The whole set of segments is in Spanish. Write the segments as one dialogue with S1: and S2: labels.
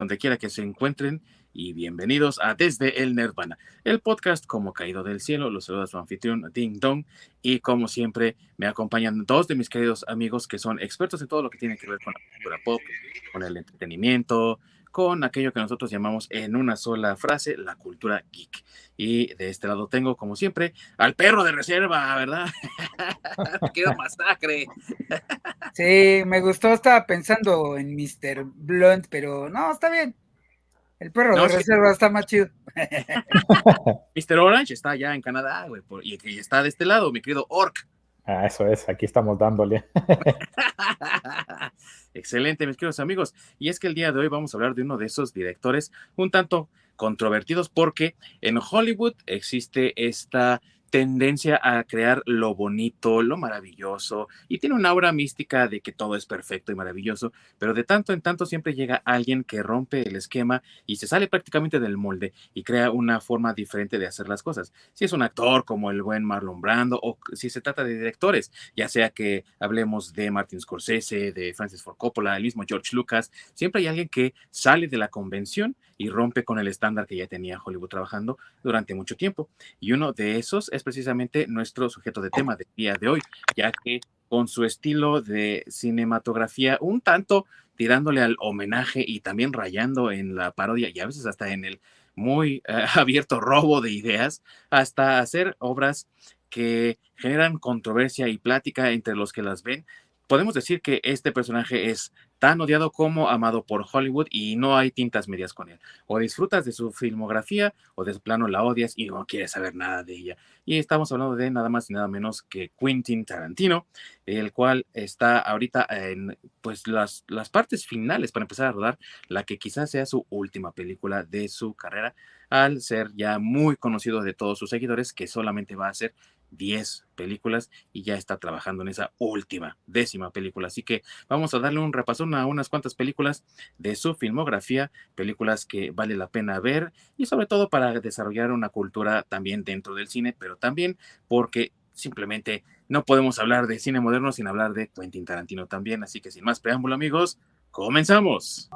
S1: donde quiera que se encuentren y bienvenidos a Desde el Nirvana, el podcast como caído del cielo. Los saluda su anfitrión Ding Dong y como siempre me acompañan dos de mis queridos amigos que son expertos en todo lo que tiene que ver con la cultura pop, con el entretenimiento, con aquello que nosotros llamamos en una sola frase la cultura geek. Y de este lado tengo, como siempre, al perro de reserva, ¿verdad? Quedó masacre.
S2: sí, me gustó, estaba pensando en Mr. Blunt, pero no, está bien. El perro de reserva está más chido.
S1: Mr. Orange está allá en Canadá, güey, y está de este lado, mi querido Orc.
S3: Ah, eso es, aquí estamos dándole.
S1: Excelente, mis queridos amigos. Y es que el día de hoy vamos a hablar de uno de esos directores un tanto controvertidos porque en Hollywood existe esta tendencia a crear lo bonito, lo maravilloso, y tiene una aura mística de que todo es perfecto y maravilloso, pero de tanto en tanto siempre llega alguien que rompe el esquema y se sale prácticamente del molde y crea una forma diferente de hacer las cosas. Si es un actor como el buen Marlon Brando o si se trata de directores, ya sea que hablemos de Martin Scorsese, de Francis Ford Coppola, el mismo George Lucas, siempre hay alguien que sale de la convención y rompe con el estándar que ya tenía Hollywood trabajando durante mucho tiempo. Y uno de esos es precisamente nuestro sujeto de tema del día de hoy, ya que con su estilo de cinematografía un tanto tirándole al homenaje y también rayando en la parodia y a veces hasta en el muy eh, abierto robo de ideas, hasta hacer obras que generan controversia y plática entre los que las ven. Podemos decir que este personaje es tan odiado como amado por Hollywood y no hay tintas medias con él. O disfrutas de su filmografía o de plano la odias y no quieres saber nada de ella. Y estamos hablando de nada más y nada menos que Quentin Tarantino, el cual está ahorita en pues las, las partes finales para empezar a rodar la que quizás sea su última película de su carrera, al ser ya muy conocido de todos sus seguidores que solamente va a ser 10 películas y ya está trabajando en esa última, décima película. Así que vamos a darle un repasón a unas cuantas películas de su filmografía, películas que vale la pena ver y sobre todo para desarrollar una cultura también dentro del cine, pero también porque simplemente no podemos hablar de cine moderno sin hablar de Quentin Tarantino también. Así que sin más preámbulo amigos, comenzamos.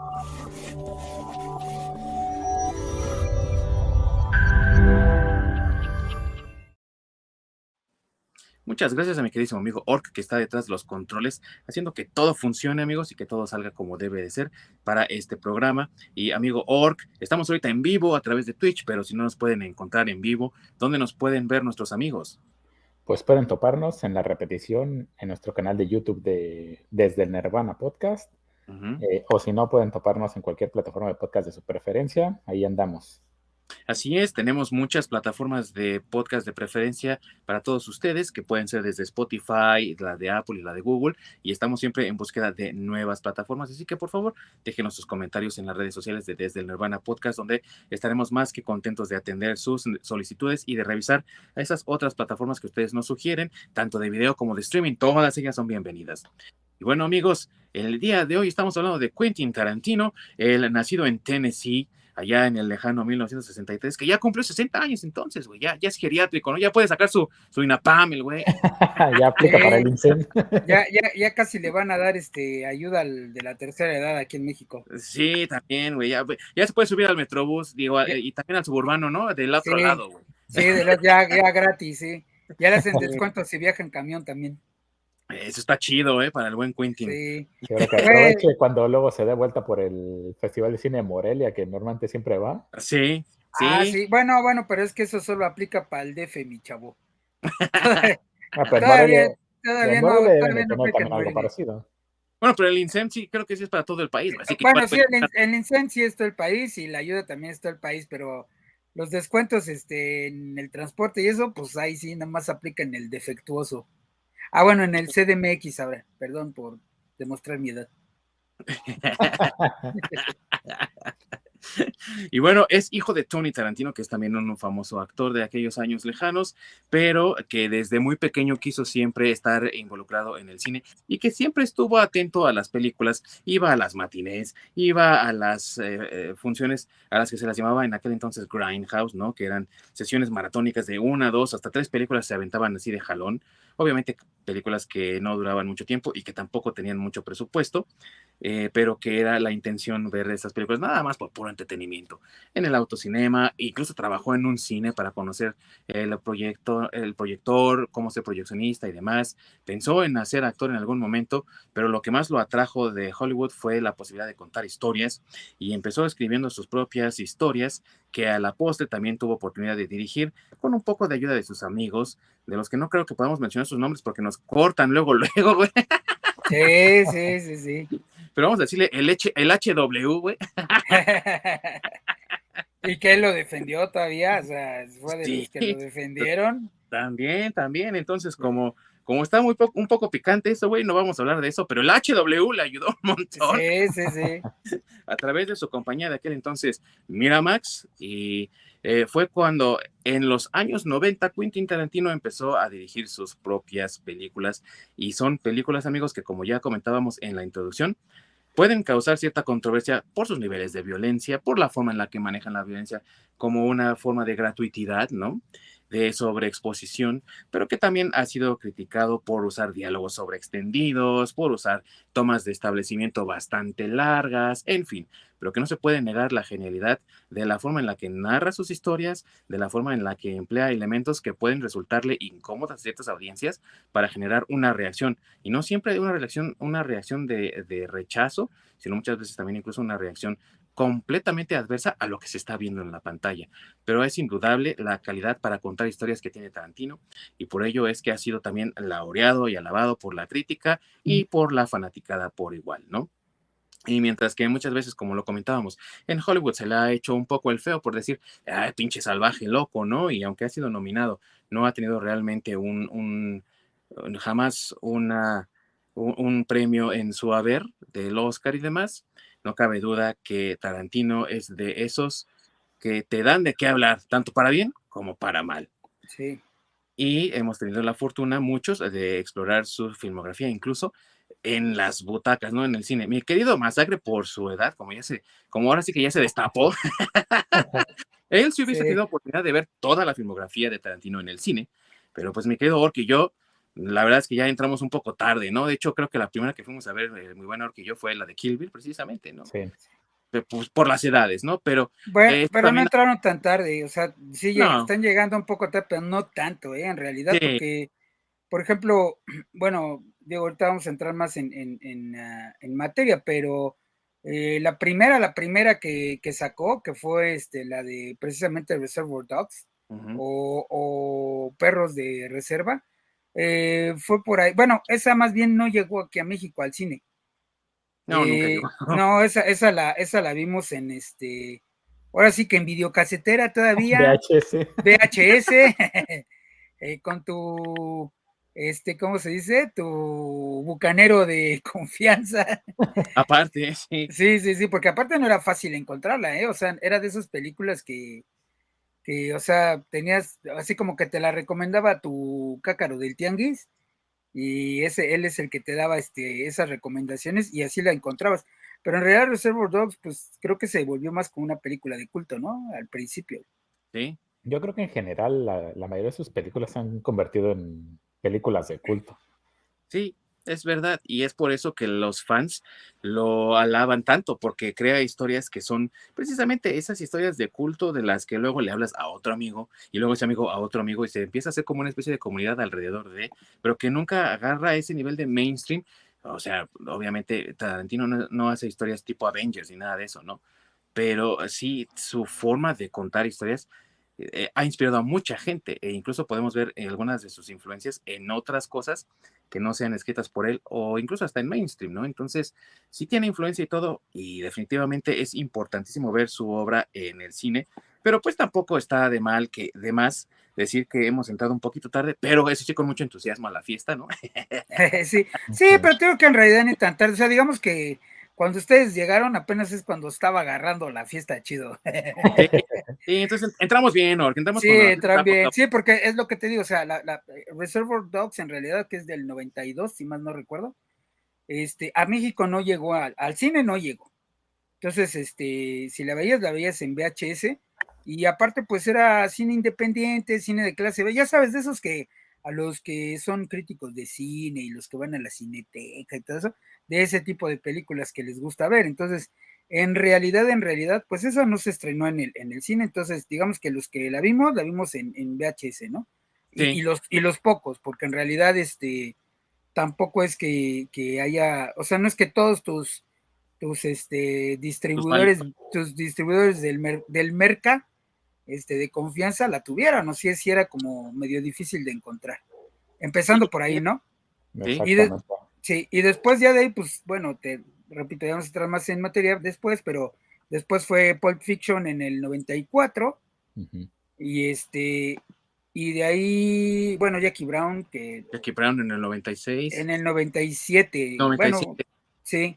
S1: Muchas gracias a mi queridísimo amigo Orc que está detrás de los controles, haciendo que todo funcione, amigos, y que todo salga como debe de ser para este programa. Y amigo Orc, estamos ahorita en vivo a través de Twitch, pero si no nos pueden encontrar en vivo, ¿dónde nos pueden ver nuestros amigos?
S3: Pues pueden toparnos en la repetición en nuestro canal de YouTube de Desde el Nirvana Podcast. Eh, o si no, pueden toparnos en cualquier plataforma de podcast de su preferencia. Ahí andamos.
S1: Así es, tenemos muchas plataformas de podcast de preferencia para todos ustedes, que pueden ser desde Spotify, la de Apple y la de Google, y estamos siempre en búsqueda de nuevas plataformas. Así que por favor, déjenos sus comentarios en las redes sociales de Desde el Nirvana Podcast, donde estaremos más que contentos de atender sus solicitudes y de revisar esas otras plataformas que ustedes nos sugieren, tanto de video como de streaming. Todas ellas son bienvenidas. Y bueno, amigos, el día de hoy estamos hablando de Quentin Tarantino, el nacido en Tennessee allá en el lejano 1963, que ya cumplió 60 años entonces, güey, ya, ya es geriátrico, ¿no? Ya puede sacar su, su Inapam, el güey.
S3: ya aplica para el incendio.
S2: ya, ya, ya casi le van a dar este ayuda de la tercera edad aquí en México.
S1: Sí, también, güey, ya, ya se puede subir al Metrobús, digo, y también al suburbano, ¿no? Del otro lado, güey.
S2: Sí, ya, ya gratis, sí. Ya le hacen descuento si viaja en camión también.
S1: Eso está chido, ¿eh? Para el buen Quentin.
S3: Sí. Creo que aproveche cuando luego se dé vuelta por el Festival de Cine de Morelia, que normalmente siempre va.
S1: Sí, sí.
S2: Ah, sí. Bueno, bueno, pero es que eso solo aplica para el DF, mi chavo.
S3: ah, pero todavía, todavía no, todavía no aplica algo parecido.
S1: Bueno, pero el INSEM sí creo que sí es para todo el país. Así que
S2: bueno, sí, el, el INSEM sí es todo el país y la ayuda también es todo el país, pero los descuentos este, en el transporte y eso, pues ahí sí nada más aplica en el defectuoso. Ah, bueno, en el CDMX ahora, perdón por demostrar mi edad.
S1: y bueno, es hijo de Tony Tarantino, que es también un famoso actor de aquellos años lejanos, pero que desde muy pequeño quiso siempre estar involucrado en el cine y que siempre estuvo atento a las películas, iba a las matinés, iba a las eh, eh, funciones a las que se las llamaba en aquel entonces Grindhouse, ¿no? Que eran sesiones maratónicas de una, dos, hasta tres películas se aventaban así de jalón obviamente películas que no duraban mucho tiempo y que tampoco tenían mucho presupuesto, eh, pero que era la intención ver esas películas nada más por puro entretenimiento. En el autocinema, incluso trabajó en un cine para conocer el, proyecto, el proyector, cómo ser proyeccionista y demás. Pensó en hacer actor en algún momento, pero lo que más lo atrajo de Hollywood fue la posibilidad de contar historias y empezó escribiendo sus propias historias que a la postre también tuvo oportunidad de dirigir con un poco de ayuda de sus amigos, de los que no creo que podamos mencionar sus nombres porque nos cortan luego, luego, güey.
S2: Sí, sí, sí, sí.
S1: Pero vamos a decirle el, H, el HW, güey.
S2: y que él lo defendió todavía, o sea, fue de los que lo defendieron.
S1: También, también, entonces como como está muy un poco picante eso, güey, no vamos a hablar de eso, pero el HW le ayudó un montón.
S2: Sí, sí, sí.
S1: a través de su compañía de aquel entonces, Miramax, y eh, fue cuando en los años 90 Quentin Tarantino empezó a dirigir sus propias películas, y son películas, amigos, que como ya comentábamos en la introducción, pueden causar cierta controversia por sus niveles de violencia, por la forma en la que manejan la violencia como una forma de gratuitidad, ¿no? De sobreexposición, pero que también ha sido criticado por usar diálogos sobreextendidos, por usar tomas de establecimiento bastante largas, en fin, pero que no se puede negar la genialidad de la forma en la que narra sus historias, de la forma en la que emplea elementos que pueden resultarle incómodas a ciertas audiencias para generar una reacción, y no siempre una reacción, una reacción de, de rechazo, sino muchas veces también incluso una reacción completamente adversa a lo que se está viendo en la pantalla. Pero es indudable la calidad para contar historias que tiene Tarantino y por ello es que ha sido también laureado y alabado por la crítica y por la fanaticada por igual, ¿no? Y mientras que muchas veces, como lo comentábamos, en Hollywood se le ha hecho un poco el feo por decir, ay, pinche salvaje, loco, ¿no? Y aunque ha sido nominado, no ha tenido realmente un, un jamás una, un premio en su haber del Oscar y demás no cabe duda que Tarantino es de esos que te dan de qué hablar, tanto para bien como para mal.
S2: Sí.
S1: Y hemos tenido la fortuna, muchos, de explorar su filmografía, incluso en las butacas, ¿no? En el cine. Mi querido Masacre, por su edad, como ya se, como ahora sí que ya se destapó, él sí hubiese tenido oportunidad de ver toda la filmografía de Tarantino en el cine, pero pues mi querido Ork y yo la verdad es que ya entramos un poco tarde, ¿no? De hecho, creo que la primera que fuimos a ver, eh, muy buena que yo, fue la de Kill Bill, precisamente, ¿no? Sí. Pues por las edades, ¿no? Pero.
S2: Bueno, eh, pero no entraron tan tarde, o sea, sí, están llegando un poco tarde, pero no tanto, ¿eh? En realidad, porque, por ejemplo, bueno, digo, ahorita vamos a entrar más en, en, en, ah, materia, pero eh, la primera, la primera que, que, sacó, que fue este, la de precisamente Reservoir Dogs o, o Perros de Reserva, eh, fue por ahí. Bueno, esa más bien no llegó aquí a México al cine.
S1: No, nunca
S2: eh, No, esa, esa, la, esa la vimos en este. Ahora sí que en videocasetera todavía.
S3: VHS.
S2: VHS. Eh, con tu. Este, ¿cómo se dice? Tu bucanero de confianza.
S1: Aparte, sí.
S2: Sí, sí, sí, porque aparte no era fácil encontrarla, ¿eh? O sea, era de esas películas que, que, o sea, tenías, así como que te la recomendaba tu cácaro del tianguis, y ese, él es el que te daba este, esas recomendaciones y así la encontrabas. Pero en realidad Reservoir Dogs, pues creo que se volvió más como una película de culto, ¿no? Al principio.
S1: Sí.
S3: Yo creo que en general la, la mayoría de sus películas se han convertido en películas de culto.
S1: Sí, es verdad, y es por eso que los fans lo alaban tanto, porque crea historias que son precisamente esas historias de culto de las que luego le hablas a otro amigo y luego ese amigo a otro amigo y se empieza a hacer como una especie de comunidad alrededor de, pero que nunca agarra ese nivel de mainstream. O sea, obviamente Tarantino no, hace historias tipo Avengers ni nada de eso, ¿no? Pero sí, su forma de contar historias eh, ha inspirado a mucha gente e incluso podemos ver algunas de sus influencias en otras cosas que no sean escritas por él o incluso hasta en mainstream, ¿no? Entonces, sí tiene influencia y todo y definitivamente es importantísimo ver su obra en el cine, pero pues tampoco está de mal que de más decir que hemos entrado un poquito tarde, pero eso sí con mucho entusiasmo a la fiesta, ¿no?
S2: sí, sí, pero creo que en realidad ni tan tarde, o sea, digamos que cuando ustedes llegaron apenas es cuando estaba agarrando la fiesta chido.
S1: Sí, entonces entramos bien, ¿no? Entramos
S2: sí, entran bien. Sí, porque es lo que te digo, o sea, la, la, Reservoir Dogs en realidad que es del 92, si más no recuerdo, este, a México no llegó, al, al cine no llegó. Entonces, este, si la veías, la veías en VHS y aparte pues era cine independiente, cine de clase B, ya sabes, de esos que a los que son críticos de cine y los que van a la cineteca y todo eso, de ese tipo de películas que les gusta ver. Entonces, en realidad, en realidad, pues eso no se estrenó en el, en el cine, entonces digamos que los que la vimos, la vimos en, en VHS, ¿no? Y, los, y los pocos, porque en realidad este tampoco es que, que, haya, o sea, no es que todos tus, tus este, distribuidores, tus distribuidores del, del merca este, de confianza la tuvieran, o si si era como medio difícil de encontrar. Empezando por ahí, ¿no? Y, sí, y después ya de ahí, pues bueno, te repito, ya vamos a entrar más en materia después, pero después fue Pulp Fiction en el 94, y este, y de ahí, bueno, Jackie Brown, que...
S1: Jackie Brown en el 96.
S2: En el 97. 97. Bueno, sí.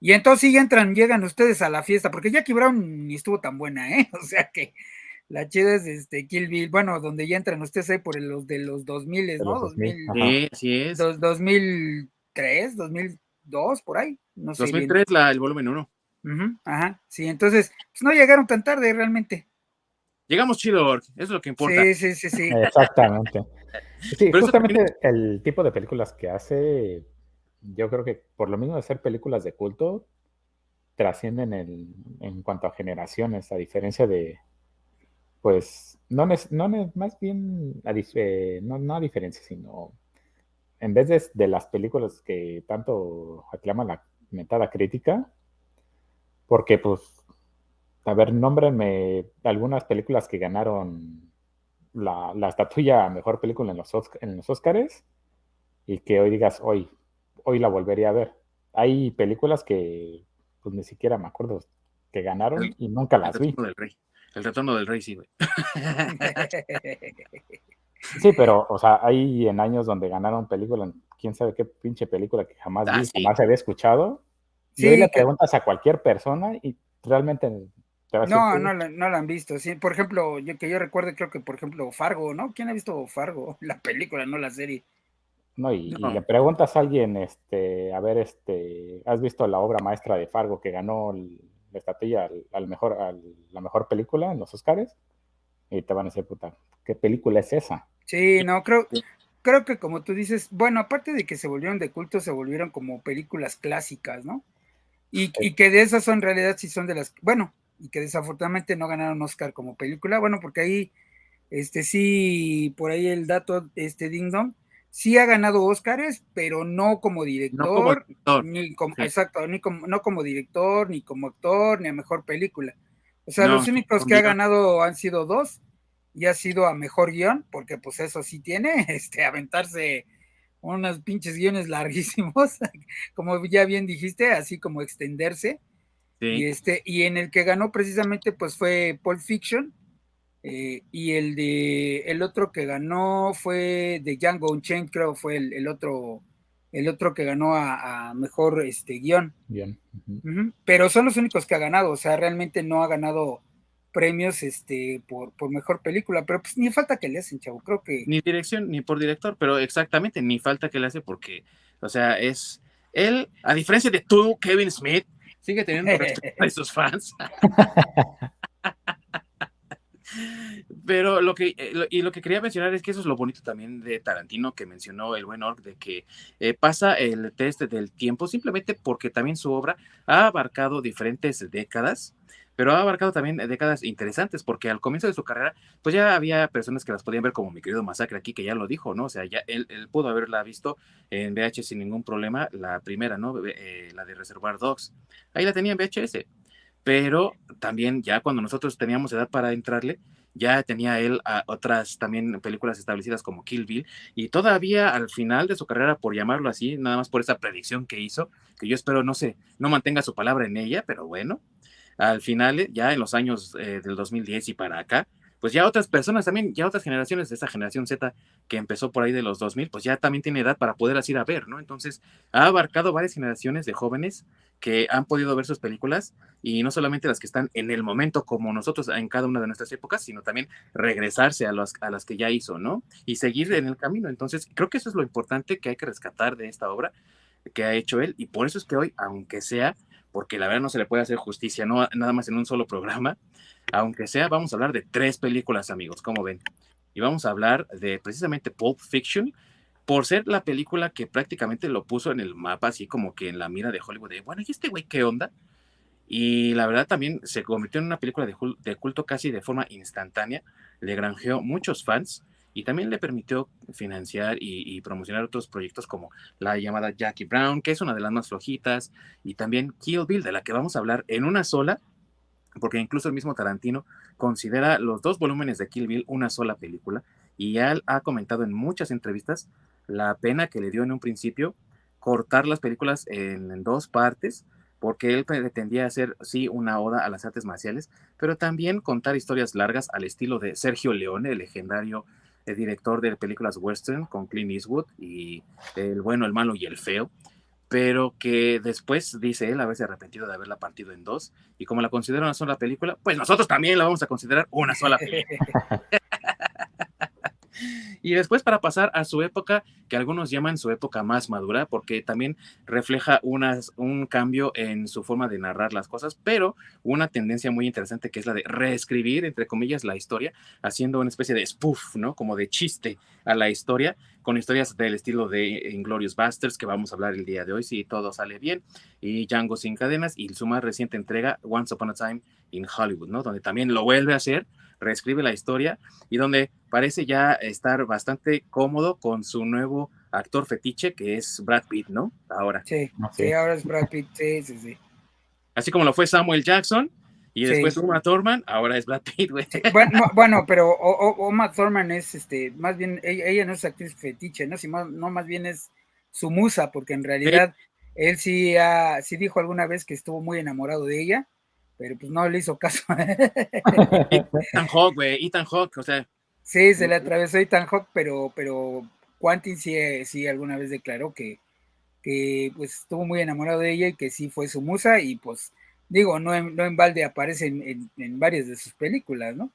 S2: Y entonces sí entran, llegan ustedes a la fiesta, porque Jackie Brown ni estuvo tan buena, ¿eh? O sea que la chida es este Kill Bill, bueno, donde ya entran ustedes ahí por los de los 2000, ¿no? 2000,
S1: sí, sí es.
S2: 2003, 2002, por ahí. No
S1: 2003, la, el volumen 1.
S2: ajá, sí, entonces, pues no llegaron tan tarde realmente.
S1: Llegamos chido, eso es lo que importa.
S2: Sí, sí, sí, sí.
S3: Exactamente. Sí, justamente el tipo de películas que hace, yo creo que por lo mismo de ser películas de culto, trascienden en cuanto a generaciones, a diferencia de, pues, no, no más bien, a, no, no a diferencia, sino en vez de, de, las películas que tanto aclama la metada crítica, porque pues a ver, nómbrenme algunas películas que ganaron la, la estatuilla mejor película en los, en los Oscars y que hoy digas, hoy, hoy la volvería a ver. Hay películas que pues ni siquiera me acuerdo que ganaron y nunca las vi.
S1: Del rey. El retorno del rey, sí, güey.
S3: Sí, pero, o sea, hay en años donde ganaron películas, quién sabe qué pinche película que jamás ah, vi, jamás había escuchado. y hoy le preguntas a cualquier persona y realmente
S2: no, no la, no la han visto. Sí, por ejemplo, yo que yo recuerdo, creo que por ejemplo Fargo, ¿no? ¿Quién ha visto Fargo? La película, no la serie.
S3: No, y, le preguntas a alguien, este, a ver, este, ¿has visto la obra maestra de Fargo que ganó la estatuilla al, mejor, la mejor película en los Oscars? Y te van a decir, puta, ¿qué película es esa?
S2: Sí, no, creo, creo que como tú dices, bueno, aparte de que se volvieron de culto, se volvieron como películas clásicas, ¿no? Y, y que de esas son en realidad sí son de las, bueno, y que desafortunadamente no ganaron Oscar como película. Bueno, porque ahí, este sí, por ahí el dato, este Ding Dong, sí ha ganado Oscars, pero no como director, ni como, exacto, ni como, no como director, ni como actor, ni a mejor película. O sea, los únicos que ha ganado han sido dos, y ha sido a mejor guion, porque pues eso sí tiene, este, aventarse unos pinches guiones larguísimos, como ya bien dijiste, así como extenderse. Y, este, y en el que ganó precisamente pues fue Pulp Fiction. Eh, y el de el otro que ganó fue de Django Unchained, creo fue el, otro el otro que ganó a, mejor este guion. Pero son los únicos que ha ganado, o sea, realmente no ha ganado premios este por, por mejor película, pero pues ni falta que le hacen, chavo, creo que.
S1: Ni dirección, ni por director, pero exactamente, ni falta que le hace porque, o sea, es él, a diferencia de tú, Kevin Smith, Sigue teniendo respeto a sus fans. Pero lo que, eh, y lo que quería mencionar es que eso es lo bonito también de Tarantino que mencionó el buen Orc, de que eh, pasa el test del tiempo simplemente porque también su obra ha abarcado diferentes décadas pero ha abarcado también décadas interesantes, porque al comienzo de su carrera, pues ya había personas que las podían ver como mi querido Masacre aquí, que ya lo dijo, ¿no? O sea, ya él, pudo haberla visto en VH sin ningún problema, la primera, ¿no? Eh, la de Reservoir Dogs. Ahí la tenía en VHS, pero también ya cuando nosotros teníamos edad para entrarle, ya tenía él otras también películas establecidas como Kill Bill y todavía al final de su carrera, por llamarlo así, nada más por esa predicción que hizo, que yo espero, no sé, no mantenga su palabra en ella, pero bueno, al final, ya en los años eh, del 2010 y para acá, pues ya otras personas también, ya otras generaciones de esa generación Z que empezó por ahí de los 2000, pues ya también tiene edad para poderlas ir a ver, ¿no? Entonces, ha abarcado varias generaciones de jóvenes que han podido ver sus películas y no solamente las que están en el momento como nosotros en cada una de nuestras épocas, sino también regresarse a, a las que ya hizo, ¿no? Y seguir en el camino. Entonces, creo que eso es lo importante que hay que rescatar de esta obra que ha hecho él y por eso es que hoy, aunque sea porque la verdad no se le puede hacer justicia, no nada más en un solo programa. Aunque sea, vamos a hablar de tres películas, amigos, como ven. y vamos a hablar de precisamente Pulp Fiction, por ser la película que prácticamente lo puso en el mapa, así como que en la mira de Hollywood, de, bueno, ¿y este güey qué onda? Y la verdad también se convirtió en una película de, culto casi de forma instantánea, le granjeó muchos fans y también le permitió financiar y, promocionar otros proyectos como la llamada Jackie Brown, que es una de las más flojitas, y también Kill Bill, de la que vamos a hablar en una sola, porque incluso el mismo Tarantino considera los dos volúmenes de Kill Bill una sola película, y él ha comentado en muchas entrevistas la pena que le dio en un principio cortar las películas en, dos partes, porque él pretendía hacer, sí, una oda a las artes marciales, pero también contar historias largas al estilo de Sergio Leone, el legendario eh, director de películas western con Clint Eastwood y El bueno, el malo y el feo, pero que después, dice él, haberse arrepentido de haberla partido en dos, y como la considera una sola película, pues nosotros también la vamos a considerar una sola película. Y después para pasar a su época, que algunos llaman su época más madura, porque también refleja un cambio en su forma de narrar las cosas, pero una tendencia muy interesante que es la de reescribir, entre comillas, la historia, haciendo una especie de spoof, ¿no? Como de chiste a la historia, con historias del estilo de Inglorious Basterds, que vamos a hablar el día de hoy, si todo sale bien, y Django sin cadenas, y su más reciente entrega, Once Upon a Time in Hollywood, ¿no? Donde también lo vuelve a hacer reescribe la historia y donde parece ya estar bastante cómodo con su nuevo actor fetiche que es Brad Pitt, ¿no? Ahora.
S2: Sí, sí, ahora es Brad Pitt, sí, sí, sí.
S1: Así como lo fue Samuel Jackson y después Uma Thurman, ahora es Brad Pitt, güey.
S2: bueno, pero Uma Thurman es, este, más bien, ella, no es actriz fetiche, ¿no? Si no, más bien es su musa, porque en realidad él sí, sí dijo alguna vez que estuvo muy enamorado de ella pero pues no le hizo caso.
S1: Ethan Hawk, güey, Ethan Hawk, o sea.
S2: Sí, se le atravesó Ethan Hawk, pero, pero Quentin sí, sí alguna vez declaró que, que pues estuvo muy enamorado de ella y que sí fue su musa y pues digo, no en, no en balde aparece en, en varias de sus películas, ¿no?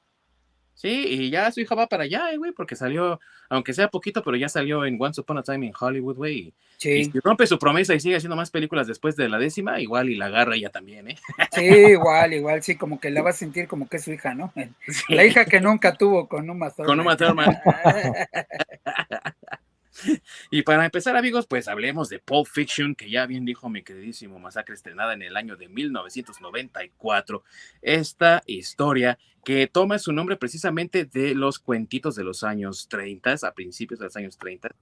S1: Sí, y ya su hija va para allá, eh, güey, porque salió, aunque sea poquito, pero ya salió en Once Upon a Time in Hollywood, güey. Sí. Y si rompe su promesa y sigue haciendo más películas después de la décima, igual y la agarra ella también, ¿eh?
S2: Sí, igual, igual, sí, como que la va a sentir como que es su hija, ¿no? La hija que nunca tuvo con Uma Thurman.
S1: Con Uma Thurman. Y para empezar, amigos, pues hablemos de Pulp Fiction, que ya bien dijo mi queridísimo Masacre, estrenada en el año de 1994. Esta historia que toma su nombre precisamente de los cuentitos de los años 30, a principios de los años 30,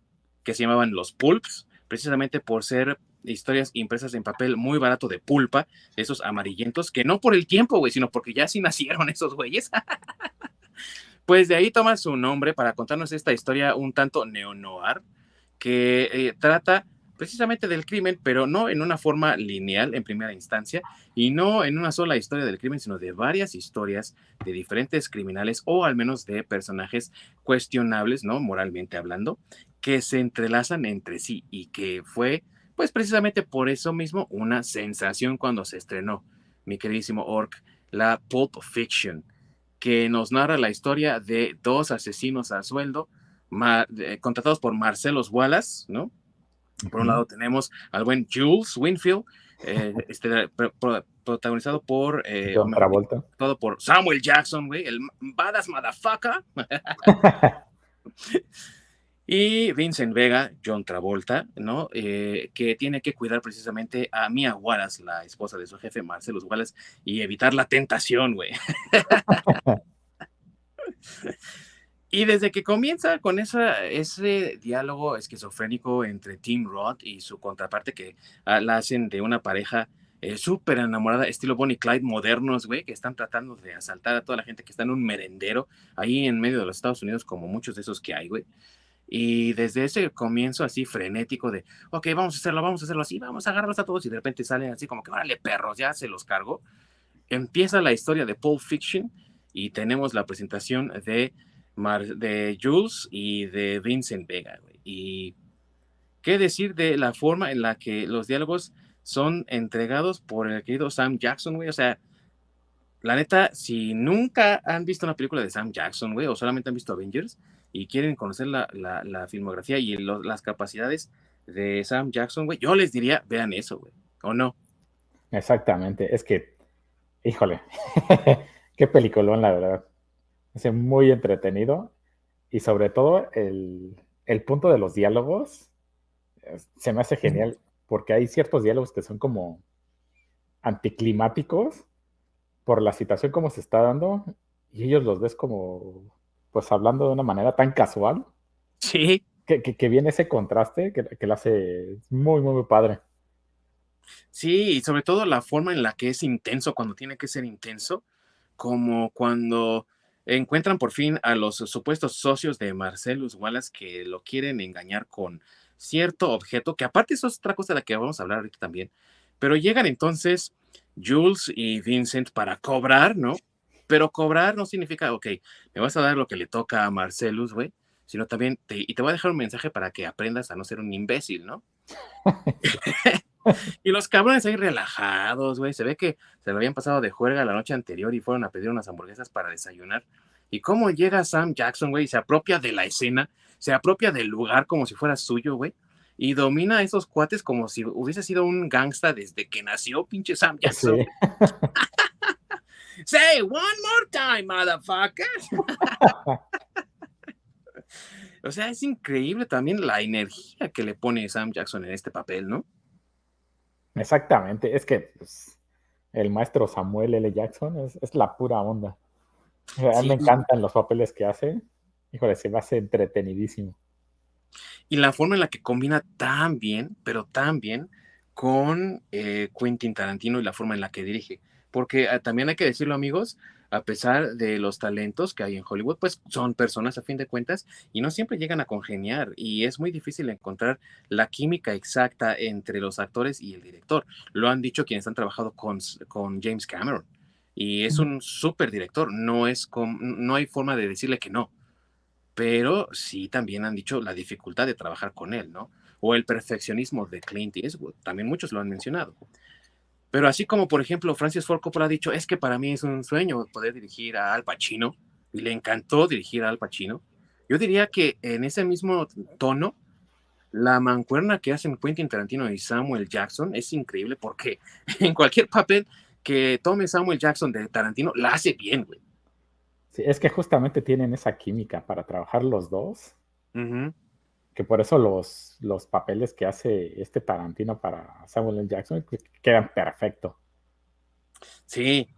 S1: que se llamaban los Pulps, precisamente por ser historias impresas en papel muy barato de pulpa, esos amarillentos, que no por el tiempo, güey, sino porque ya sí nacieron esos güeyes. Pues de ahí toma su nombre para contarnos esta historia un tanto neo-noir que eh, trata precisamente del crimen, pero no en una forma lineal en primera instancia y no en una sola historia del crimen, sino de varias historias de diferentes criminales o al menos de personajes cuestionables, ¿no? Moralmente hablando, que se entrelazan entre sí y que fue, pues precisamente por eso mismo, una sensación cuando se estrenó, mi queridísimo Orc, la Pulp Fiction que nos narra la historia de dos asesinos a sueldo contratados por Marcelos Wallace, ¿no? Por un lado tenemos al buen Jules Winfield, eh, este, protagonizado por
S3: eh, Travolta.
S1: todo por Samuel Jackson, güey, el badass motherfucker. Y Vincent Vega, John Travolta, ¿no? Eh, que tiene que cuidar precisamente a Mia Wallace, la esposa de su jefe, Marcelo Wallace, y evitar la tentación, güey. y desde que comienza con esa, ese diálogo esquizofrénico entre Tim Roth y su contraparte, que ah, la hacen de una pareja eh, súper enamorada, estilo Bonnie Clyde modernos, güey, que están tratando de asaltar a toda la gente que está en un merendero ahí en medio de los Estados Unidos, como muchos de esos que hay, güey. Y desde ese comienzo así frenético de, ok, vamos a hacerlo, vamos a hacerlo así, vamos a agarrarlos a todos y de repente salen así como que, órale, perros, ya se los cargo. Empieza la historia de Pulp Fiction y tenemos la presentación de, de Jules y de Vincent Vega. Y qué decir de la forma en la que los diálogos son entregados por el querido Sam Jackson, güey. O sea, la neta, si nunca han visto una película de Sam Jackson, güey, o solamente han visto Avengers, y quieren conocer la, la, filmografía y las capacidades de Sam Jackson, güey, yo les diría, vean eso, güey, ¿o no?
S3: Exactamente, es que, híjole, qué peliculón, la verdad. Es muy entretenido Y sobre todo el, el punto de los diálogos se me hace genial porque hay ciertos diálogos que son como anticlimáticos por la situación como se está dando y ellos los ves como pues hablando de una manera tan casual.
S1: Sí.
S3: Que, viene ese contraste que, que lo hace muy, muy, muy padre.
S1: Sí, y sobre todo la forma en la que es intenso cuando tiene que ser intenso, como cuando encuentran por fin a los supuestos socios de Marcellus Wallace que lo quieren engañar con cierto objeto, que aparte eso es otra cosa de la que vamos a hablar ahorita también, pero llegan entonces Jules y Vincent para cobrar, ¿no? Pero cobrar no significa, ok, me vas a dar lo que le toca a Marcellus, güey, sino también, te, y te voy a dejar un mensaje para que aprendas a no ser un imbécil, ¿no? y los cabrones ahí relajados, güey. Se ve que se lo habían pasado de juerga la noche anterior y fueron a pedir unas hamburguesas para desayunar. Y cómo llega Sam Jackson, güey, se apropia de la escena, se apropia del lugar como si fuera suyo, güey. Y domina a esos cuates como si hubiese sido un gangsta desde que nació, pinche Sam Jackson. Say one more time, motherfucker. o sea, es increíble también la energía que le pone Sam Jackson en este papel, ¿no?
S3: Exactamente, es que pues, el maestro Samuel L. Jackson es, la pura onda. A mí me encantan los papeles que hace. Híjole, se me hace entretenidísimo.
S1: Y la forma en la que combina tan bien, pero tan bien, con eh, Quentin Tarantino y la forma en la que dirige. Porque ah, también hay que decirlo, amigos, a pesar de los talentos que hay en Hollywood, pues son personas a fin de cuentas y no siempre llegan a congeniar y es muy difícil encontrar la química exacta entre los actores y el director. Lo han dicho quienes han trabajado con, con James Cameron y es un súper director, no, es no hay forma de decirle que no, pero sí también han dicho la dificultad de trabajar con él, ¿no? O el perfeccionismo de Clint Eastwood, también muchos lo han mencionado. Pero así como, por ejemplo, Francis Ford Coppola ha dicho, es que para mí es un sueño poder dirigir a Al Pacino, y le encantó dirigir a Al Pacino. Yo diría que en ese mismo tono, la mancuerna que hacen Quentin Tarantino y Samuel Jackson es increíble porque en cualquier papel que tome Samuel Jackson de Tarantino, la hace bien, güey.
S3: Sí, es que justamente tienen esa química para trabajar los dos que por eso los, los papeles que hace este Tarantino para Samuel L. Jackson quedan perfecto.
S1: Sí,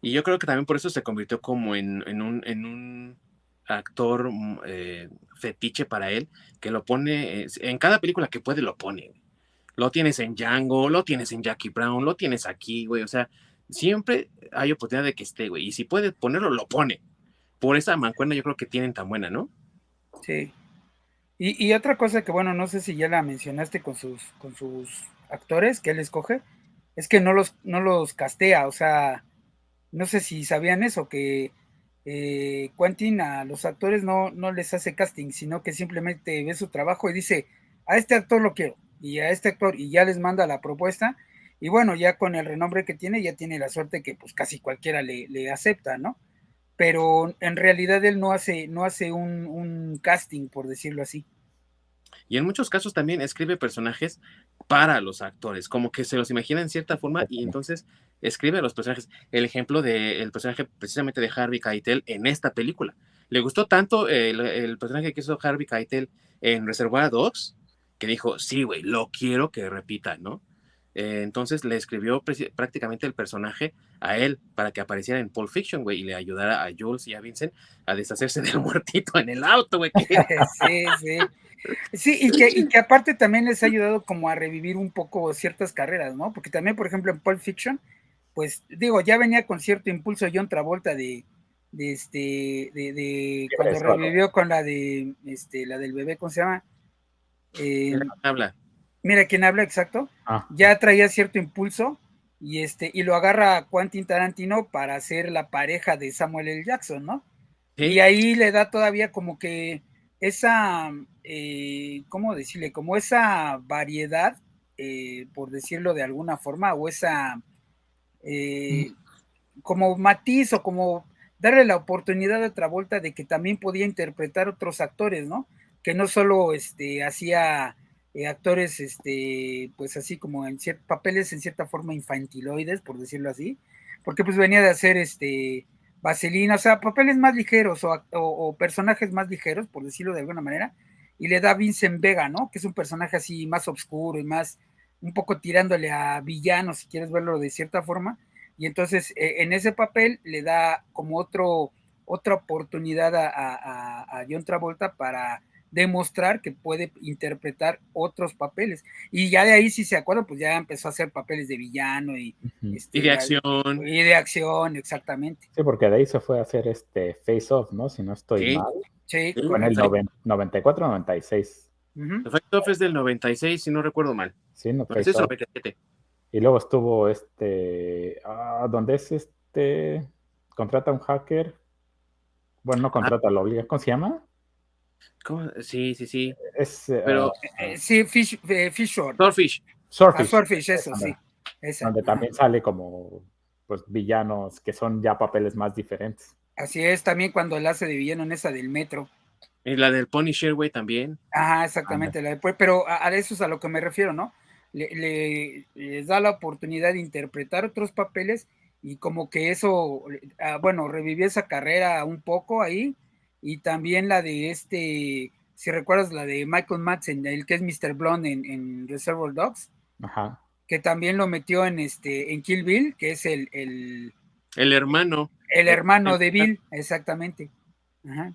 S1: y yo creo que también por eso se convirtió como en, un, en un, actor mm, eh, fetiche para él, que lo pone, en cada película que puede lo pone. Lo tienes en Django, lo tienes en Jackie Brown, lo tienes aquí, güey, o sea, siempre hay oportunidad de que esté, güey, y si puede ponerlo, lo pone. Por esa mancuerna yo creo que tienen tan buena, ¿no?
S2: Sí. Y, otra cosa que, bueno, no sé si ya la mencionaste con sus, con sus actores que él escoge, es que no los, no los castea, o sea, no sé si sabían eso, que eh, Quentin a los actores no, no les hace casting, sino que simplemente ve su trabajo y dice, a este actor lo quiero, y a este actor, y ya les manda la propuesta, y bueno, ya con el renombre que tiene, ya tiene la suerte que pues casi cualquiera le, le acepta, ¿no? Pero en realidad él no hace, no hace un, casting, por decirlo así.
S1: Y en muchos casos también escribe personajes para los actores, como que se los imagina en cierta forma y entonces escribe a los personajes. El ejemplo del personaje precisamente de Harvey Keitel en esta película. Le gustó tanto el, personaje que hizo Harvey Keitel en Reservoir Dogs que dijo, sí, güey, lo quiero que repita, ¿no? Eh, entonces le escribió prácticamente el personaje a él para que apareciera en Pulp Fiction, güey, y le ayudara a Jules y a Vincent a deshacerse del muertito en el auto, güey.
S2: sí, sí. Sí, y que, y que aparte también les ha ayudado como a revivir un poco ciertas carreras, ¿no? Porque también, por ejemplo, en Pulp Fiction, pues digo, ya venía con cierto impulso John Travolta de, de este, de, de cuando revivió con la de, este, la del bebé, ¿cómo se llama?
S1: Eh, habla.
S2: Mira quién habla, exacto. Ah. Ya traía cierto impulso y este y lo agarra Quentin Tarantino para ser la pareja de Samuel L. Jackson, ¿no? Y ahí le da todavía como que esa, eh, ¿cómo decirle? Como esa variedad, eh, por decirlo de alguna forma, o esa, eh, mm. como matiz o como darle la oportunidad a Travolta de que también podía interpretar otros actores, ¿no? Que no solo este, hacía eh, actores, este, pues así como en papeles en cierta forma infantiloides, por decirlo así, porque pues venía de hacer este Vaselina, o sea, papeles más ligeros o, personajes más ligeros, por decirlo de alguna manera, y le da Vincent Vega, ¿no? Que es un personaje así más oscuro y más, un poco tirándole a villano, si quieres verlo de cierta forma, y entonces e, en ese papel le da como otro, otra oportunidad a, a John Travolta para demostrar que puede interpretar otros papeles. Y ya de ahí, si se acuerdan, pues ya empezó a hacer papeles de villano y,
S1: este, y de acción.
S2: Y de acción, exactamente.
S3: Sí, porque de ahí se fue a hacer este Face Off, ¿no? Si no estoy mal.
S2: Sí.
S3: Con el 94-96.
S1: Face Off es del 96, si no recuerdo mal.
S3: Sí, no, Face Off. Y luego estuvo este, ah, donde es este, contrata a un hacker. Bueno, no ah. contrata, lo obliga. ¿Cómo se llama?
S1: Sí, sí, sí.
S3: Es, eh,
S1: Pero,
S2: ah, eh, sí, Fish, eh, Fish Shore.
S1: Swordfish.
S3: Swordfish.
S2: Ah, eso, sí.
S3: Donde también sale como pues villanos que son ya papeles más diferentes.
S2: Así es, también cuando él hace de villano en esa del metro.
S1: Y la del Pony Sherway también.
S2: Ajá, exactamente, la después, pero a, eso es a lo que me refiero, ¿no? Le, les da la oportunidad de interpretar otros papeles y como que eso, ah, bueno, revivió esa carrera un poco ahí y también la de este, si recuerdas la de Michael Madsen, el que es Mr. Blonde en, en Reservoir Dogs,
S3: Ajá.
S2: que también lo metió en este, en Kill Bill, que es el, el,
S1: el hermano.
S2: El hermano de Bill, exactamente. Ajá.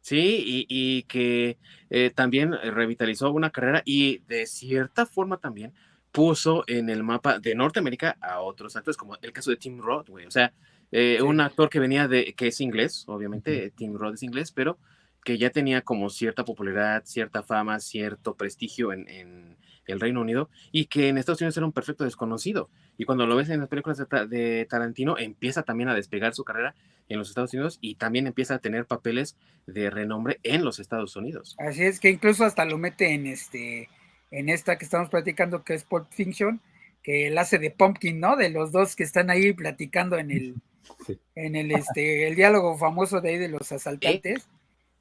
S1: Sí, y, y que eh, también revitalizó una carrera y de cierta forma también puso en el mapa de Norteamérica a otros actores, como el caso de Tim Roth, güey. O sea, eh, un actor que venía de, que es inglés, obviamente, Tim Roth es inglés, pero que ya tenía como cierta popularidad, cierta fama, cierto prestigio en, el Reino Unido y que en Estados Unidos era un perfecto desconocido. Y cuando lo ves en las películas de, Tarantino, empieza también a despegar su carrera en los Estados Unidos y también empieza a tener papeles de renombre en los Estados Unidos.
S2: Así es que incluso hasta lo mete en este en esta que estamos platicando que es Pulp Fiction, que él hace de Pumpkin, ¿no? De los dos que están ahí platicando en el en el, este, el diálogo famoso de ahí de los asaltantes.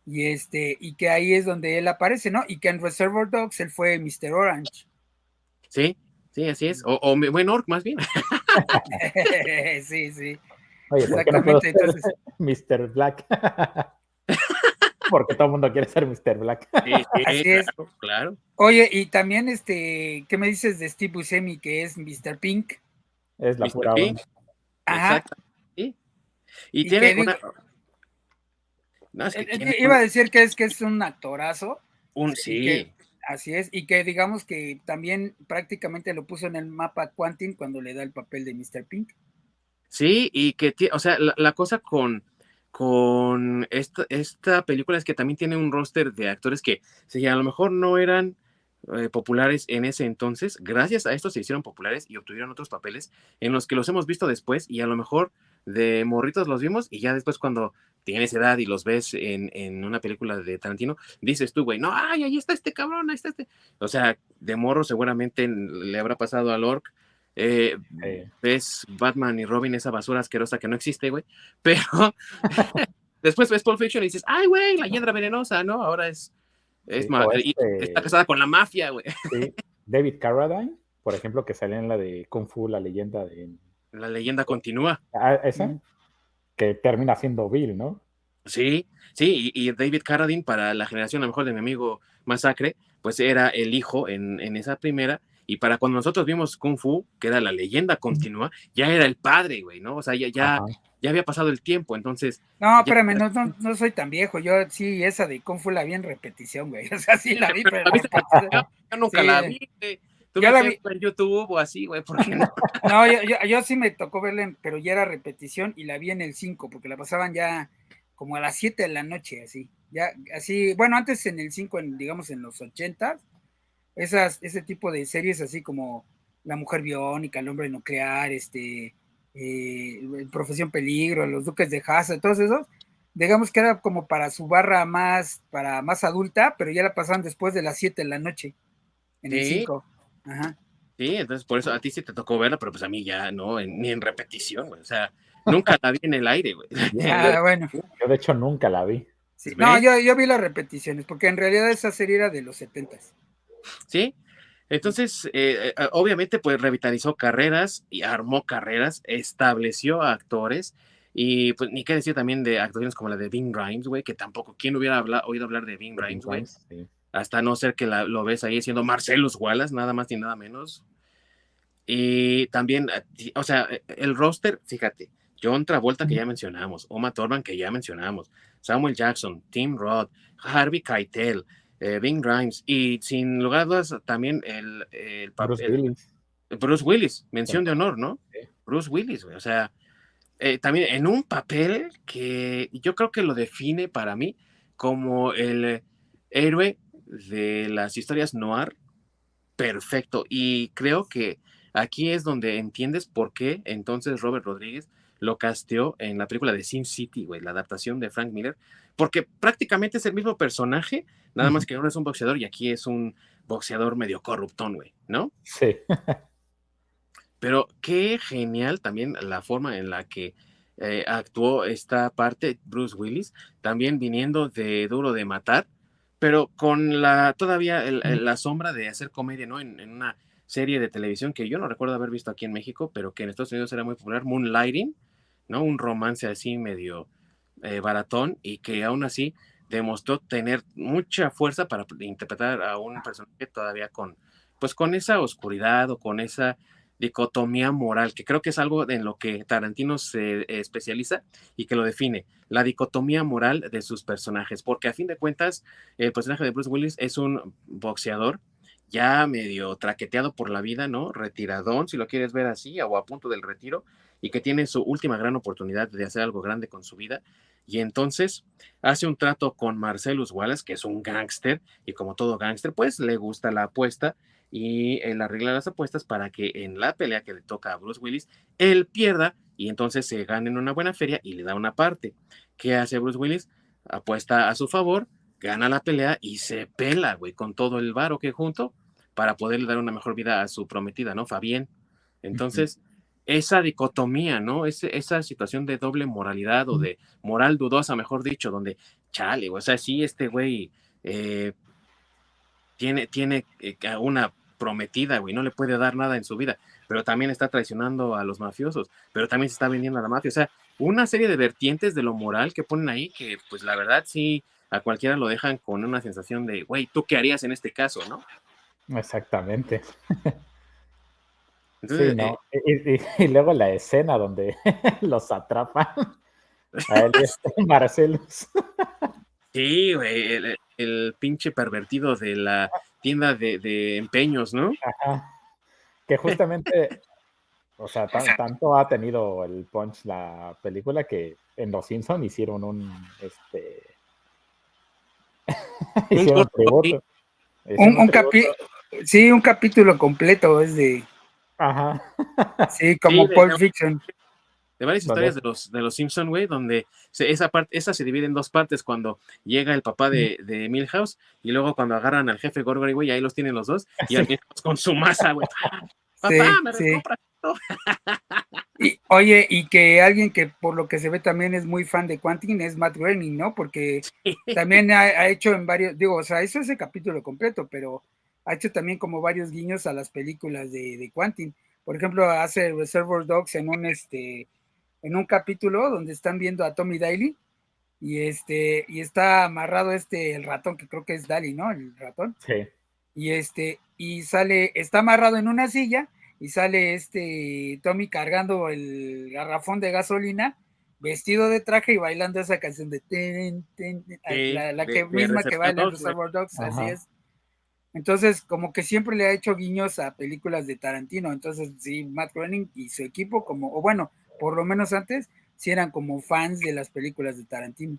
S2: Y este, y que ahí es donde él aparece, ¿no? Y que en Reservoir Dogs él fue Mr. Orange.
S1: Sí, sí, así es. O, o bueno, Orc más bien.
S2: sí, sí.
S3: Exactamente. Entonces... Mr. Black. Porque todo el mundo quiere ser Mr. Black.
S1: Sí, sí, Así claro, es. claro.
S2: Oye, y también, este, ¿qué me dices de Steve Buscemi, que es Mr. Pink?
S3: Es la
S1: Mr.
S3: pura
S1: Pink. Ajá. Exacto. Y, tiene una...
S2: Eh, eh, iba a decir que es que es un actorazo.
S1: Un sí.
S2: así es, y que digamos que también prácticamente lo puso en el mapa Quantin cuando le da el papel de Mr. Pink.
S1: Sí, y que, o sea, la, cosa con, con esta, esta, película es que también tiene un roster de actores que a lo mejor no eran eh, populares en ese entonces, gracias a esto se hicieron populares y obtuvieron otros papeles en los que los hemos visto después y a lo mejor de morritos los vimos y ya después cuando tienes edad y los ves en, una película de Tarantino, dices tú, güey, no, ay, ahí está este cabrón, ahí está este. O sea, de morro seguramente le habrá pasado a Lork. Eh, ves Batman y Robin, esa basura asquerosa que no existe, güey. Pero después ves Pulp Fiction y dices, ay, güey, la hiedra venenosa, ¿no? Ahora es, es este está casada con la mafia, güey.
S3: David Carradine, por ejemplo, que sale en la de Kung Fu, la leyenda de
S1: la leyenda continúa.
S3: Ah, esa. Que termina siendo Bill, ¿no?
S1: Sí, sí, y, David Carradine, para la generación a lo mejor de mi amigo Masacre, pues era el hijo en, esa primera, y para cuando nosotros vimos Kung Fu, que era la leyenda continua, ya era el padre, güey, ¿no? O sea, ya, ya, ya había pasado el tiempo, entonces.
S2: No, espérame, no, no, soy tan viejo, yo sí, esa de Kung Fu la vi en repetición, güey, o sea, sí la vi, pero.
S1: yo nunca la vi, güey. ¿Tú la vi en YouTube o así, güey? ¿Por qué no?
S2: no, yo, yo, sí me tocó verla, pero ya era repetición y la vi en el 5, porque la pasaban ya como a las 7 de la noche, así. Ya, así, bueno, antes en el 5, en, digamos en los 80, esas, ese tipo de series así como La Mujer Biónica, El Hombre Nuclear, este, eh, Profesión Peligro, Los Duques de Haza, todos esos, digamos que era como para su barra más, para más adulta, pero ya la pasaban después de las 7 de la noche, en el 5.
S1: Sí, entonces por eso a ti sí te tocó verla, pero pues a mí ya no, ni en repetición, güey. O sea, nunca la vi en el aire, güey.
S2: Ah, bueno.
S3: Yo de hecho nunca la vi.
S2: no, yo, yo, vi las repeticiones, porque en realidad esa serie era de los setentas.
S1: Sí, entonces, eh, eh, obviamente, pues revitalizó carreras y armó carreras, estableció actores Y pues ni qué decir también de actuaciones como la de Bing Grimes, güey, que tampoco, ¿quién hubiera oído hablar de Bing Grimes, güey? Hasta no ser que lo ves ahí siendo Marcelus Wallace, nada más ni nada menos. Y también, eh, o sea, eh, el roster, fíjate, John Travolta que ya mencionamos, Oma Thurman que ya mencionamos, Samuel Jackson, Tim Roth, Harvey Keitel, eh, Bing Grimes. Y sin lugar a dudas también el, el, Bruce, Willis. Bruce Willis, mención de honor, ¿no? Bruce Willis, o sea, eh, también en un papel que yo creo que lo define para mí como el héroe de las historias noir perfecto. Y creo que aquí es donde entiendes por qué entonces Robert Rodríguez lo casteó en la película de Sin City, güey, la adaptación de Frank Miller, porque prácticamente es el mismo personaje, nada más que ahora es un boxeador y aquí es un boxeador medio corruptón, güey, ¿no?
S3: Sí.
S1: Pero qué genial también la forma en la que eh, actuó esta parte Bruce Willis, también viniendo de Duro de Matar, pero con la todavía la sombra de hacer comedia, ¿no? En, en, una serie de televisión que yo no recuerdo haber visto aquí en México, pero que en Estados Unidos era muy popular, Moonlighting, ¿no? Un romance así medio eh, baratón y que aún así demostró tener mucha fuerza para interpretar a un personaje todavía con, pues con esa oscuridad o con esa dicotomía moral, que creo que es algo en lo que Tarantino se especializa y que lo define, la dicotomía moral de sus personajes, porque a fin de cuentas el personaje de Bruce Willis es un boxeador ya medio traqueteado por la vida, ¿no? Retiradón, si lo quieres ver así, o a punto del retiro, y que tiene su última gran oportunidad de hacer algo grande con su vida. Y entonces hace un trato con Marcellus Wallace, que es un gángster, y como todo gángster, pues le gusta la apuesta y él arregla las apuestas para que en la pelea que le toca a Bruce Willis, él pierda y entonces se gane en una buena feria y le da una parte. ¿Qué hace Bruce Willis? Apuesta a su favor, gana la pelea y se pela, güey, con todo el varo que junto para poderle dar una mejor vida a su prometida, ¿no? Fabián. Entonces, esa dicotomía, ¿no? esa situación de doble moralidad o de moral dudosa, mejor dicho, donde, chale, o sea, sí, este güey eh, tiene, tiene eh, una prometida, güey, no le puede dar nada en su vida, pero también está traicionando a los mafiosos, pero también se está vendiendo a la mafia, o sea, una serie de vertientes de lo moral que ponen ahí que, pues la verdad, sí, a cualquiera lo dejan con una sensación de, güey, ¿tú qué harías en este caso, no?
S3: Exactamente. sí, ¿no? Eh, y, luego la escena donde los atrapan. A él y Marcelus.
S1: Sí, güey, el, pinche pervertido de la tienda de, empeños, ¿no? Ajá.
S3: Que justamente, o sea, tanto ha tenido el punch la película que en Los Simpson hicieron un, este,
S2: hicieron un, un, un, Sí, un capítulo completo es de. Ajá. Sí, como Pulp Fiction.
S1: De varias historias de los, de los Simpson, güey, donde esa parte, esa se divide en dos partes cuando llega el papá de, de Milhouse y luego cuando agarran al jefe Gorgory, güey, ahí los tienen los dos y al con su masa, güey. Papá, me sí.
S2: Y, oye, y que alguien que por lo que se ve también es muy fan de Quantin es Matt Groening, ¿no? Porque también ha, ha, hecho en varios, digo, o sea, eso es el capítulo completo, pero ha hecho también como varios guiños a las películas de, de Quantin. Por ejemplo, hace Reservoir Dogs en un este en un capítulo donde están viendo a Tommy Daly y este y está amarrado este el ratón que creo que es Daly, ¿no? El ratón.
S3: Sí.
S2: Y este y sale está amarrado en una silla y sale este Tommy cargando el garrafón de gasolina vestido de traje y bailando esa canción de ten, la, que misma que baila en Reservoir Dogs, así es. Entonces, como que siempre le ha hecho guiños a películas de Tarantino. Entonces, sí, Matt Groening y su equipo, como, o bueno, por lo menos antes, sí eran como fans de las películas de Tarantino.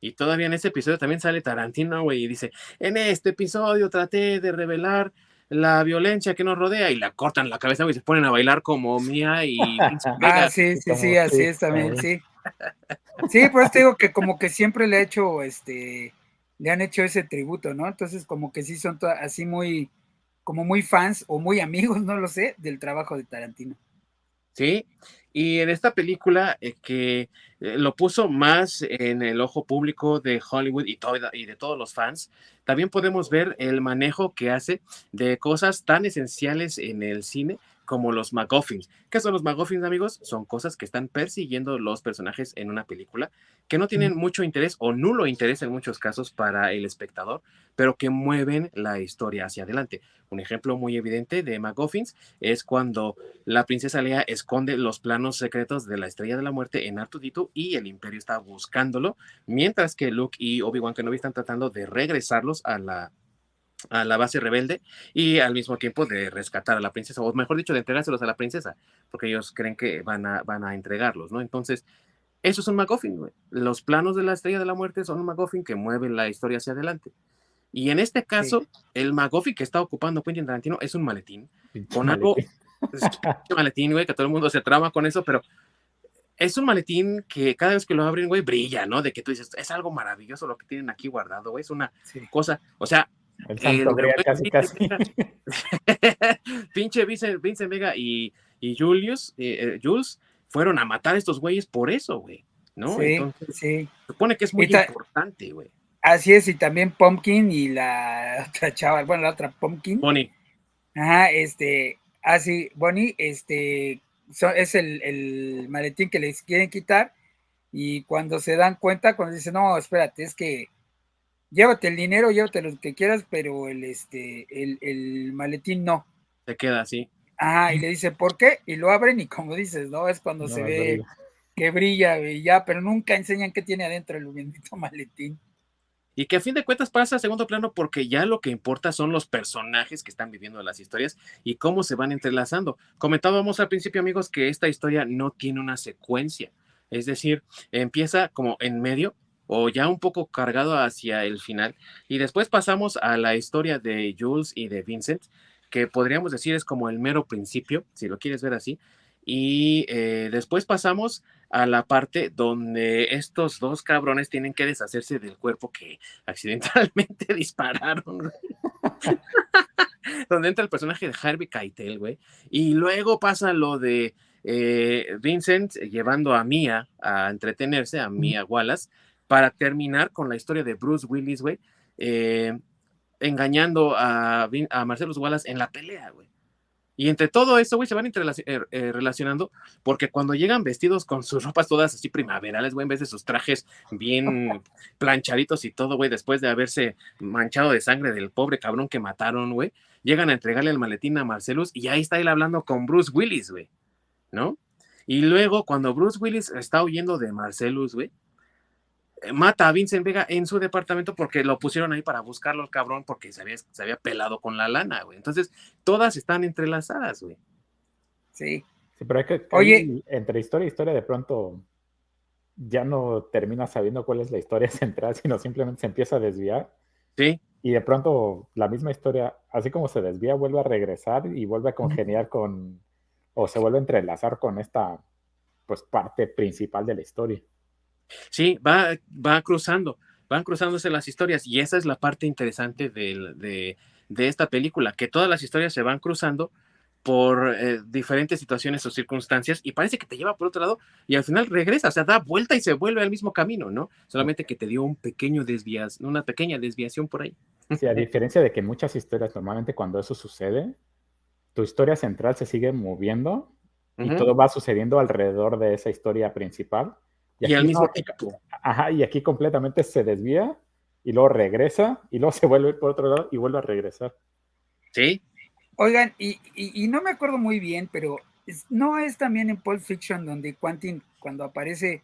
S1: Y todavía en ese episodio también sale Tarantino, güey, y dice, en este episodio traté de revelar la violencia que nos rodea y la cortan la cabeza y se ponen a bailar como Mía y...
S2: ah, sí, sí, sí, así es también, sí. Sí, pues te digo que como que siempre le ha hecho, este, le han hecho ese tributo, ¿no? Entonces como que sí son así muy, como muy fans o muy amigos, no lo sé, del trabajo de Tarantino.
S1: Sí, y en esta película eh, que eh, lo puso más en el ojo público de Hollywood y, y de todos los fans, también podemos ver el manejo que hace de cosas tan esenciales en el cine como los MacGuffins. ¿Qué son los MacGuffins, amigos? Son cosas que están persiguiendo los personajes en una película, que no tienen mucho interés o nulo interés en muchos casos para el espectador, pero que mueven la historia hacia adelante. Un ejemplo muy evidente de MacGuffins es cuando la princesa Leia esconde los planos secretos de la Estrella de la Muerte en Artudito y el Imperio está buscándolo, mientras que Luke y Obi-Wan Kenobi están tratando de regresarlos a la a la base rebelde y al mismo tiempo de rescatar a la princesa, o mejor dicho, de entregárselos a la princesa, porque ellos creen que van a, van a entregarlos, ¿no? Entonces, eso es un MacGuffin, güey. Los planos de la estrella de la muerte son un MacGuffin que mueve la historia hacia adelante. Y en este caso, el MacGuffin que está ocupando Quentin Tarantino es un maletín, con algo, un maletín, güey, que todo el mundo se trama con eso, pero es un maletín que cada vez que lo abren, güey, brilla, ¿no? De que tú dices, es algo maravilloso lo que tienen aquí guardado, güey, es una cosa, o sea,
S3: el santo casi, casi.
S1: Pinche Vincent, Vincent Vega y, y Julius, eh, eh, Jules fueron a matar a estos güeyes por eso, güey. ¿No?
S2: Sí, sí.
S1: Supone que es muy importante, güey.
S2: Así es, y también Pumpkin y la otra chava, bueno, la otra Pumpkin.
S1: Bonnie.
S2: Ajá, este, así, ah, Bonnie, este, es el, el, maletín que les quieren quitar y cuando se dan cuenta, cuando dicen, no, espérate, es que llévate el dinero, llévate lo que quieras, pero el, este, el, maletín no.
S1: Se queda así.
S2: Ah, y le dice, ¿por qué? Y lo abren y como dices, ¿no? Es cuando se ve que brilla y ya, pero nunca enseñan qué tiene adentro el bendito maletín.
S1: Y que a fin de cuentas pasa a segundo plano porque ya lo que importa son los personajes que están viviendo las historias y cómo se van entrelazando. Comentábamos al principio, amigos, que esta historia no tiene una secuencia. Es decir, empieza como en medio o ya un poco cargado hacia el final. Y después pasamos a la historia de Jules y de Vincent, que podríamos decir es como el mero principio, si lo quieres ver así. Y eh, después pasamos a la parte donde estos dos cabrones tienen que deshacerse del cuerpo que accidentalmente dispararon. donde entra el personaje de Harvey Keitel, güey. Y luego pasa lo de eh, Vincent llevando a Mia a entretenerse, a Mia Wallace, para terminar con la historia de Bruce Willis, güey, eh, engañando a, a Marcelo Wallace en la pelea, güey. Y entre todo eso, güey, se van eh, eh, relacionando porque cuando llegan vestidos con sus ropas todas así primaverales, güey, en vez de sus trajes bien planchaditos y todo, güey, después de haberse manchado de sangre del pobre cabrón que mataron, güey, llegan a entregarle el maletín a Marcelus y ahí está él hablando con Bruce Willis, güey, ¿no? Y luego, cuando Bruce Willis está huyendo de Marcelus, güey, mata a Vincent Vega en su departamento porque lo pusieron ahí para buscarlo el cabrón porque se había, se había pelado con la lana, güey. Entonces, todas están entrelazadas, güey.
S2: Sí.
S3: Sí, pero hay que, Oye, entre historia y historia de pronto ya no termina sabiendo cuál es la historia central, sino simplemente se empieza a desviar.
S1: Sí.
S3: Y de pronto la misma historia, así como se desvía, vuelve a regresar y vuelve a congeniar con, o se vuelve a entrelazar con esta, pues, parte principal de la historia.
S1: Sí, va, va cruzando, van cruzándose las historias y esa es la parte interesante de, de, esta película, que todas las historias se van cruzando por eh, diferentes situaciones o circunstancias y parece que te lleva por otro lado y al final regresa, o sea, da vuelta y se vuelve al mismo camino, ¿no? Solamente que te dio un pequeño desviación, una pequeña desviación por ahí.
S3: Sí, a diferencia de que muchas historias normalmente cuando eso sucede, tu historia central se sigue moviendo y todo va sucediendo alrededor de esa historia principal.
S1: Y, al mismo tiempo.
S3: Ajá, y aquí completamente se desvía y luego regresa y luego se vuelve por otro lado y vuelve a regresar.
S1: Sí.
S2: Oigan, y, y, no me acuerdo muy bien, pero no es también en Pulp Fiction donde Quentin, cuando aparece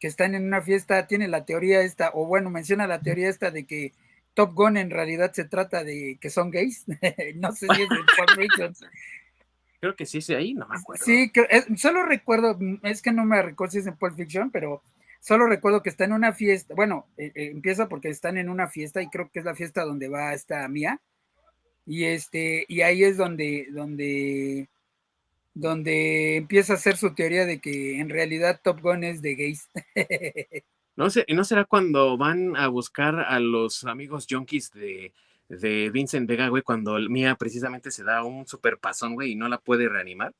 S2: que están en una fiesta, tiene la teoría esta, o bueno, menciona la teoría esta de que Top Gun en realidad se trata de que son gays. no sé si es de Pulp Fiction.
S1: Creo que sí, sí, ahí no me acuerdo.
S2: Sí, que, solo recuerdo, es que no me recuerdo si es en Pulp Fiction, pero solo recuerdo que está en una fiesta, bueno, eh, eh, empieza porque están en una fiesta y creo que es la fiesta donde va esta Mía. Y este, y ahí es donde, donde, donde empieza a hacer su teoría de que en realidad Top Gun es de gays.
S1: no sé, ¿no será cuando van a buscar a los amigos junkies de de Vincent Vega, güey, cuando Mía precisamente se da un super pasón, güey, y no la puede reanimar.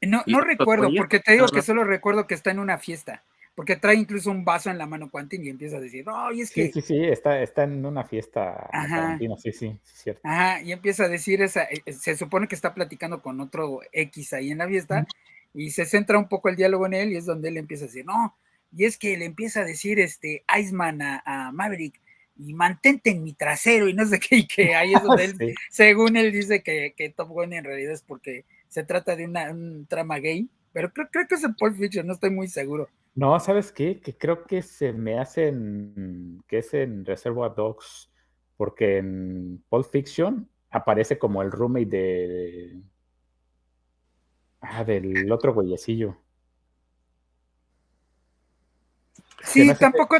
S2: No, no recuerdo, porque te digo que solo recuerdo que está en una fiesta. porque trae incluso un vaso en la mano Quentin y empieza a decir, no, y es que...
S3: Sí, sí, sí, está, está en una fiesta Ajá. sí, sí, es cierto.
S2: Ajá, y empieza a decir esa, eh, eh, se supone que está platicando con otro X ahí en la fiesta, y se centra un poco el diálogo en él, y es donde él empieza a decir, no, y es que le empieza a decir este Iceman a, Maverick, y mantente en mi trasero, y no sé qué, y que ahí es donde él, según él dice que, que Top Gun en realidad es porque se trata de una, un trama gay, pero creo, creo que es en Pulp Fiction, no estoy muy seguro.
S3: No, ¿sabes qué? Que creo que se me hacen, que es en Reservoir Dogs, porque en Pulp Fiction aparece como el roommate de, ah, del otro güeyecillo.
S2: Sí, tampoco,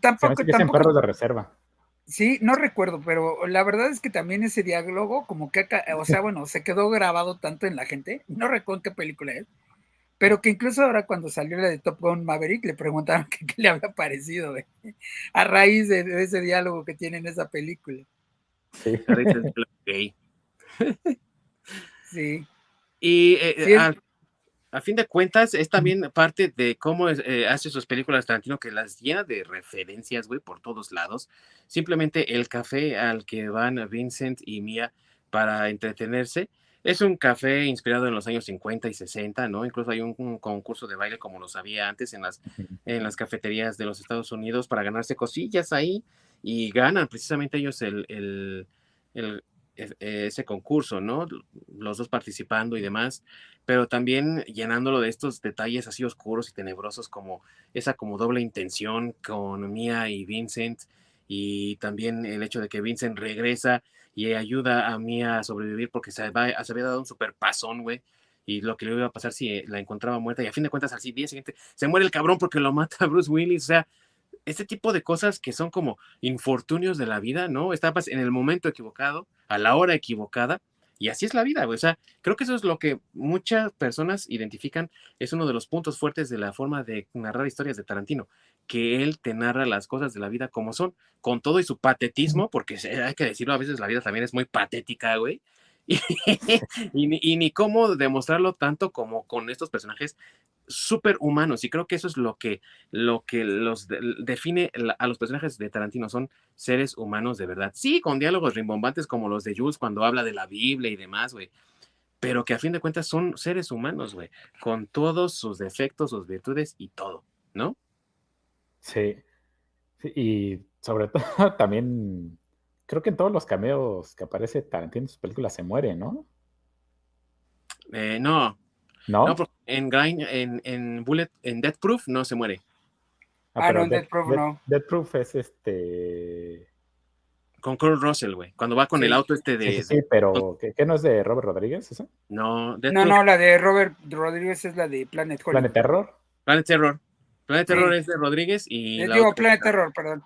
S2: tampoco,
S3: tampoco. de reserva.
S2: Sí, no recuerdo, pero la verdad es que también ese diálogo, como que, o sea, bueno, se quedó grabado tanto en la gente, no recuerdo qué película es, pero que incluso ahora cuando salió la de Top Gun Maverick le preguntaron qué, le había parecido a raíz de, ese diálogo que tiene en esa película.
S1: Sí.
S2: sí.
S1: Y eh, a, fin de cuentas es también parte de cómo eh, hace sus películas Tarantino que las llena de referencias, güey, por todos lados. Simplemente el café al que van Vincent y Mia para entretenerse es un café inspirado en los años 50 y 60, ¿no? Incluso hay un, concurso de baile como lo sabía antes en las, en las cafeterías de los Estados Unidos para ganarse cosillas ahí y ganan precisamente ellos el, el, el, ese concurso, ¿no? Los dos participando y demás, pero también llenándolo de estos detalles así oscuros y tenebrosos como esa como doble intención con Mia y Vincent y también el hecho de que Vincent regresa y ayuda a mí a sobrevivir porque se, había dado un super pasón, güey. Y lo que le iba a pasar si eh, la encontraba muerta. Y a fin de cuentas, al día siguiente se muere el cabrón porque lo mata Bruce Willis. O sea, este tipo de cosas que son como infortunios de la vida, ¿no? Estabas en el momento equivocado, a la hora equivocada. Y así es la vida. O sea, creo que eso es lo que muchas personas identifican. Es uno de los puntos fuertes de la forma de narrar historias de Tarantino que él te narra las cosas de la vida como son, con todo y su patetismo, porque hay que decirlo, a veces la vida también es muy patética, güey. Y, ni, cómo demostrarlo tanto como con estos personajes súper humanos. Y creo que eso es lo que, lo que los define a los personajes de Tarantino. Son seres humanos de verdad. Sí, con diálogos rimbombantes como los de Jules cuando habla de la Biblia y demás, güey. Pero que a fin de cuentas son seres humanos, güey. Con todos sus defectos, sus virtudes y todo, ¿no?
S3: Sí. Y sobre todo también, creo que en todos los cameos que aparece Tarantino en sus películas se muere, ¿no?
S1: Eh, no. ¿No? en Grind, en, en Bullet, en Death Proof no se muere.
S2: Ah, ah no, en Death Proof no.
S3: Death Proof es este.
S1: Con Kurt Russell, güey. Cuando va con el auto este de.
S3: Sí, pero ¿qué, no es de Robert Rodríguez eso?
S1: No,
S2: no, no, la de Robert Rodríguez es la de Planet Hollywood.
S3: Planet Terror.
S1: Planet Terror. Planet Terror es de Rodríguez y.
S2: Eh, digo, Planet Terror, perdón.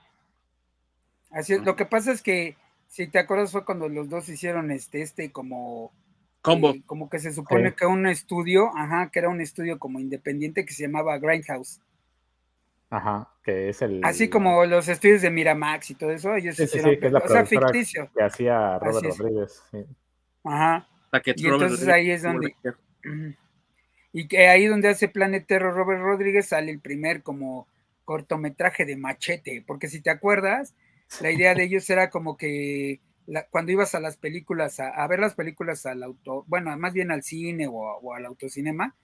S2: Así es. Lo que pasa es que, si te acuerdas, fue cuando los dos hicieron este, este como.
S1: Combo.
S2: Eh, como que se supone que un estudio, ajá, que era un estudio como independiente que se llamaba Grindhouse.
S3: Ajá, que es el.
S2: Así como los estudios de Miramax y todo eso, ellos hicieron.
S3: Sí, que es la o sea, ficticio. Que hacía Robert Rodríguez.
S2: Ajá. Y entonces ahí es donde. Y que ahí donde hace Planet Terror Robert Rodríguez sale el primer como cortometraje de machete, porque si te acuerdas, la idea de ellos era como que cuando ibas a las películas, a, ver las películas al auto, bueno, más bien al cine o, al autocinema,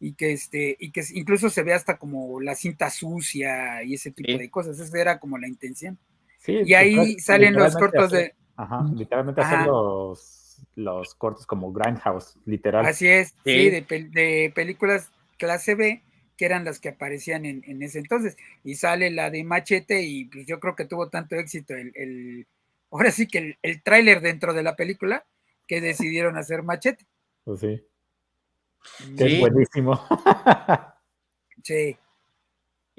S2: y que este, y que incluso se ve hasta como la cinta sucia y ese tipo de cosas, esa era como la intención. y ahí salen los cortos de...
S3: Ajá, literalmente hacer los los cortos como Grindhouse, literal.
S2: Así es, sí, de, películas clase B, que eran las que aparecían en, ese entonces. Y sale la de Machete y pues yo creo que tuvo tanto éxito el, ahora sí que el, el tráiler dentro de la película que decidieron hacer Machete.
S3: Pues sí. es buenísimo.
S2: sí.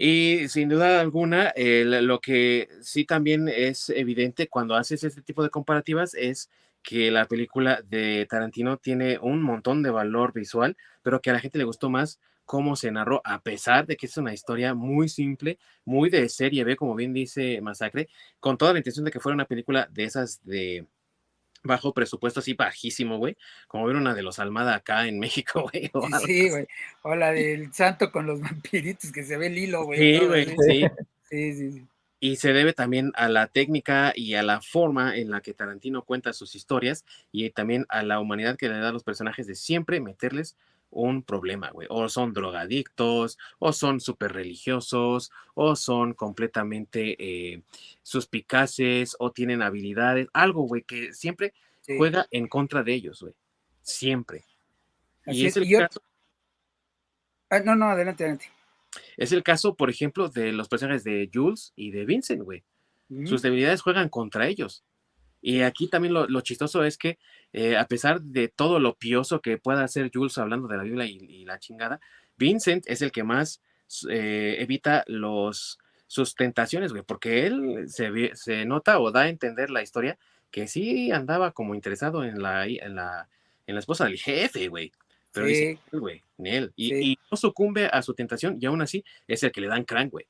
S1: Y sin duda alguna, lo que sí también es evidente cuando haces este tipo de comparativas es que la película de Tarantino tiene un montón de valor visual, pero que a la gente le gustó más cómo se narró, a pesar de que es una historia muy simple, muy de serie B, como bien dice Masacre, con toda la intención de que fuera una película de esas de, bajo presupuesto así bajísimo, güey, como ver una de los Almada acá en México, güey.
S2: Sí, güey. O la del santo con los vampiritos que se ve el hilo, güey.
S1: Sí, güey, sí. Sí, sí, Y se debe también a la técnica y a la forma en la que Tarantino cuenta sus historias y también a la humanidad que le da a los personajes de siempre meterles un problema, güey. O son drogadictos, o son súper religiosos, o son completamente eh, suspicaces, o tienen habilidades, algo, güey, que siempre juega en contra de ellos, güey. Siempre. y es, el caso.
S2: Ah, no, no, adelante, adelante.
S1: Es el caso, por ejemplo, de los personajes de Jules y de Vincent, güey. Sus debilidades juegan contra ellos. Y aquí también lo, chistoso es que, eh, a pesar de todo lo pioso que pueda hacer Jules hablando de la Biblia y, la chingada, Vincent es el que más eh, evita los, sus tentaciones, güey, porque él se, se, nota o da a entender la historia que sí andaba como interesado en la, en la, en la esposa del jefe, güey. Pero dice, güey, en él. Y, y, no sucumbe a su tentación y aún así es el que le dan crank, güey.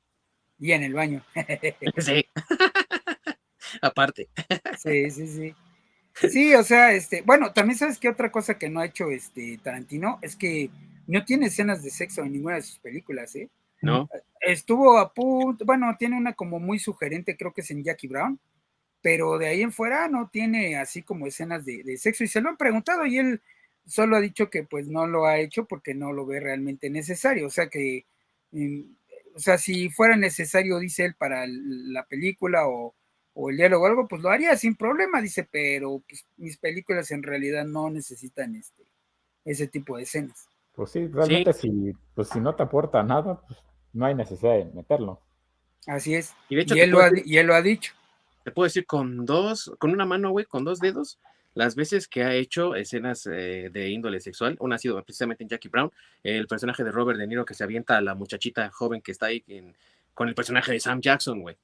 S2: Y en el baño.
S1: sí. aparte.
S2: Sí, sí, sí. Sí, o sea, este, bueno, también sabes que otra cosa que no ha hecho este Tarantino es que no tiene escenas de sexo en ninguna de sus películas, ¿eh?
S1: No.
S2: Estuvo a punto, bueno, tiene una como muy sugerente, creo que es en Jackie Brown, pero de ahí en fuera no tiene así como escenas de, sexo y se lo han preguntado y él solo ha dicho que pues no lo ha hecho porque no lo ve realmente necesario, o sea que, mm, o sea, si fuera necesario, dice él, para la película o o el diálogo o algo, pues lo haría sin problema, dice, pero pues, mis películas en realidad no necesitan este, ese tipo de escenas.
S3: Pues sí, realmente Si, pues, si no te aporta nada, pues no hay necesidad de meterlo.
S2: Así es. Y, de hecho, él, lo ha, y él lo ha dicho.
S1: Te puedo decir con dos, con una mano, güey, con dos dedos, las veces que ha hecho escenas eh, de índole sexual, una ha sido precisamente en Jackie Brown, el personaje de Robert De Niro que se avienta a la muchachita joven que está ahí con el personaje de Sam Jackson, güey.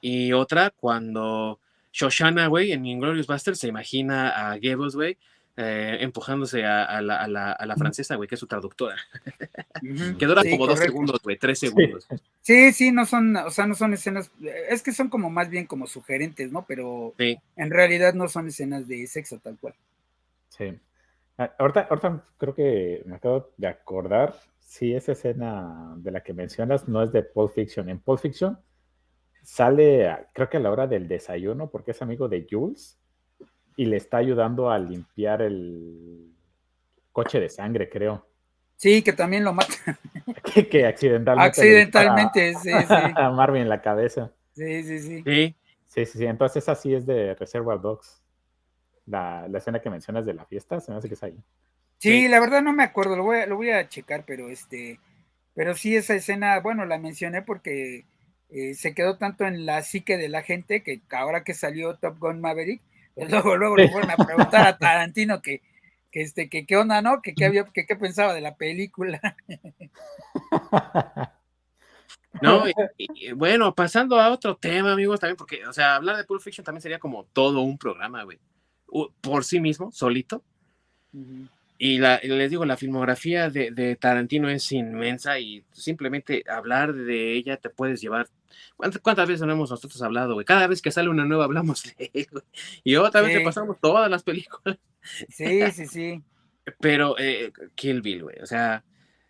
S1: Y otra, cuando Shoshana, güey, en Inglorious Buster se imagina a Goebbels, güey, eh, empujándose a, la, a, la, a, la, francesa, güey, que es su traductora. que dura como dos segundos, güey, tres segundos.
S2: Sí, sí, no son, o sea, no son escenas, es que son como más bien como sugerentes, ¿no? Pero en realidad no son escenas de sexo tal cual.
S3: Sí. Ah, ahorita, ahorita creo que me acabo de acordar, si esa escena de la que mencionas no es de Pulp Fiction. En Pulp Fiction sale, creo que a la hora del desayuno, porque es amigo de Jules y le está ayudando a limpiar el coche de sangre, creo.
S2: Sí, que también lo mata.
S3: que, accidentalmente.
S2: Accidentalmente, sí, sí.
S3: A Marvin en la cabeza.
S2: Sí, sí, sí.
S1: Sí,
S3: sí, sí. Entonces, así es de Reservoir Dogs. La, escena que mencionas de la fiesta, se me hace que es ahí.
S2: Sí, la verdad no me acuerdo, lo voy, a, lo voy a checar, pero este, pero sí esa escena, bueno, la mencioné porque eh, se quedó tanto en la psique de la gente que ahora que salió Top Gun Maverick, pues luego, luego le fueron a preguntar a Tarantino que, que este, que qué onda, ¿no? Que qué había, que qué pensaba de la película.
S1: No, y, bueno, pasando a otro tema, amigos, también, porque, o sea, hablar de Pulp Fiction también sería como todo un programa, güey. Por sí mismo, solito. Y les digo, la filmografía de, Tarantino es inmensa y simplemente hablar de ella te puedes llevar. ¿Cuántas, veces no hemos nosotros hablado, güey? Cada vez que sale una nueva hablamos de él, güey. Y otra vez te pasamos todas las películas.
S2: Sí, sí, sí.
S1: Pero eh, Kill Bill, güey. O sea,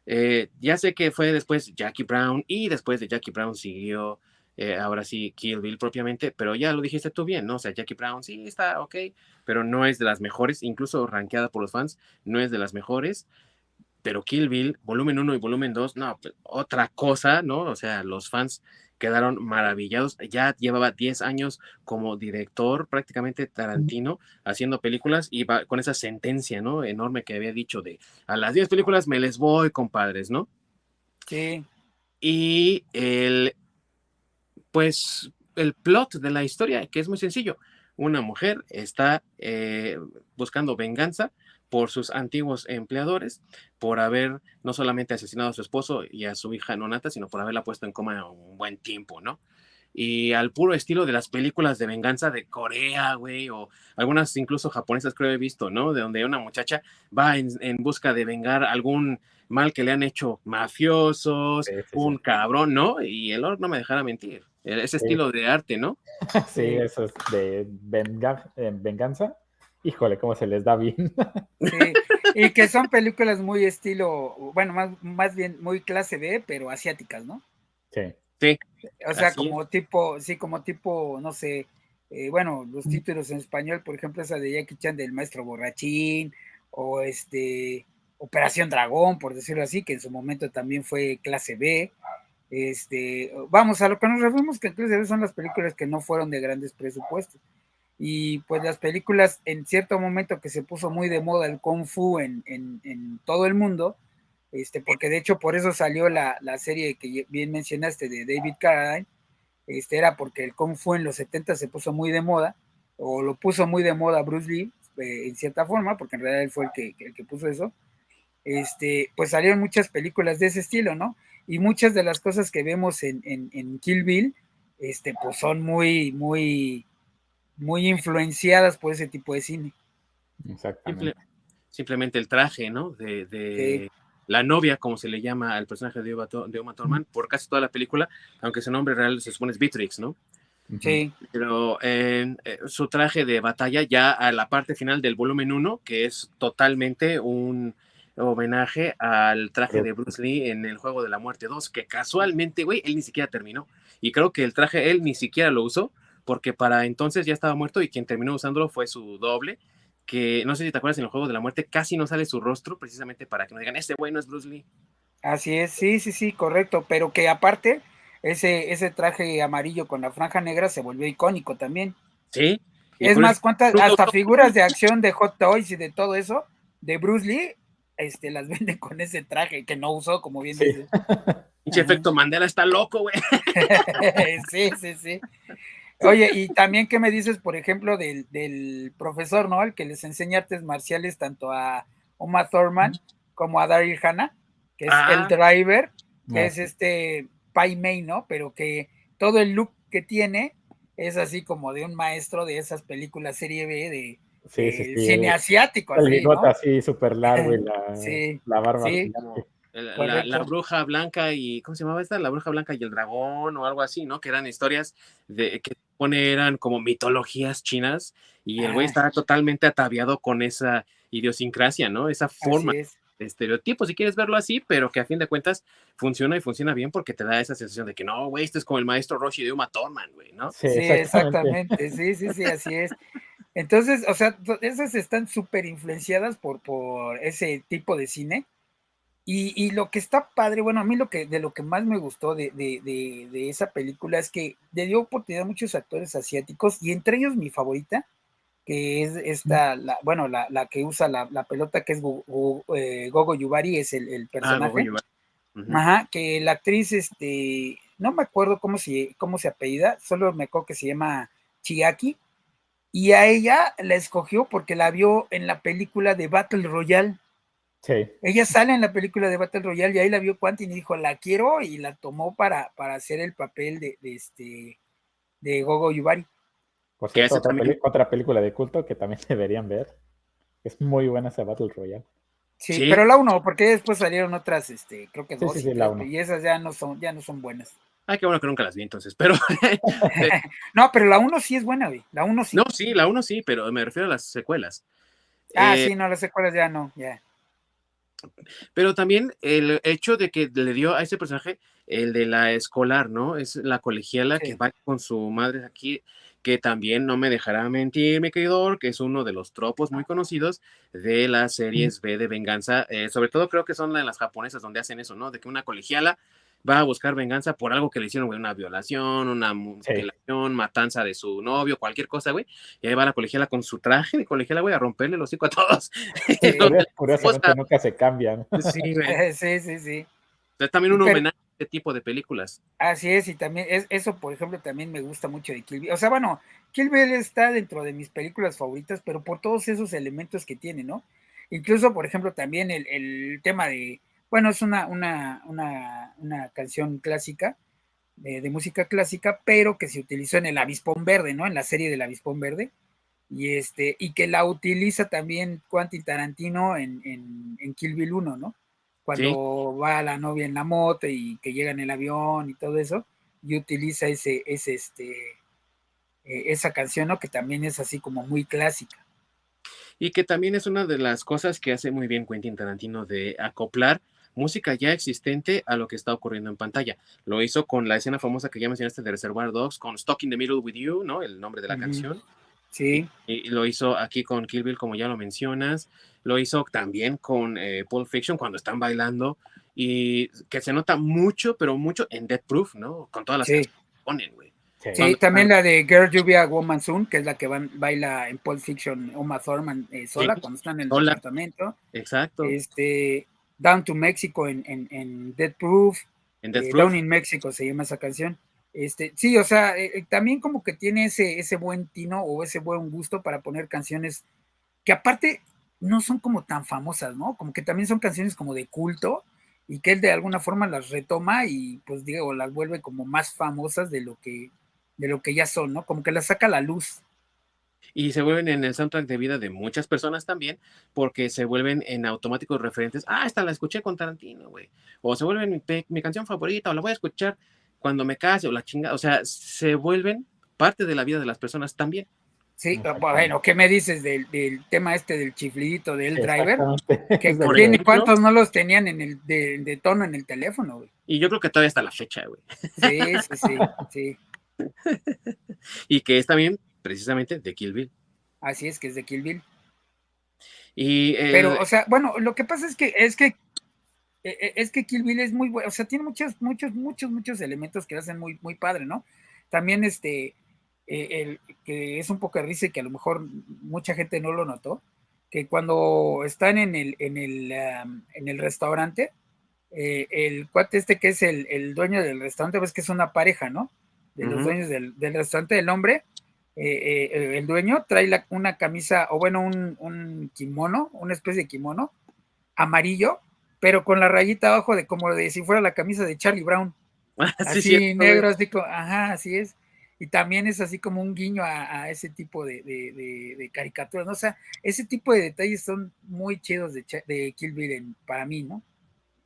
S1: eh, ya sé que fue después Jackie Brown y después de Jackie Brown siguió eh, ahora sí Kill Bill propiamente, pero ya lo dijiste tú bien, ¿no? O sea, Jackie Brown sí está ok, pero no es de las mejores, incluso rankeada por los fans, no es de las mejores. Pero Kill Bill, volumen 1 y volumen 2, no, pues, otra cosa, ¿no? O sea, los fans quedaron maravillados. Ya llevaba 10 años como director, prácticamente Tarantino, haciendo películas y va con esa sentencia, ¿no? Enorme que había dicho de a las 10 películas me les voy, compadres, ¿no?
S2: Sí.
S1: Y el, pues el plot de la historia, que es muy sencillo. Una mujer está eh, buscando venganza por sus antiguos empleadores, por haber no solamente asesinado a su esposo y a su hija nonata, sino por haberla puesto en coma un buen tiempo, ¿no? y al puro estilo de las películas de venganza de Corea, güey, o algunas incluso japonesas creo he visto, ¿no? De donde una muchacha va en, busca de vengar algún mal que le han hecho mafiosos, un cabrón, ¿no? Y el Lord no me dejara mentir. Ese estilo de arte, ¿no?
S3: Sí, eso es de eh, venganza. híjole, cómo se les da bien.
S2: Sí, y que son películas muy estilo, bueno, más, más bien muy clase B, pero asiáticas, ¿no?
S3: Sí.
S1: Sí.
S2: O sea, como tipo, sí, como tipo, no sé, eh, bueno, los títulos en español, por ejemplo, esa de Jackie Chan del maestro borrachín, o este, Operación Dragón, por decirlo así, que en su momento también fue clase B. Este, vamos, a lo que nos referimos que B son las películas que no fueron de grandes presupuestos. Y pues las películas, en cierto momento que se puso muy de moda el Kung Fu en, en, todo el mundo, este, porque de hecho por eso salió la, la, serie que bien mencionaste de David Carradine, este, era porque el Kung Fu en los 70 se puso muy de moda, o lo puso muy de moda Bruce Lee, eh, en cierta forma, porque en realidad él fue el que, el que puso eso, este, pues salieron muchas películas de ese estilo, ¿no? Y muchas de las cosas que vemos en, en, Kill Bill, este, pues son muy, muy, muy influenciadas por ese tipo de cine.
S3: Exactamente.
S1: simplemente el traje, ¿no? De, la novia, como se le llama al personaje de Uma, Thurman, por casi toda la película, aunque su nombre real se supone es Beatrix, ¿no?
S2: Sí.
S1: Pero en eh, su traje de batalla ya a la parte final del volumen 1, que es totalmente un homenaje al traje de Bruce Lee en el Juego de la Muerte 2, que casualmente, güey, él ni siquiera terminó. Y creo que el traje él ni siquiera lo usó, porque para entonces ya estaba muerto y quien terminó usándolo fue su doble, que no sé si te acuerdas, en el Juego de la Muerte casi no sale su rostro, precisamente para que no digan, este güey no es Bruce Lee.
S2: Así es, sí, sí, sí, correcto, pero que aparte, ese, ese traje amarillo con la franja negra se volvió icónico también.
S1: Sí.
S2: Es más, cuántas, hasta figuras de acción de Hot Toys y de todo eso, de Bruce Lee, este, las venden con ese traje que no usó, como bien dice.
S1: Pinche efecto Mandela está loco, güey.
S2: sí, sí, sí. Oye, y también, ¿qué me dices, por ejemplo, del, profesor, ¿no? El que les enseña artes marciales tanto a Uma Thurman como a Daryl Hannah, que es el ah. driver, que es este Pai Mei, ¿no? Pero que todo el look que tiene es así como de un maestro de esas películas serie B de,
S3: sí, sí,
S2: cine asiático.
S3: El bigote así súper largo y la, la barba.
S1: La, bruja blanca y, ¿cómo se llamaba esta? La bruja blanca y el dragón o algo así, ¿no? Que eran historias de que pone eran como mitologías chinas y el güey ah. estaba totalmente ataviado con esa idiosincrasia, ¿no? Esa forma de estereotipo, si quieres verlo así, pero que a fin de cuentas funciona y funciona bien porque te da esa sensación de que no, güey, esto es como el maestro Roshi de Uma Thurman, güey, ¿no?
S2: Sí, exactamente. sí, sí, sí, así es. Entonces, o sea, esas están súper influenciadas por, por ese tipo de cine. Y, lo que está padre, bueno, a mí lo que de lo que más me gustó de, esa película es que le dio oportunidad a muchos actores asiáticos y entre ellos mi favorita, que es esta, la, bueno, la, que usa la, pelota que es eh, Gogo Yubari, es el, ah, personaje. Ajá, que la actriz, este, no me acuerdo cómo se, cómo se apellida, solo me acuerdo que se llama Chiaki, y a ella la escogió porque la vio en la película de Battle Royale. Ella sale en la película de Battle Royale y ahí la vio Quantin y dijo, la quiero y la tomó para, para hacer el papel de, este de Gogo Yubari.
S3: Pues es otra, película de culto que también deberían ver. Es muy buena esa Battle Royale.
S2: Sí, pero la uno, porque después salieron otras, este, creo que dos, y, esas ya no son, ya no son buenas.
S1: Ay, qué bueno que nunca las vi entonces, pero.
S2: no, pero la uno sí es buena, güey. La uno sí.
S1: No, sí, la uno sí, pero me refiero a las secuelas.
S2: Ah, eh, sí, no, las secuelas ya no, ya.
S1: Pero también el hecho de que le dio a ese personaje el de la escolar, ¿no? Es la colegiala que va con su madre aquí, que también no me dejará mentir, mi querido, que es uno de los tropos muy conocidos de las series B de venganza, eh, sobre todo creo que son las japonesas donde hacen eso, ¿no? De que una colegiala va a buscar venganza por algo que le hicieron, güey, una violación, una mutilación, matanza de su novio, cualquier cosa, güey. Y ahí va la colegiala con su traje de colegiala, güey, a romperle los hocico a todos.
S3: Sí, curiosamente nunca se cambian.
S2: Sí, sí, sí, sí.
S1: Es también un homenaje a este tipo de películas.
S2: Así es, y también es, eso, por ejemplo, también me gusta mucho de Kill Bill. O sea, bueno, Kill Bill está dentro de mis películas favoritas, pero por todos esos elementos que tiene, ¿no? Incluso, por ejemplo, también el, el tema de bueno, es una, una, una, canción clásica, de, música clásica, pero que se utilizó en el Avispón Verde, ¿no? En la serie del Avispón Verde. Y, este, y que la utiliza también Quentin Tarantino en, en, Kill Bill 1, ¿no? Cuando va la novia en la moto y que llega en el avión y todo eso, y utiliza ese, ese, este, eh, esa canción, ¿no? Que también es así como muy clásica.
S1: Y que también es una de las cosas que hace muy bien Quentin Tarantino de acoplar música ya existente a lo que está ocurriendo en pantalla. Lo hizo con la escena famosa que ya mencionaste de Reservoir Dogs, con Stuck in the Middle with You, ¿no? El nombre de la canción.
S2: Sí.
S1: Y, lo hizo aquí con Kill Bill, como ya lo mencionas. Lo hizo también con eh, Pulp Fiction cuando están bailando. Y que se nota mucho, pero mucho en Dead Proof, ¿no? Con todas las
S2: sí.
S1: que ponen, güey.
S2: Sí, también la de Girl Lluvia Woman Soon, que es la que van, baila en Pulp Fiction Uma Thurman eh, sola cuando están en el departamento.
S1: Exacto.
S2: Este, Down to Mexico en, en, en Dead Proof.
S1: En Dead
S2: eh,
S1: Proof.
S2: Down in Mexico se llama esa canción. Este, sí, o sea, eh, también como que tiene ese, ese buen tino o ese buen gusto para poner canciones que aparte no son como tan famosas, ¿no? Como que también son canciones como de culto y que él de alguna forma las retoma y pues digo, las vuelve como más famosas de lo que de lo que ya son, ¿no? Como que las saca a la luz.
S1: Y se vuelven en el soundtrack de vida de muchas personas también, porque se vuelven en automáticos referentes. Ah, esta la escuché con Tarantino, güey. O se vuelven mi, mi, canción favorita, o la voy a escuchar cuando me case, o la chingada. O sea, se vuelven parte de la vida de las personas también.
S2: Sí, bueno, ¿qué me dices del, del tema este del chiflidito del driver? Que tiene, ¿Cuántos no los tenían en el de, de tono en el teléfono, güey?
S1: Y yo creo que todavía está la fecha, güey.
S2: Sí, sí, sí, sí.
S1: y que es también precisamente de Kill Bill.
S2: Así es que es de Kill Bill.
S1: Y, eh,
S2: Pero, o sea, bueno, lo que pasa es que es que es que Kill Bill es muy bueno, o sea, tiene muchos, muchos, muchos, muchos elementos que hacen muy, muy padre, ¿no? También este, eh, el, que es un poco risa y que a lo mejor mucha gente no lo notó, que cuando están en el, en el, um, en el restaurante, eh, el cuate este que es el, el, dueño del restaurante, ves que es una pareja, ¿no? De los uh -huh. dueños del, del, restaurante, el hombre, eh, eh, el dueño trae la, una camisa, o bueno, un, un, kimono, una especie de kimono, amarillo, pero con la rayita abajo de como de si fuera la camisa de Charlie Brown. así sí, negro, así como, ajá, así es. Y también es así como un guiño a, a ese tipo de, de, de, de, caricaturas, ¿no? O sea, ese tipo de detalles son muy chidos de, de Kill Bill en, para mí, ¿no?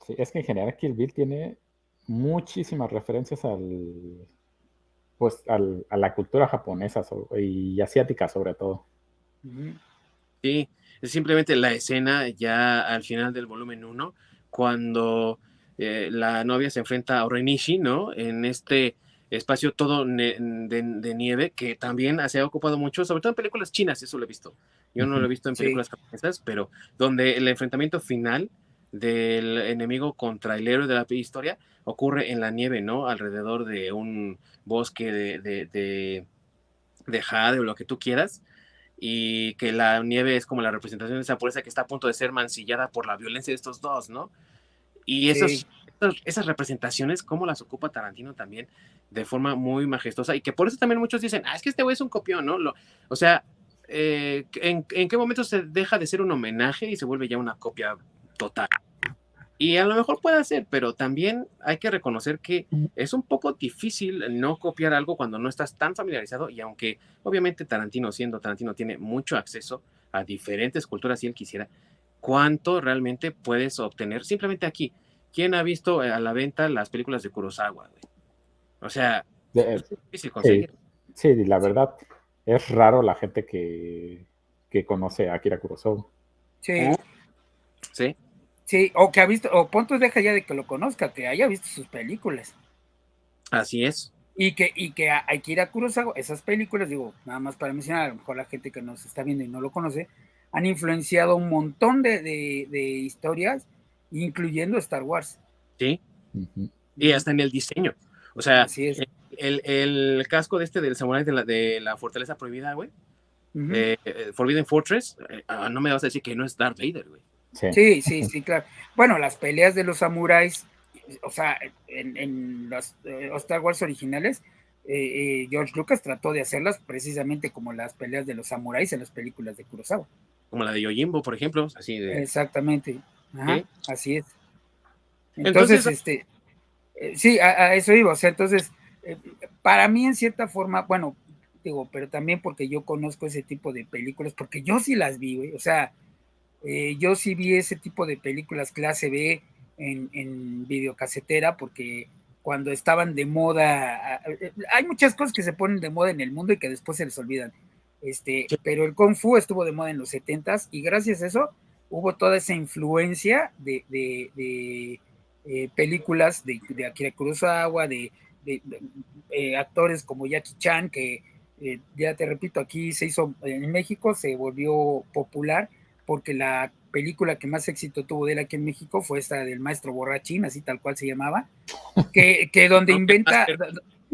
S3: Sí, es que en general Kill Bill tiene muchísimas referencias al, pues al, a la cultura japonesa sobre, y asiática sobre todo.
S1: Sí, es simplemente la escena ya al final del volumen 1, cuando eh, la novia se enfrenta a Orenishi, ¿no? En este espacio todo de, de, nieve que también se ha ocupado mucho, sobre todo en películas chinas, eso lo he visto. Yo no lo he visto en películas sí. japonesas, pero donde el enfrentamiento final del enemigo contra el héroe de la historia ocurre en la nieve, ¿no? Alrededor de un bosque de, de, de, de jade o lo que tú quieras, y que la nieve es como la representación de esa pureza que está a punto de ser mancillada por la violencia de estos dos, ¿no? Y esos, sí. esas representaciones, cómo las ocupa Tarantino también de forma muy majestuosa, y que por eso también muchos dicen, ah, es que este güey es un copión, ¿no? Lo, o sea, eh, ¿en, ¿en qué momento se deja de ser un homenaje y se vuelve ya una copia total? Y a lo mejor puede ser, pero también hay que reconocer que es un poco difícil no copiar algo cuando no estás tan familiarizado y aunque obviamente Tarantino siendo Tarantino tiene mucho acceso a diferentes culturas si él quisiera, ¿cuánto realmente puedes obtener simplemente aquí? ¿Quién ha visto a la venta las películas de Kurosawa? Güey? O sea, es difícil conseguir.
S3: Sí, sí, la verdad es raro la gente que, que conoce a Akira Kurosawa.
S2: Sí.
S1: Sí.
S2: Sí, o que ha visto, o punto deja ya de que lo conozca, que haya visto sus películas.
S1: Así es.
S2: Y que, y que Akira Kurosawa, esas películas, digo, nada más para mencionar, a lo mejor la gente que nos está viendo y no lo conoce, han influenciado un montón de, de, de historias, incluyendo Star Wars.
S1: Sí. Uh -huh. Y hasta en el diseño. O sea, el, el, casco de este del samurai de la, de la fortaleza prohibida, güey. Uh -huh. eh, Forbidden Fortress, eh, no me vas a decir que no es Darth Vader, güey.
S2: Sí. sí, sí, sí, claro. Bueno, las peleas de los samuráis, o sea, en, en los, eh, Star Wars originales, eh, eh, George Lucas trató de hacerlas precisamente como las peleas de los samuráis en las películas de Kurosawa.
S1: Como la de Yojimbo, por ejemplo, así de...
S2: Exactamente, Ajá, ¿Sí? así es. Entonces, entonces este, eh, sí, a, a, eso iba, o sea, entonces, eh, para mí en cierta forma, bueno, digo, pero también porque yo conozco ese tipo de películas, porque yo sí las vi, güey, o sea, eh, yo sí vi ese tipo de películas clase B en, en videocasetera porque cuando estaban de moda, hay muchas cosas que se ponen de moda en el mundo y que después se les olvidan. Este, pero el Kung Fu estuvo de moda en los 70s y gracias a eso hubo toda esa influencia de, de, eh, películas de, de, Akira Kurosawa, de, eh, actores como Jackie Chan, que eh, ya te repito, aquí se hizo, en México se volvió popular porque la película que más éxito tuvo de él aquí en México fue esta del maestro borrachín, así tal cual se llamaba, que, que donde inventa,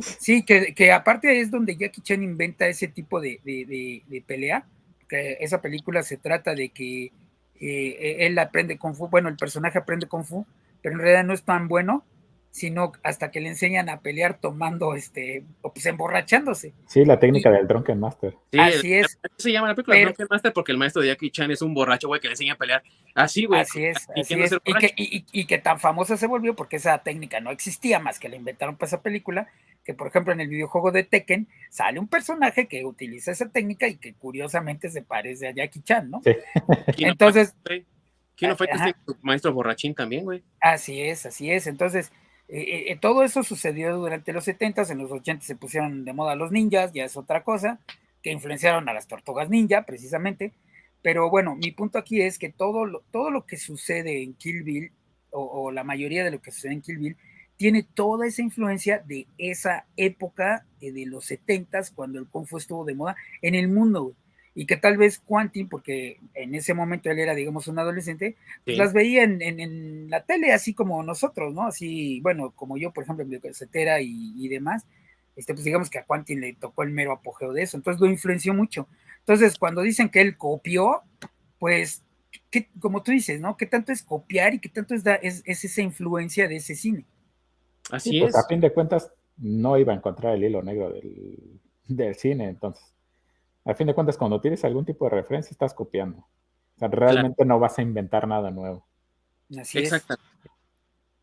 S2: sí, que, que, aparte es donde Jackie Chan inventa ese tipo de, de, pelea, que esa película se trata de que eh, él aprende Kung Fu, bueno, el personaje aprende Kung Fu, pero en realidad no es tan bueno, sino hasta que le enseñan a pelear tomando, este, o pues emborrachándose.
S3: Sí, la técnica del Drunken Master.
S1: Sí, Así es. Se llama la película Drunken Master porque el maestro de Jackie Chan es un borracho, güey, que le enseña a pelear. Así, güey.
S2: Así es, y, así es. Y, que, y, que, tan famosa se volvió porque esa técnica no existía más que la inventaron para esa película, que por ejemplo en el videojuego de Tekken sale un personaje que utiliza esa técnica y que curiosamente se parece a Jackie Chan, ¿no? Sí. Entonces...
S1: ¿Quién no fue este maestro borrachín también, güey?
S2: Así es, así es. Entonces, eh, eh, eh, todo eso sucedió durante los 70 en los 80 se pusieron de moda los ninjas, ya es otra cosa, que influenciaron a las tortugas ninja, precisamente. Pero bueno, mi punto aquí es que todo lo, todo lo que sucede en Kill Bill, o, la mayoría de lo que sucede en Kill Bill, tiene toda esa influencia de esa época de los 70 cuando el Kung Fu estuvo de moda en el mundo y que tal vez Quantin, porque en ese momento él era, digamos, un adolescente, pues las veía en, la tele, así como nosotros, ¿no? Así, bueno, como yo, por ejemplo, en Biocasetera y, y demás, este, pues digamos que a Quantin le tocó el mero apogeo de eso, entonces lo influenció mucho. Entonces, cuando dicen que él copió, pues, ¿qué, como tú dices, ¿no? ¿Qué tanto es copiar y qué tanto es, es, esa influencia de ese cine?
S3: Así pues, es. a fin de cuentas, no iba a encontrar el hilo negro del, del cine, entonces a fin de cuentas, cuando tienes algún tipo de referencia, estás copiando. O sea, realmente no vas a inventar nada nuevo.
S1: Así Exacto.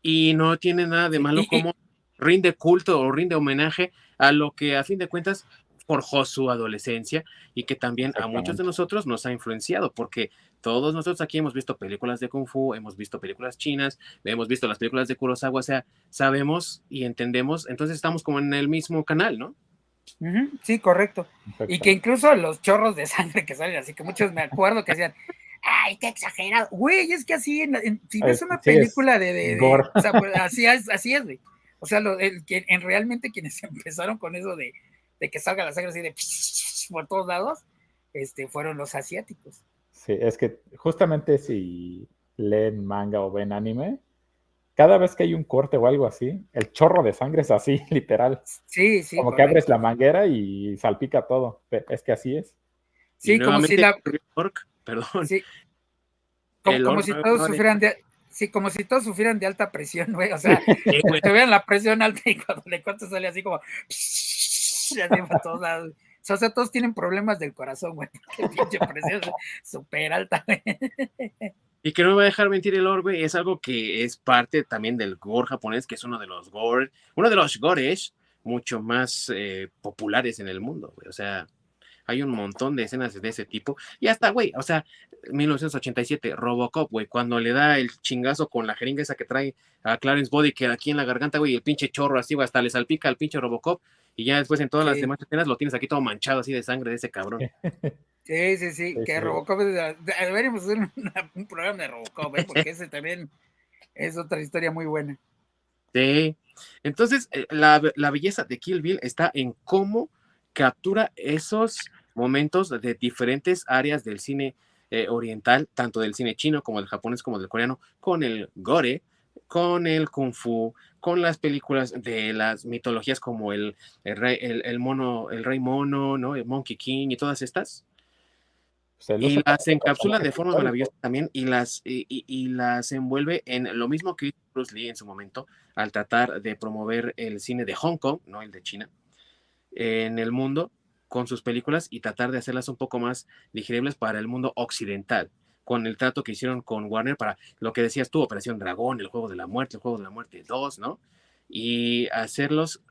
S1: Y no tiene nada de malo como rinde culto o rinde homenaje a lo que a fin de cuentas forjó su adolescencia y que también a muchos de nosotros nos ha influenciado, porque todos nosotros aquí hemos visto películas de Kung Fu, hemos visto películas chinas, hemos visto las películas de Kurosawa, o sea, sabemos y entendemos, entonces estamos como en el mismo canal, ¿no?
S2: Sí, correcto. Y que incluso los chorros de sangre que salen, así que muchos me acuerdo que decían, ay, qué exagerado. Güey, es que así, si ves una película de... pues, así es, así es, güey. O sea, lo, el, que, en realmente quienes empezaron con eso de, de, que salga la sangre así de por todos lados, este, fueron los asiáticos.
S3: Sí, es que justamente si leen manga o ven anime, cada vez que hay un corte o algo así, el chorro de sangre es así, literal.
S2: Sí, sí.
S3: Como que abres la manguera y salpica todo. Es que así es.
S2: Sí, como si la.
S1: perdón.
S2: Sí. Como, si todos sufrieran de. Sí, como si todos sufrieran de alta presión, güey. O sea, te vean la presión alta y cuando le cuento sale así como. Y así para todos lados. O sea, todos tienen problemas del corazón, güey. Qué pinche presión súper alta, güey.
S1: Y que no me va a dejar mentir el orbe, es algo que es parte también del gore japonés, que es uno de los gore, uno de los gores mucho más eh, populares en el mundo, güey. O sea, hay un montón de escenas de ese tipo. Y hasta, güey, o sea, 1987, Robocop, güey, cuando le da el chingazo con la jeringa esa que trae a Clarence Body, que aquí en la garganta, güey, el pinche chorro así, güey, hasta le salpica al pinche Robocop. Y ya después en todas las demás escenas lo tienes aquí todo manchado así de sangre de ese cabrón.
S2: Sí, sí, sí, que Robocop, deberíamos hacer un programa de Robocop, ¿eh? porque ese también es otra historia muy buena.
S1: Sí, entonces eh, la, la, belleza de Kill Bill está en cómo captura esos momentos de diferentes áreas del cine eh, oriental, tanto del cine chino como del japonés como del coreano, con el gore, con el kung fu, con las películas de las mitologías como el, el, rey, el mono, el rey mono, ¿no? El Monkey King y todas estas. Y las encapsula de forma maravillosa también y las, y, las envuelve en lo mismo que Bruce Lee en su momento al tratar de promover el cine de Hong Kong, no el de China, en el mundo con sus películas y tratar de hacerlas un poco más digeribles para el mundo occidental, con el trato que hicieron con Warner para lo que decías tú, Operación Dragón, el Juego de la Muerte, el Juego de la Muerte 2, ¿no? Y hacerlos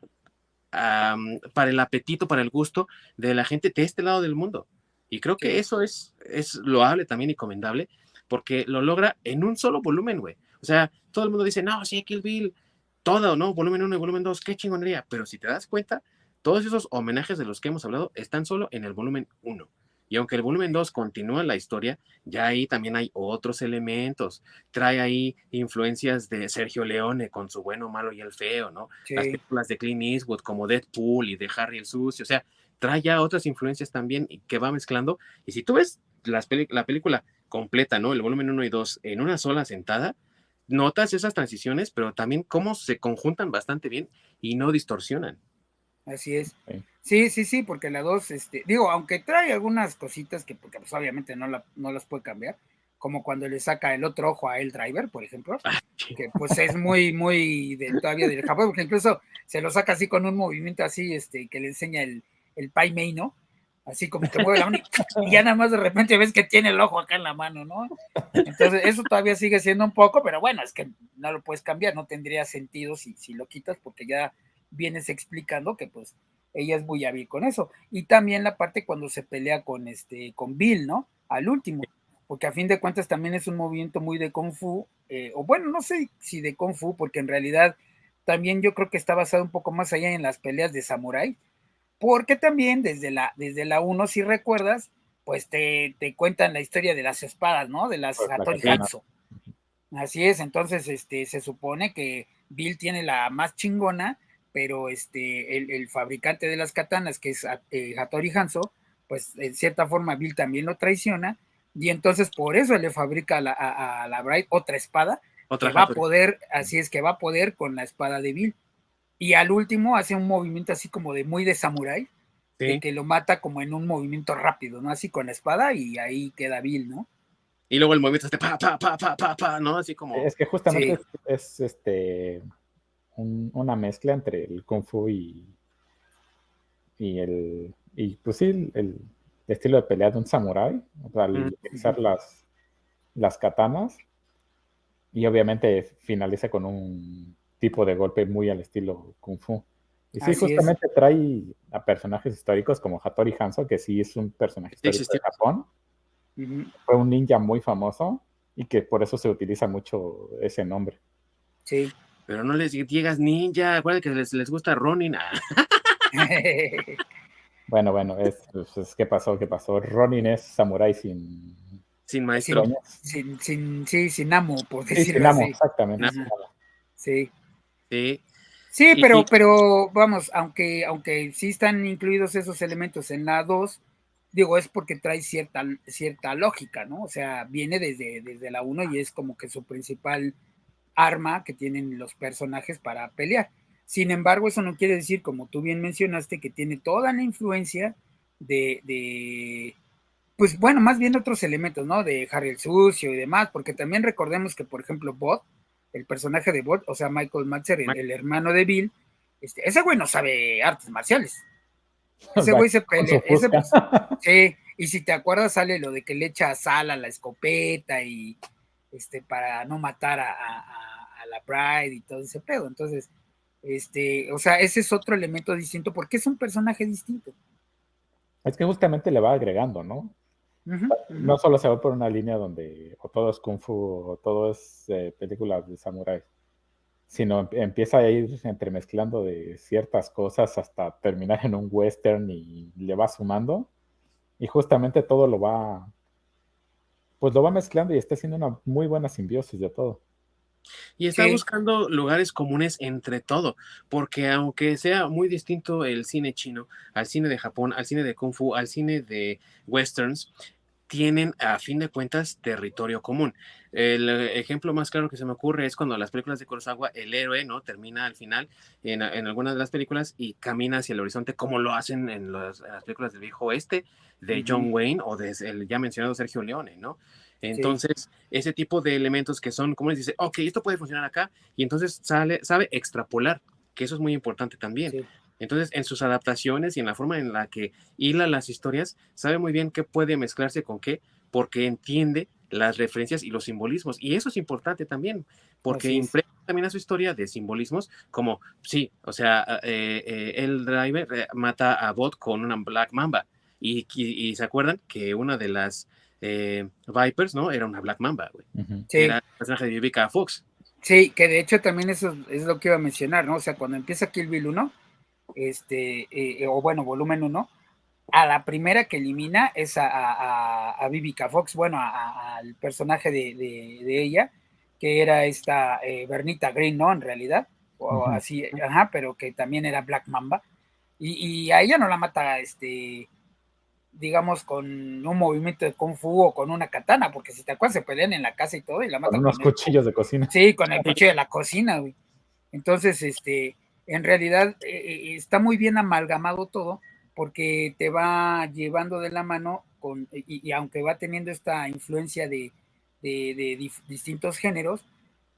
S1: para el apetito, para el gusto de la gente de este lado del mundo y creo que eso es, es loable también y comendable, porque lo logra en un solo volumen, güey. O sea, todo el mundo dice, no, sí, Kill Bill, todo, ¿no? Volumen 1 y volumen 2, qué chingonería. Pero si te das cuenta, todos esos homenajes de los que hemos hablado están solo en el volumen 1. Y aunque el volumen 2 continúa la historia, ya ahí también hay otros elementos. Trae ahí influencias de Sergio Leone con su bueno, malo y el feo, ¿no? Las películas de Clint Eastwood como Deadpool y de Harry el Sucio. O sea, trae ya otras influencias también que va mezclando. Y si tú ves la película completa, ¿no? El volumen 1 y 2 en una sola sentada, notas esas transiciones, pero también cómo se conjuntan bastante bien y no distorsionan.
S2: Así es. Sí, sí, sí, porque la 2, este, digo, aunque trae algunas cositas que, porque pues obviamente no, la, no las puede cambiar, como cuando le saca el otro ojo a el driver, por ejemplo, ah, que pues es muy, muy de, todavía del Japón, porque incluso se lo saca así con un movimiento así, este, que le enseña el, el Pai Mei, ¿no? Así como que mueve la mano y ya nada más de repente ves que tiene el ojo acá en la mano, ¿no? Entonces, eso todavía sigue siendo un poco, pero bueno, es que no lo puedes cambiar, no tendría sentido si, si lo quitas, porque ya vienes explicando que pues ella es muy hábil con eso. Y también la parte cuando se pelea con este, con Bill, ¿no? Al último, porque a fin de cuentas también es un movimiento muy de Kung Fu, eh, o bueno, no sé si de Kung Fu, porque en realidad también yo creo que está basado un poco más allá en las peleas de Samurai, porque también desde la, desde la 1, si recuerdas, pues te, te, cuentan la historia de las espadas, ¿no? De las Hattori Hanzo. Así es, entonces este, se supone que Bill tiene la más chingona, pero este, el, fabricante de las katanas, que es eh, Hattori Hanzo, pues en cierta forma Bill también lo traiciona, y entonces por eso le fabrica a la, a, la Bright otra espada, otra que va a poder, así es que va a poder con la espada de Bill. Y al último hace un movimiento así como de muy de samurái, que lo mata como en un movimiento rápido, ¿no? Así con la espada y ahí queda Bill, ¿no?
S1: Y luego el movimiento es de pa, pa, pa, pa, pa, pa, ¿no? Así como...
S3: Es que justamente es, este una mezcla entre el kung fu y, y el, y pues sí, el, estilo de pelea de un samurái, al utilizar las, las katanas, y obviamente finaliza con un tipo de golpe muy al estilo kung fu. Y sí, justamente trae a personajes históricos como Hattori Hanzo, que sí es un personaje histórico de Japón. Fue un ninja muy famoso y que por eso se utiliza mucho ese nombre.
S2: Sí
S1: pero no les digas ninja, acuérdate que les, les gusta Ronin. Ah.
S3: bueno, bueno, es, pues, ¿qué pasó? ¿Qué pasó? Ronin es samurái sin...
S1: Sin maestro.
S2: Sin, sin, sí, sin amo, por decirlo así.
S3: exactamente.
S2: Sí.
S1: Sí.
S2: Sí, pero, pero vamos, aunque, aunque sí están incluidos esos elementos en la 2, digo, es porque trae cierta, cierta lógica, ¿no? O sea, viene desde, desde la 1 y es como que su principal arma que tienen los personajes para pelear. Sin embargo, eso no quiere decir, como tú bien mencionaste, que tiene toda la influencia de, pues bueno, más bien otros elementos, ¿no? De Harry el Sucio y demás, porque también recordemos que, por ejemplo, Bot, el personaje de Bot, o sea, Michael Matzer, el, hermano de Bill, este, ese güey no sabe artes marciales. Ese güey se pelea. Ese, pues, sí, y si te acuerdas, sale lo de que le echa sal a la escopeta y este, para no matar a, la Pride y todo ese pedo. Entonces, este, o sea, ese es otro elemento distinto porque es un personaje distinto.
S3: Es que justamente le va agregando, ¿no? No solo se va por una línea donde o todo es kung fu o todo es eh, películas de samuráis, sino em, empieza a ir entremezclando de ciertas cosas hasta terminar en un western y le va sumando. Y justamente todo lo va pues lo va mezclando y está haciendo una muy buena simbiosis de todo.
S1: Y está buscando lugares comunes entre todo, porque aunque sea muy distinto el cine chino al cine de Japón, al cine de Kung Fu, al cine de westerns, tienen a fin de cuentas territorio común. El ejemplo más claro que se me ocurre es cuando las películas de Kurosawa, el héroe, ¿no? Termina al final en, algunas de las películas y camina hacia el horizonte como lo hacen en, las películas del viejo oeste de John Wayne o de el ya mencionado Sergio Leone, ¿no? Entonces, ese tipo de elementos que son, como les dice, ok, esto puede funcionar acá, y entonces sale, sabe extrapolar, que eso es muy importante también. Entonces, en sus adaptaciones y en la forma en la que hila las historias, sabe muy bien qué puede mezclarse con qué, porque entiende las referencias y los simbolismos. Y eso es importante también, porque impregna también a su historia de simbolismos, como, sí, o sea, eh, eh, el driver eh, mata a Bot con una Black Mamba. Y, se acuerdan que una de las eh, Vipers, ¿no? Era una Black Mamba, güey. Era el personaje de Vivica Fox.
S2: Sí, que de hecho también eso es lo que iba a mencionar, ¿no? O sea, cuando empieza Kill Bill 1, este, eh, o bueno, volumen 1, a la primera que elimina es a, a, a Vivica Fox, bueno, al personaje de, ella, que era esta eh, Bernita Green, ¿no? En realidad, o así, ajá, pero que también era Black Mamba. Y, y, a ella no la mata, este, digamos, con un movimiento de Kung Fu o con una katana, porque si te acuerdas, se pelean en la casa y todo, y la matan.
S3: Con unos cuchillos de cocina.
S2: Sí, con el cuchillo de la cocina, güey. Entonces, este, en realidad eh, eh, está muy bien amalgamado todo, porque te va llevando de la mano con, y, aunque va teniendo esta influencia de, distintos géneros,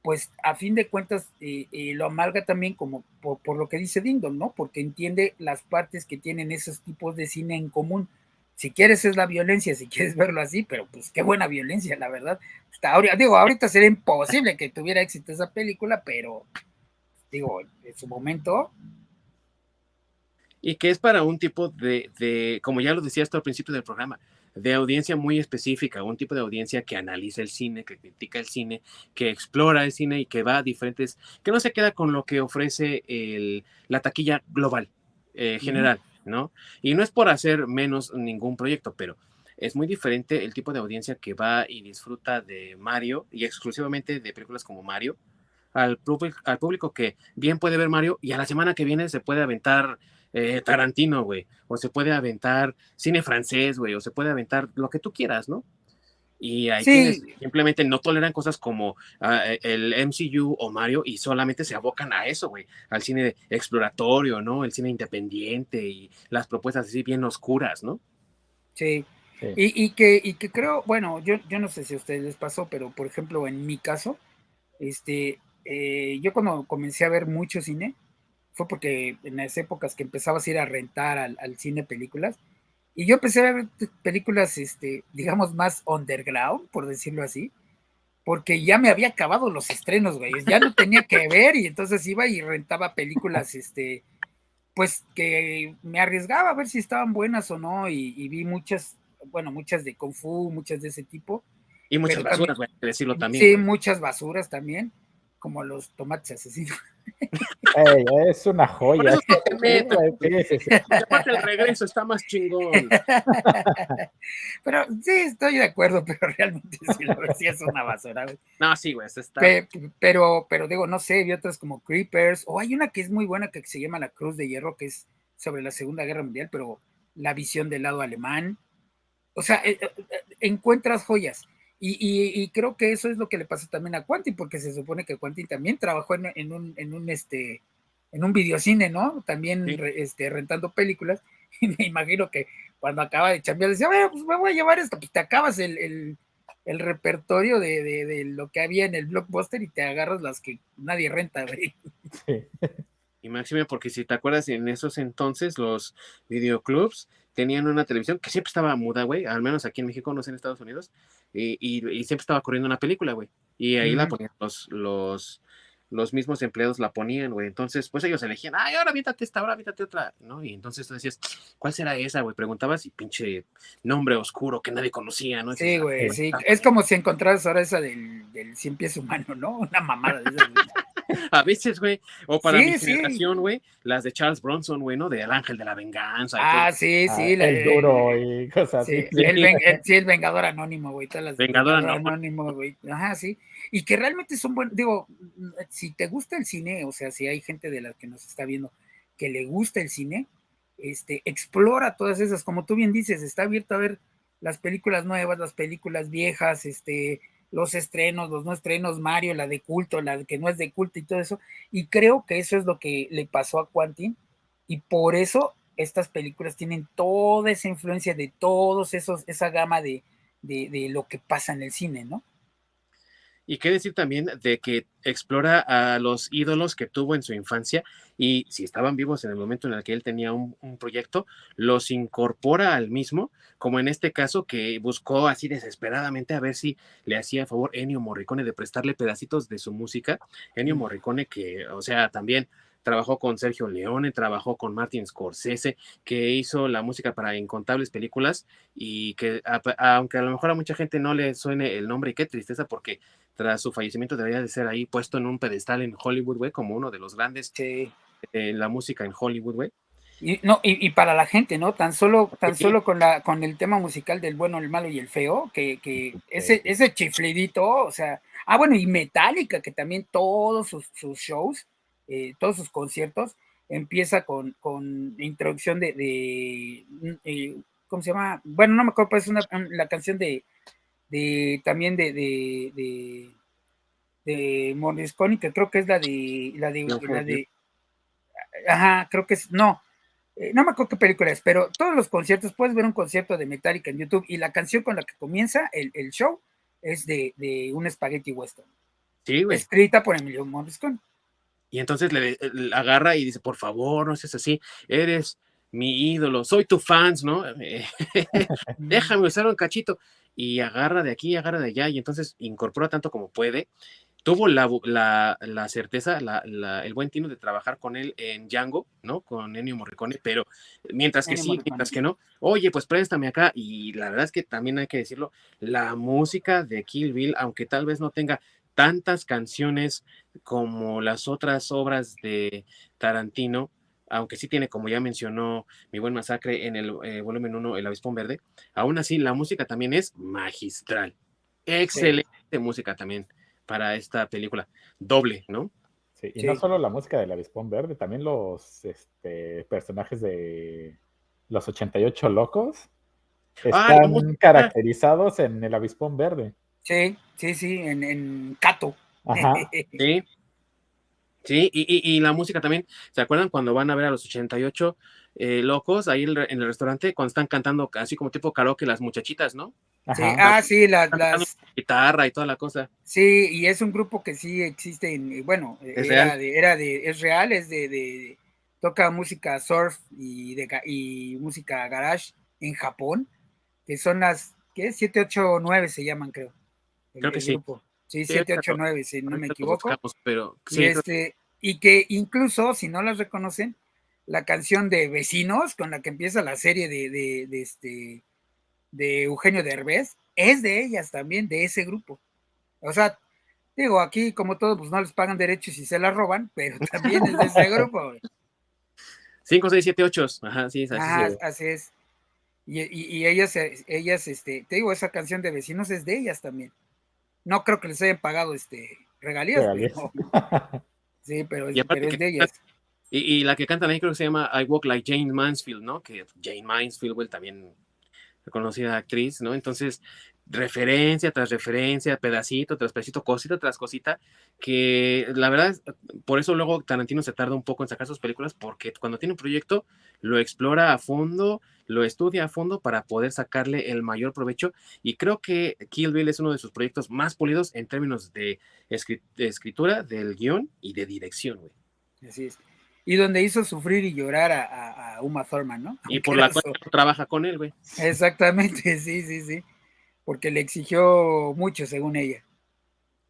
S2: pues a fin de cuentas eh, lo amalga también como por, lo que dice Dindon, ¿no? Porque entiende las partes que tienen esos tipos de cine en común si quieres es la violencia, si quieres verlo así, pero pues qué buena violencia, la verdad. ahorita, digo, ahorita sería imposible que tuviera éxito esa película, pero digo, en su momento.
S1: Y que es para un tipo de, de, como ya lo decías tú al principio del programa, de audiencia muy específica, un tipo de audiencia que analiza el cine, que critica el cine, que explora el cine y que va a diferentes, que no se queda con lo que ofrece el, la taquilla global, eh, general. ¿No? Y no es por hacer menos ningún proyecto, pero es muy diferente el tipo de audiencia que va y disfruta de Mario y exclusivamente de películas como Mario al, al público que bien puede ver Mario y a la semana que viene se puede aventar eh, Tarantino, güey, o se puede aventar cine francés, güey, o se puede aventar lo que tú quieras, ¿no? Y hay quienes simplemente no toleran cosas como e, el MCU o Mario y solamente se abocan a eso, güey, al cine exploratorio, ¿no? El cine independiente y las propuestas así bien oscuras, ¿no?
S2: Sí. Y, que, y que creo, bueno, yo, yo no sé si a ustedes les pasó, pero por ejemplo, en mi caso, este, eh, yo cuando comencé a ver mucho cine, fue porque en las épocas que empezabas a ir a rentar al, al cine películas, y yo empecé a ver películas, este, digamos, más underground, por decirlo así, porque ya me había acabado los estrenos, güey. Ya no tenía que ver y entonces iba y rentaba películas, este, pues que me arriesgaba a ver si estaban buenas o no y, vi muchas, bueno, muchas de Kung Fu, muchas de ese tipo.
S1: Y muchas basuras, güey, decirlo también.
S2: Sí, muchas basuras también, como los tomates asesinos
S3: es una joya.
S1: el regreso está más chingón.
S2: Pero sí, estoy de acuerdo, pero realmente sí, es una basura.
S1: No, sí, güey, está.
S2: pero, pero digo, no sé, vi otras como Creepers, o hay una que es muy buena que se llama La Cruz de Hierro, que es sobre la Segunda Guerra Mundial, pero la visión del lado alemán. O sea, eh, eh, encuentras joyas. Y, creo que eso es lo que le pasa también a Quantin, porque se supone que Quantin también trabajó en, un, en un, este, en un videocine, ¿no? También este, rentando películas. Y me imagino que cuando acaba de chambear decía, bueno, pues me voy a llevar esto, pues te acabas el, repertorio de, lo que había en el blockbuster y te agarras las que nadie renta, güey.
S1: Y máxime, porque si te acuerdas, en esos entonces los videoclubs tenían una televisión que siempre estaba muda, güey, al menos aquí en México, no sé en Estados Unidos, y, y, siempre estaba corriendo una película, güey. Y ahí la ponían los, los, los mismos empleados la ponían, güey. Entonces, pues ellos elegían, ay, ahora vítate esta, ahora vítate otra, ¿no? Y entonces tú decías, ¿cuál será esa, güey? Preguntabas y pinche nombre oscuro que nadie conocía, ¿no?
S2: Sí, güey, sí. Es como si encontraras ahora esa del, del cien pies humano, ¿no? Una mamada de esas.
S1: a veces, güey, o para mi generación, güey, las de Charles Bronson, güey, ¿no? De El Ángel de la Venganza.
S2: Ah, sí, sí.
S3: Ah, el duro y cosas así.
S2: Sí, el, Vengador Anónimo, güey. Todas las
S1: Vengador, Anónimo,
S2: güey. Ajá, sí. Y que realmente son buenos, digo, si te gusta el cine, o sea, si hay gente de la que nos está viendo que le gusta el cine, este, explora todas esas, como tú bien dices, está abierto a ver las películas nuevas, las películas viejas, este, los estrenos, los no estrenos, Mario, la de culto, la que no es de culto y todo eso. Y creo que eso es lo que le pasó a Quantin y por eso estas películas tienen toda esa influencia de todos esos, esa gama de, de lo que pasa en el cine, ¿no?
S1: Y qué decir también de que explora a los ídolos que tuvo en su infancia y si estaban vivos en el momento en el que él tenía un, proyecto, los incorpora al mismo, como en este caso que buscó así desesperadamente a ver si le hacía favor Ennio Morricone de prestarle pedacitos de su música. Ennio Morricone que, o sea, también trabajó con Sergio Leone, trabajó con Martin Scorsese, que hizo la música para incontables películas y que aunque a lo mejor a mucha gente no le suene el nombre y qué tristeza porque tras su fallecimiento debería de ser ahí puesto en un pedestal en Hollywood, güey, como uno de los grandes la música en Hollywood, güey.
S2: Y, no, y, para la gente, ¿no? Tan solo, tan solo con la, con el tema musical del bueno, el malo y el feo, que, que ese, ese chiflidito, o sea, ah, bueno, y Metallica, que también todos sus, shows, eh, todos sus conciertos, empieza con, con introducción de, de eh, ¿cómo se llama? Bueno, no me acuerdo, es una, la canción de, de también de, de, de, de que creo que es la de, la de, la de, ajá, creo que es, no, eh, no me acuerdo qué película es, pero todos los conciertos, puedes ver un concierto de Metallica en YouTube y la canción con la que comienza el, show es de, un spaghetti western.
S1: Sí, güey.
S2: Escrita por Emilio Morricone.
S1: Y entonces le, agarra y dice, por favor, no seas así, eres mi ídolo, soy tu fans, ¿no? Déjame usar un cachito. Y agarra de aquí, agarra de allá, y entonces incorpora tanto como puede tuvo la, certeza, el buen tino de trabajar con él en Django, ¿no? Con Ennio Morricone, pero mientras que sí, mientras que no, oye, pues préstame acá. Y la verdad es que también hay que decirlo, la música de Kill Bill, aunque tal vez no tenga tantas canciones como las otras obras de Tarantino, aunque sí tiene, como ya mencionó mi buen masacre en el eh, volumen 1, El Avispón Verde, aún así la música también es magistral. Excelente música también para esta película. Doble, ¿no?
S3: Sí, y no solo la música del Avispón Verde, también los este, personajes de los 88 locos ah, están caracterizados en el Avispón Verde.
S2: Sí, sí, sí, en, en Cato.
S1: Ajá. sí. Sí, y, y, la música también, ¿se acuerdan cuando van a ver a los 88 eh, locos ahí en el restaurante cuando están cantando así como tipo karaoke las muchachitas, ¿no?
S2: Sí, ah, sí, las,
S1: guitarra y toda la cosa.
S2: Sí, y es un grupo que sí existe, en, bueno, ¿Es era, real? De, era de, es real, es de, de toca música surf y, de, y música garage en Japón, que son las, ¿qué? 7, 8, 9 se llaman, creo.
S1: Creo que sí.
S2: Sí, 7, 8, 9, si no me equivoco.
S1: pero,
S2: y, este, y que incluso, si no las reconocen, la canción de Vecinos, con la que empieza la serie de, de, de este de Eugenio Derbez es de ellas también, de ese grupo. O sea, digo, aquí como todos, pues no les pagan derechos y se la roban, pero también es de ese grupo.
S1: 5, 6, 7, 8. Ajá, sí, así,
S2: Ajá, así es. Y, y, ellas, ellas, este, te digo, esa canción de vecinos es de ellas también. No creo que les hayan pagado este regalías. sí, pero, es, es de ellas.
S1: Y, y, la que cantan ahí creo que se llama I Walk Like Jane Mansfield, ¿no? Que Jane Mansfield, también reconocida actriz, ¿no? Entonces, referencia tras referencia, pedacito tras pedacito, cosita tras cosita, que la verdad, por eso luego Tarantino se tarda un poco en sacar sus películas, porque cuando tiene un proyecto, lo explora a fondo, lo estudia a fondo para poder sacarle el mayor provecho, y creo que Kill Bill es uno de sus proyectos más polidos en términos de, escritura, del guion y de dirección, güey.
S2: Así es y donde hizo sufrir y llorar a, Uma Thurman, ¿no?
S1: Y por la cual trabaja con él, güey.
S2: Exactamente, sí, sí, sí. Porque le exigió mucho, según ella.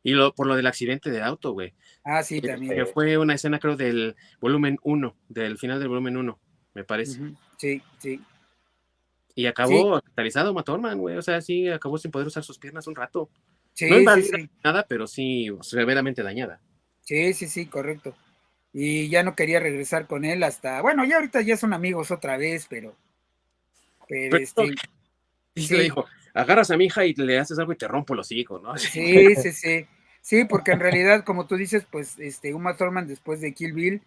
S1: Y lo, por lo del accidente de auto, güey.
S2: Ah, sí, también.
S1: fue una escena, creo, del volumen 1, del final del volumen 1, me parece.
S2: Sí, sí.
S1: Y acabó hospitalizado Uma Thurman, güey. O sea, sí, acabó sin poder usar sus piernas un rato.
S2: Sí,
S1: no
S2: sí,
S1: nada, pero sí severamente dañada.
S2: Sí, sí, sí, correcto y ya no quería regresar con él hasta, bueno, ya ahorita ya son amigos otra vez, pero, pero, este,
S1: sí. le dijo, agarras a mi hija y le haces algo y te rompo los hijos, ¿no?
S2: Sí, sí, sí, sí, porque en realidad, como tú dices, pues, este, Uma Thurman después de Kill Bill,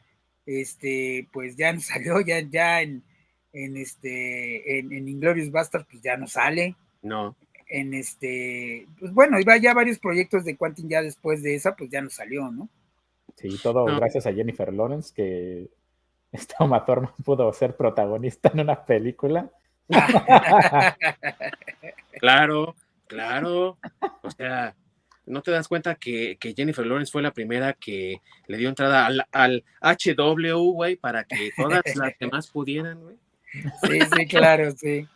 S2: este, pues ya no salió, ya, ya en, en este, en, en Inglorious Bastard, pues ya no sale.
S1: No.
S2: En este, pues bueno, iba ya varios proyectos de Quantin ya después de esa, pues ya no salió, ¿no?
S3: Sí, todo gracias a Jennifer Lawrence, que esta Uma pudo ser protagonista en una película.
S1: claro, claro. O sea, ¿no te das cuenta que, Jennifer Lawrence fue la primera que le dio entrada al, al HW, güey, para que todas las demás pudieran, güey?
S2: Sí, sí, claro, sí.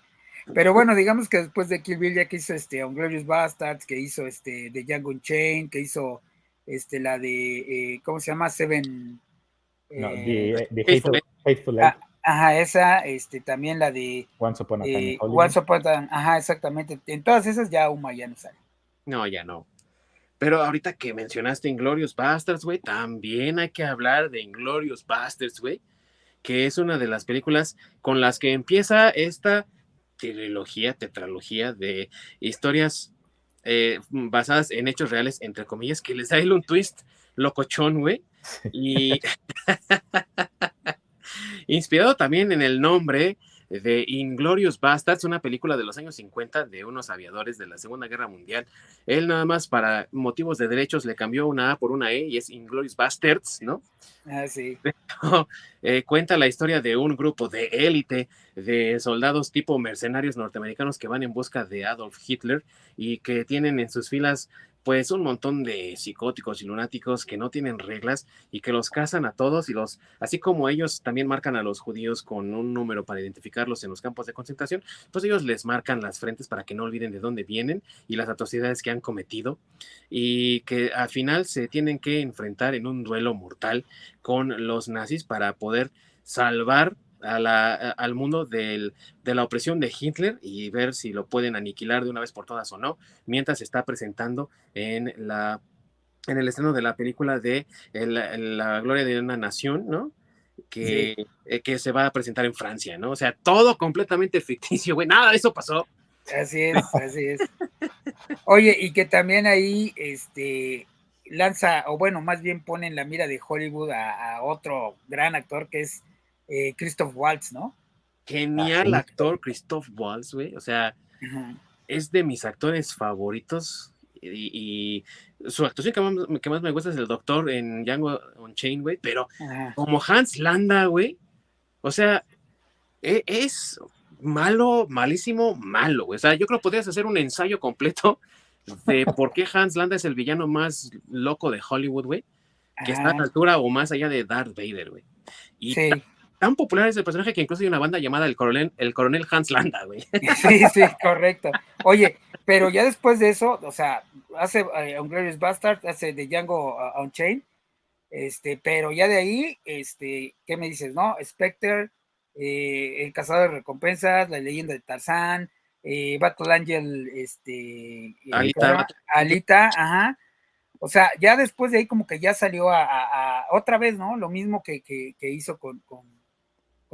S2: Pero bueno, digamos que después de Kill Bill ya que hizo este Unglorious Bastards, que hizo este The Django Chain, que hizo este, la de, eh, ¿cómo se llama? Seven.
S3: no, eh, the, Hateful, ah,
S2: ajá, esa, este, también la de
S3: Once Upon a Time.
S2: Eh, Once Upon a Time, ajá, exactamente. En todas esas ya Uma ya no sale.
S1: No, ya no. Pero ahorita que mencionaste Inglorious Bastards, güey, también hay que hablar de Inglorious Bastards, güey, que es una de las películas con las que empieza esta trilogía, tetralogía de historias eh, basadas en hechos reales, entre comillas, que les da un twist locochón, güey. Y inspirado también en el nombre de Inglorious Bastards, una película de los años 50 de unos aviadores de la Segunda Guerra Mundial. Él nada más para motivos de derechos le cambió una A por una E y es Inglorious Bastards, ¿no?
S2: Ah, sí.
S1: Eh, cuenta la historia de un grupo de élite de soldados tipo mercenarios norteamericanos que van en busca de Adolf Hitler y que tienen en sus filas pues un montón de psicóticos y lunáticos que no tienen reglas y que los cazan a todos y los, así como ellos también marcan a los judíos con un número para identificarlos en los campos de concentración, pues ellos les marcan las frentes para que no olviden de dónde vienen y las atrocidades que han cometido y que al final se tienen que enfrentar en un duelo mortal con los nazis para poder salvar al mundo de la opresión de Hitler y ver si lo pueden aniquilar de una vez por todas o no, mientras se está presentando en la en el estreno de la película de la, gloria de una nación, ¿no? Que, eh, que se va a presentar en Francia, ¿no? O sea, todo completamente ficticio, güey, nada de eso pasó.
S2: Así es, así es. Oye, y que también ahí, este, lanza, o bueno, más bien pone en la mira de Hollywood a otro gran actor que es eh, Christoph Waltz, ¿no?
S1: Genial actor Christoph Waltz, güey. O sea, es de mis actores favoritos. Y, su actuación que más, me gusta es el doctor en Django Chain, güey. Pero como Hans Landa, güey. O sea, e, es malo, malísimo, malo, güey. O sea, yo creo que podrías hacer un ensayo completo de por qué Hans Landa es el villano más loco de Hollywood, güey. Que está a la altura o más allá de Darth Vader, güey. Y sí tan popular es el personaje que incluso hay una banda llamada el coronel, el coronel Hans Landa, güey.
S2: Sí, sí, correcto. Oye, pero ya después de eso, o sea, hace uh, Glorious Bastard, hace de Django uh, Unchained, este, pero ya de ahí, este, ¿qué me dices, no? Spectre, eh, El Cazador de Recompensas, La Leyenda de Tarzán, eh, Battle Angel, este,
S1: Alita,
S2: Alita, ajá. O sea, ya después de ahí como que ya salió a, otra vez, ¿no? Lo mismo que, que, hizo con con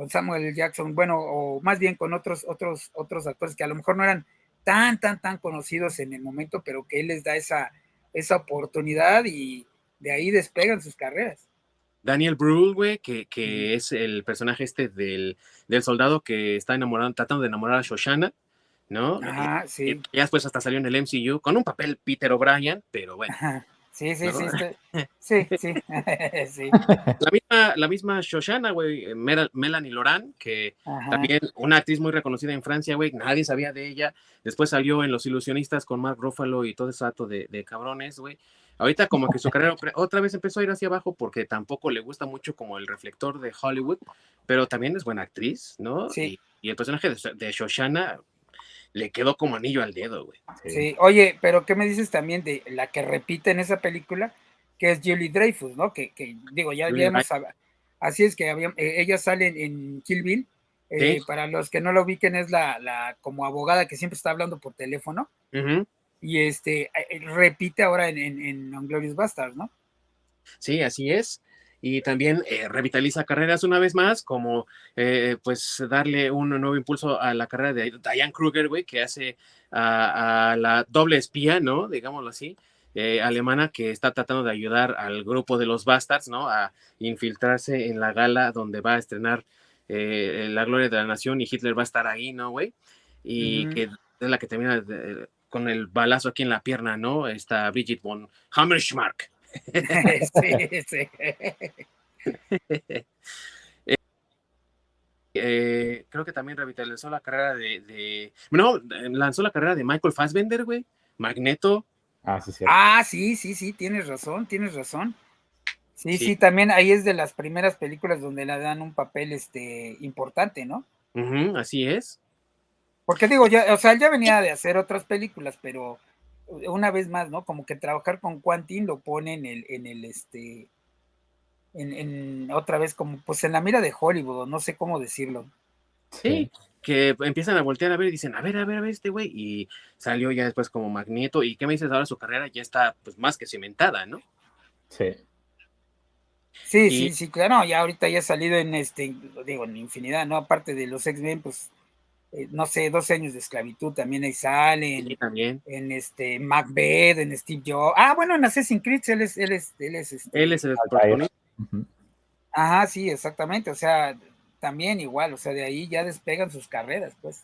S2: Samuel Jackson, bueno, o más bien con otros, otros, otros actores que a lo mejor no eran tan, tan, tan conocidos en el momento, pero que él les da esa, esa oportunidad y de ahí despegan sus carreras.
S1: Daniel Brühl, güey, que, que es el personaje este del, del, soldado que está enamorado, tratando de enamorar a Shoshana, ¿no?
S2: Ajá, sí.
S1: Y, ya después hasta salió en el MCU con un papel Peter O'Brien, pero bueno.
S2: Sí, sí, sí, sí, sí, sí.
S1: La misma, la misma Shoshana, güey, Melanie Loran, que también una actriz muy reconocida en Francia, güey, nadie sabía de ella. Después salió en Los Ilusionistas con Mark Ruffalo y todo ese acto de, de cabrones, güey. Ahorita como que su carrera otra vez empezó a ir hacia abajo porque tampoco le gusta mucho como el reflector de Hollywood, pero también es buena actriz, ¿no?
S2: Sí.
S1: Y, el personaje de, de Shoshana, le quedó como anillo al dedo, güey.
S2: Sí. oye, pero ¿qué me dices también de la que repite en esa película? Que es Julie Dreyfus, ¿no? Que, digo, ya habíamos así es que había, eh, ella sale en Kill Bill. Eh, para los que no lo ubiquen, es la, la, como abogada que siempre está hablando por teléfono. Y este eh, repite ahora en, en, en Glorious Bastards, ¿no?
S1: Sí, así es y también eh, revitaliza carreras una vez más, como eh, pues darle un nuevo impulso a la carrera de Diane Kruger, güey, que hace a, la doble espía, ¿no? Digámoslo así. Eh, alemana que está tratando de ayudar al grupo de los Bastards, ¿no? A infiltrarse en la gala donde va a estrenar La Gloria de la Nación y Hitler va a estar ahí, ¿no, güey? Y que es la que termina con el balazo aquí en la pierna, ¿no? Está Bridget von Hammerschmark. sí, sí. Eh, creo que también revitalizó la carrera de, No, lanzó la carrera de Michael Fassbender, güey. Magneto.
S2: Ah, sí, sí. Ah, sí, sí, sí, tienes razón, tienes razón. Sí, sí, también ahí es de las primeras películas donde le dan un papel este importante, ¿no?
S1: así es.
S2: Porque digo, ya, o sea, él ya venía de hacer otras películas, pero una vez más, ¿no? Como que trabajar con Quantin lo pone en el, en el este, en, otra vez como, pues en la mira de Hollywood, no sé cómo decirlo.
S1: Sí, que empiezan a voltear a ver y dicen, a ver, a ver, a ver este güey, y salió ya después como Magneto, y ¿qué me dices ahora? Su carrera ya está pues más que cimentada, ¿no?
S3: Sí.
S2: Sí, sí, sí, claro, ya ahorita ya ha salido en este, digo, en infinidad, ¿no? Aparte de los X-Men, pues, eh, no sé, 12 años de esclavitud también ahí salen.
S1: Sí, también.
S2: En este, Macbeth, en Steve Jobs. Ah, bueno, en Assassin's Creed, él es, él es, él es, este,
S1: él es el protagonista.
S2: Ajá, sí, exactamente, o sea, también igual, o sea, de ahí ya despegan sus carreras, pues.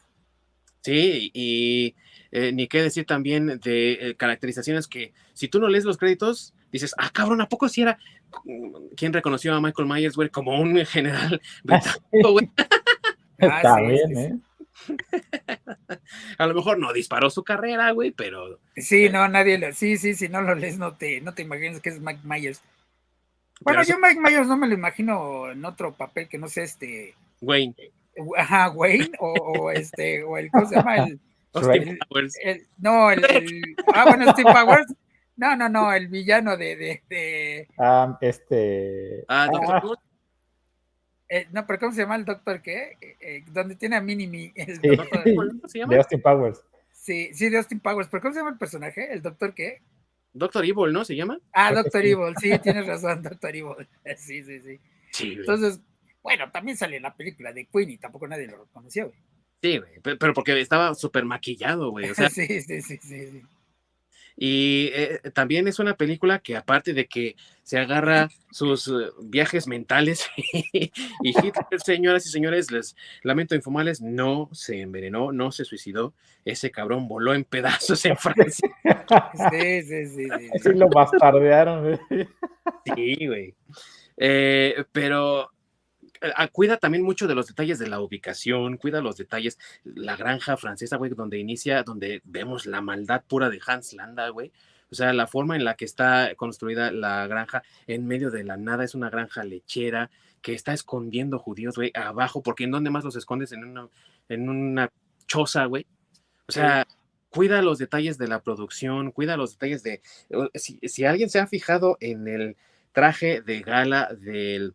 S1: Sí, y eh, ni qué decir también de eh, caracterizaciones que si tú no lees los créditos, dices, ah, cabrón, ¿a poco si era? ¿Quién reconoció a Michael Myers, güey, como un general güey?
S3: Está ah, bien, ¿eh?
S1: A lo mejor no disparó su carrera, güey, pero.
S2: Sí, no, nadie lo. Sí, sí, si no lo lees, no te, no te imaginas que es Mike Myers. Bueno, yo Mike Myers no me lo imagino en otro papel que no sé, este.
S1: Wayne.
S2: Ajá, Wayne, o, este, o el, ¿cómo se llama? El,
S1: Powers.
S2: no, el, Ah, bueno, Steve Powers. No, no, no, el villano de. de, de...
S3: Ah, este.
S1: Ah, Doctor ah.
S2: Eh, no, pero ¿cómo se llama el doctor qué? Eh, eh, donde tiene a Minimi. El
S3: sí. doctor, ¿cómo se llama? De Austin Powers.
S2: Sí, sí, de Austin Powers. ¿Pero cómo se llama el personaje? ¿El doctor qué?
S1: Doctor Evil, ¿no? ¿Se llama?
S2: Ah, Doctor Evil, sí, tienes razón, Doctor Evil. Sí, sí, sí. sí Entonces, bueno, también sale la película de Queen y tampoco nadie lo reconoció, güey.
S1: Sí, güey, pero porque estaba súper maquillado, güey. O sea,
S2: sí, sí, sí, sí, sí.
S1: Y eh, también es una película que aparte de que se agarra sus eh, viajes mentales y Hitler, señoras y señores, les lamento informales, no se envenenó, no se suicidó, ese cabrón voló en pedazos en Francia.
S2: Sí, sí, sí.
S3: Sí, lo bastardearon.
S1: Sí, güey. Eh, pero cuida también mucho de los detalles de la ubicación, cuida los detalles, la granja francesa, güey, donde inicia, donde vemos la maldad pura de Hans Landa, güey. O sea, la forma en la que está construida la granja en medio de la nada es una granja lechera que está escondiendo judíos, güey, abajo, porque ¿en dónde más los escondes? En una, en una choza, güey. O sea, cuida los detalles de la producción, cuida los detalles de... Si, si alguien se ha fijado en el traje de gala del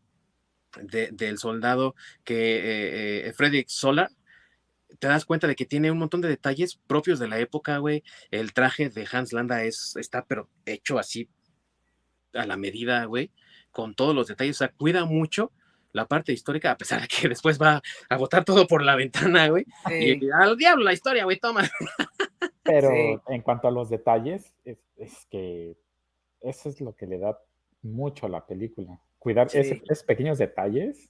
S1: del soldado que eh, eh, Frederick Sola, te das cuenta de que tiene un montón de detalles propios de la época, güey. El traje de Hans Landa es, está pero hecho así a la medida, güey, con todos los detalles. O sea, cuida mucho la parte histórica, a pesar de que después va a botar todo por la ventana, güey. Y al diablo la historia, güey, toma.
S3: Pero en cuanto a los detalles, es, es, que eso es lo que le da mucho a la película cuidar esos, pequeños detalles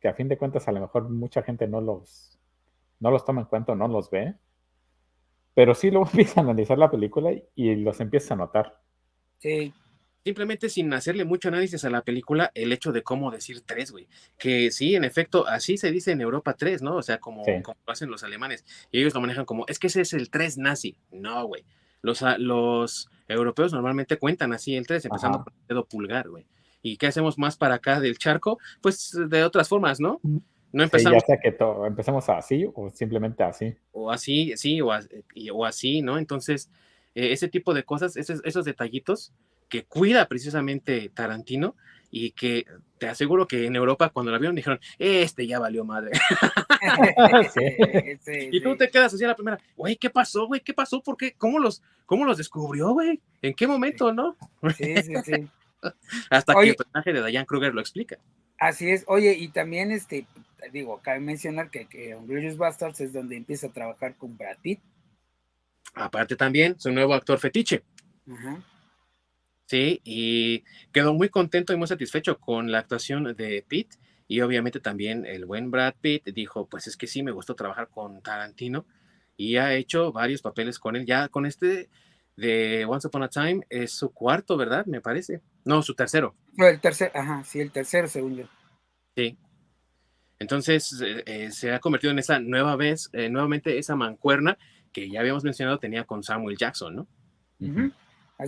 S3: que a fin de cuentas a lo mejor mucha gente no los, no los toma en cuenta no los ve, pero sí luego empieza a analizar la película y los empieza a notar.
S2: Sí.
S1: Simplemente sin hacerle mucho análisis a la película, el hecho de cómo decir tres, güey. Que sí, en efecto, así se dice en Europa tres, ¿no? O sea, como, como lo hacen los alemanes. Y ellos lo manejan como, es que ese es el tres nazi. No, güey. Los, los europeos normalmente cuentan así el tres, empezando por el dedo pulgar, güey. ¿Y qué hacemos más para acá del charco? Pues de otras formas, ¿no?
S3: Mm. No empezamos. ya sea que empezamos así o simplemente así.
S1: O así, sí, o, o así, ¿no? Entonces, eh, ese tipo de cosas, esos, esos detallitos que cuida precisamente Tarantino y que te aseguro que en Europa cuando la vieron dijeron, este ya valió madre. y tú te quedas así a la primera, güey, ¿qué pasó, güey? ¿Qué pasó? ¿Por qué? ¿Cómo los, cómo los descubrió, güey? ¿En qué momento, no?
S2: Sí, sí, sí.
S1: Hasta que el personaje de Diane Kruger lo explica.
S2: Así es. Oye, y también, este, digo, cabe mencionar que, que Glorious Bastards es donde empieza a trabajar con Brad Pitt.
S1: Aparte también, su nuevo actor fetiche. Sí, y quedó muy contento y muy satisfecho con la actuación de Pitt. Y obviamente también el buen Brad Pitt dijo, pues es que sí, me gustó trabajar con Tarantino y ha hecho varios papeles con él. Ya con este de Once Upon a Time es su cuarto, ¿verdad? Me parece. No, su tercero.
S2: No, el tercero, ajá, sí, el tercero, según yo.
S1: Sí. Entonces eh, eh, se ha convertido en esa nueva vez, eh, nuevamente esa mancuerna que ya habíamos mencionado tenía con Samuel Jackson, ¿no?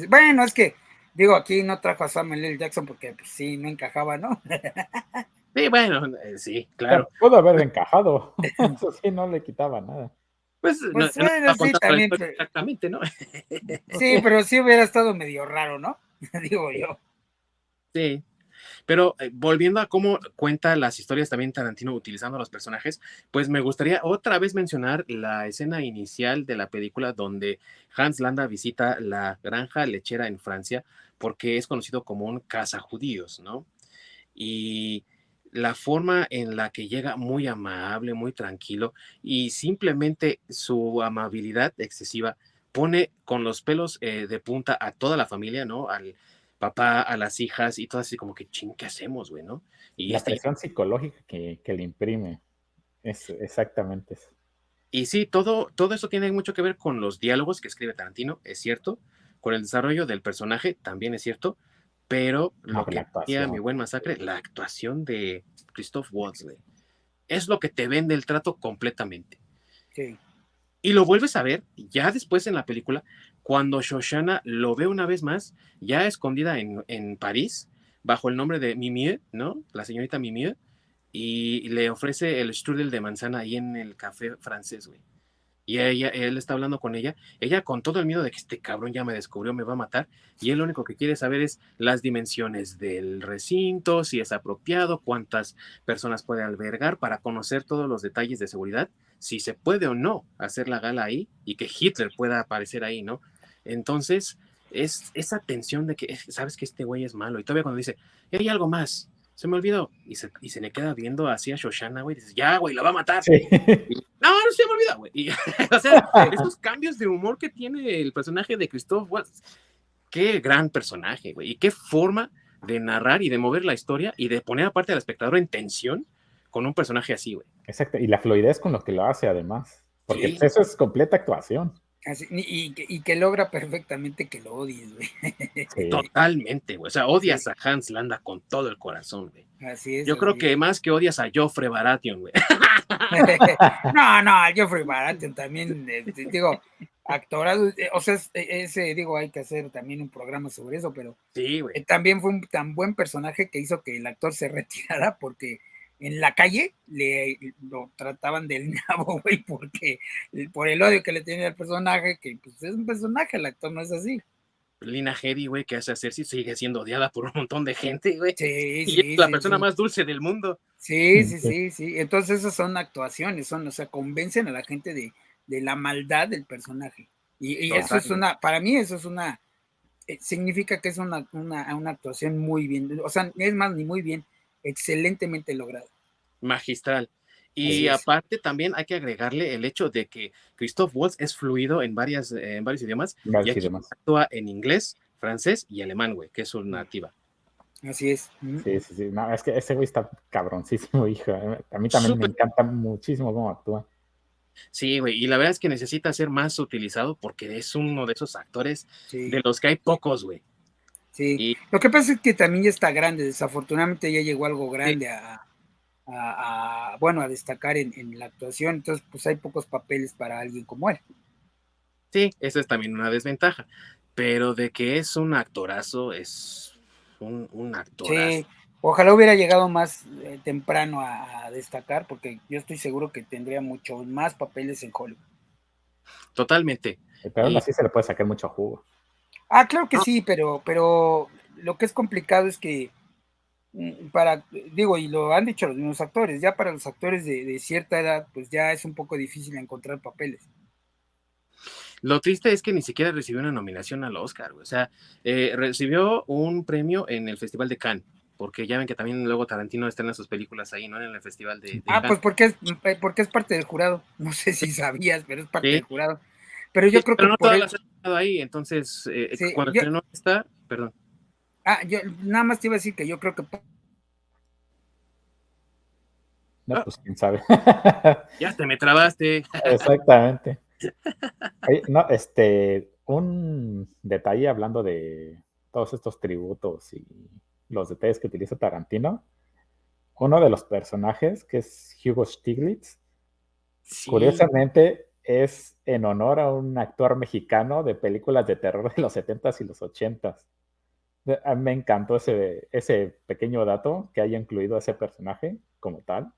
S2: bueno, es que, digo, aquí no trajo a Samuel L. Jackson porque pues, sí, no encajaba, ¿no?
S1: sí, bueno, sí, claro.
S3: pudo haber encajado, eso sí, no le quitaba nada.
S1: Pues, pues sí, también. Exactamente, ¿no?
S2: sí, pero sí hubiera estado medio raro, ¿no? Digo yo.
S1: Sí. Pero eh, volviendo a cómo cuenta las historias también Tarantino utilizando los personajes, pues me gustaría otra vez mencionar la escena inicial de la película donde Hans Landa visita la granja lechera en Francia porque es conocido como un judíos, ¿no? Y la forma en la que llega muy amable, muy tranquilo y simplemente su amabilidad excesiva pone con los pelos eh, de punta a toda la familia, ¿no? Al papá, a las hijas y todo así como que ching, ¿qué hacemos, güey, no?
S3: Y la este presión psicológica que, le imprime. Es exactamente eso.
S1: Y sí, todo, todo eso tiene mucho que ver con los diálogos que escribe Tarantino, es cierto, con el desarrollo del personaje, también es cierto, pero lo que hacía mi buen masacre, la actuación de Christoph Waltz, es lo que te vende el trato completamente. Sí. Y lo vuelves a ver ya después en la película, cuando Shoshana lo ve una vez más, ya escondida en, París, bajo el nombre de Mimie, ¿no? La señorita Mimie, y le ofrece el strudel de manzana ahí en el café francés, güey. Y ella, él está hablando con ella, ella con todo el miedo de que este cabrón ya me descubrió, me va a matar, y él lo único que quiere saber es las dimensiones del recinto, si es apropiado, cuántas personas puede albergar, para conocer todos los detalles de seguridad, si se puede o no hacer la gala ahí y que Hitler pueda aparecer ahí, ¿no? Entonces, es esa tensión de que sabes que este güey es malo, y todavía cuando dice, hay algo más, se me olvidó. Y se, y se le queda viendo así a Shoshana, güey. Dices, ya, güey, la va a matar. no, no se me olvidó, güey. o sea, esos cambios de humor que tiene el personaje de Christoph Waltz. Qué gran personaje, güey. Y qué forma de narrar y de mover la historia y de poner aparte al espectador en tensión con un personaje así, güey.
S3: Exacto. Y la fluidez con lo que lo hace, además. Porque eso es completa actuación
S2: y, que logra perfectamente que lo odies,
S1: güey. Totalmente, güey. O sea, odias a Hans Landa con todo el corazón, güey. Así es. Yo creo que más que odias a Joffrey Baratheon, güey.
S2: no, no, a Joffrey Baratheon también, eh, digo, actorado, eh, o sea, e, ese, digo, hay que hacer también un programa sobre eso, pero
S1: sí, güey.
S2: Eh, también fue un tan buen personaje que hizo que el actor se retirara porque en la calle le lo trataban del nabo, güey, porque por el odio que le tenía al personaje, que pues es un personaje, el actor no es así.
S1: Lina Headey, güey, que hace hacer si sigue siendo odiada por un montón de gente, güey. Sí, y es la persona más dulce del mundo.
S2: Sí, sí, sí, sí. Entonces esas son actuaciones, son, o sea, convencen a la gente de, la maldad del personaje. Y, eso es una, para mí eso es una, eh, significa que es una, una, una actuación muy bien, o sea, es más, ni muy bien, excelentemente logrado.
S1: Magistral. Y aparte también hay que agregarle el hecho de que Christoph Waltz es fluido en, varias, en varios idiomas. y actúa en inglés, francés y alemán, güey, que es su nativa.
S2: Así es.
S3: Sí, sí, sí. No, es que ese güey está cabroncísimo, hijo. A mí también me encanta muchísimo cómo actúa.
S1: Sí, güey, y la verdad es que necesita ser más utilizado porque es uno de esos actores de los que hay pocos, güey.
S2: Sí. Lo que pasa es que también ya está grande, desafortunadamente ya llegó algo grande a, a, bueno, a destacar en, la actuación, entonces pues hay pocos papeles para alguien como él.
S1: Sí, esa es también una desventaja, pero de que es un actorazo, es un, un actorazo. Sí,
S2: ojalá hubiera llegado más eh, temprano a, destacar, porque yo estoy seguro que tendría muchos más papeles en Hollywood.
S1: Totalmente.
S3: Pero aún así se le puede sacar mucho jugo.
S2: Ah, claro que sí, pero, pero lo que es complicado es que Mm, para, digo, y lo han dicho los mismos actores, ya para los actores de, cierta edad, pues ya es un poco difícil encontrar papeles.
S1: Lo triste es que ni siquiera recibió una nominación al Oscar, o sea, eh, recibió un premio en el Festival de Cannes, porque ya ven que también luego Tarantino está en sus películas ahí, ¿no? En el Festival de,
S2: Ah, pues porque es, eh, porque es parte del jurado, no sé si sabías, pero es parte del jurado. Pero yo creo que...
S1: No todas las ahí, entonces, eh, cuando no está, perdón.
S2: Ah, yo nada más te iba a decir que yo creo que.
S3: No, pues quién sabe.
S1: ya te me trabaste.
S3: Exactamente. No, este, un detalle hablando de todos estos tributos y los detalles que utiliza Tarantino. Uno de los personajes, que es Hugo Stiglitz, curiosamente es en honor a un actor mexicano de películas de terror de los 70s y los 80s. Me encantó ese, ese pequeño dato que haya incluido a ese personaje como tal.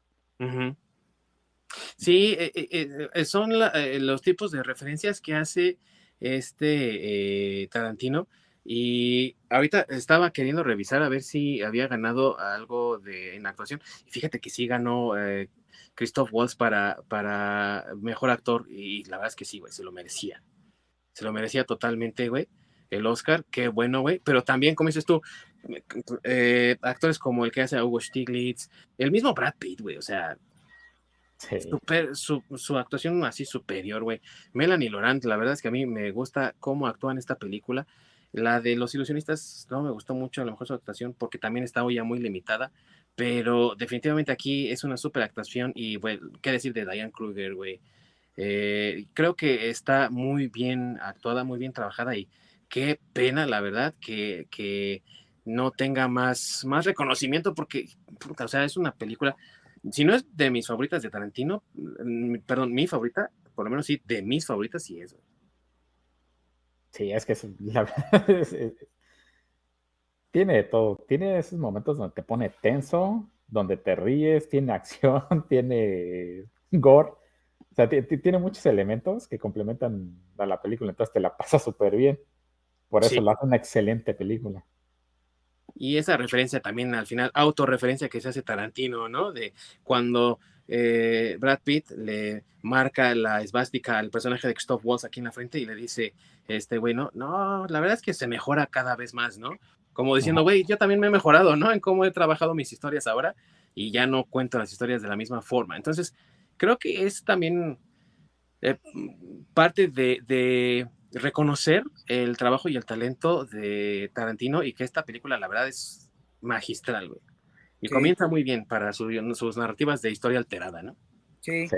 S1: Sí, eh, eh, eh, son los tipos de referencias que hace este Tarantino Y ahorita estaba queriendo revisar a ver si había ganado algo de, en actuación. Y fíjate que sí ganó eh, Christoph Waltz para, para mejor actor. Y la verdad es que sí, güey, se lo merecía. Se lo merecía totalmente, güey. El Oscar, qué bueno, güey. Pero también, como dices tú, eh, actores como el que hace a Hugo Stiglitz, el mismo Brad Pitt, güey, o sea, su, su, actuación así superior, güey. Melanie Laurent, la verdad es que a mí me gusta cómo actúa en esta película. La de los ilusionistas no me gustó mucho, a lo mejor su actuación, porque también está ya muy limitada, pero definitivamente aquí es una super actuación y, güey, qué decir de Diane Kruger, güey. Eh, creo que está muy bien actuada, muy bien trabajada y qué pena, la verdad, que, que no tenga más, más reconocimiento porque, o sea, es una película, si no es de mis favoritas de Tarantino, mm, perdón, mi favorita, por lo menos sí, de mis favoritas sí es.
S3: Sí, es que es, la verdad tiene de todo, tiene esos momentos donde te pone tenso, donde te ríes, tiene acción, tiene gore, o sea, tiene muchos elementos que complementan a la película, entonces te la pasa súper bien. Por eso la hace una excelente película.
S1: Y esa referencia también al final, autorreferencia que se hace Tarantino, ¿no? De cuando eh, Brad Pitt le marca la esvástica al personaje de Christoph Waltz aquí en la frente y le dice, este güey, no, no, la verdad es que se mejora cada vez más, ¿no? Como diciendo, güey, yo también me he mejorado, ¿no? En cómo he trabajado mis historias ahora y ya no cuento las historias de la misma forma. Entonces, creo que es también eh, parte de reconocer el trabajo y el talento de Tarantino y que esta película, la verdad, es magistral, güey. Y comienza muy bien para sus narrativas de historia alterada, ¿no?
S2: Sí.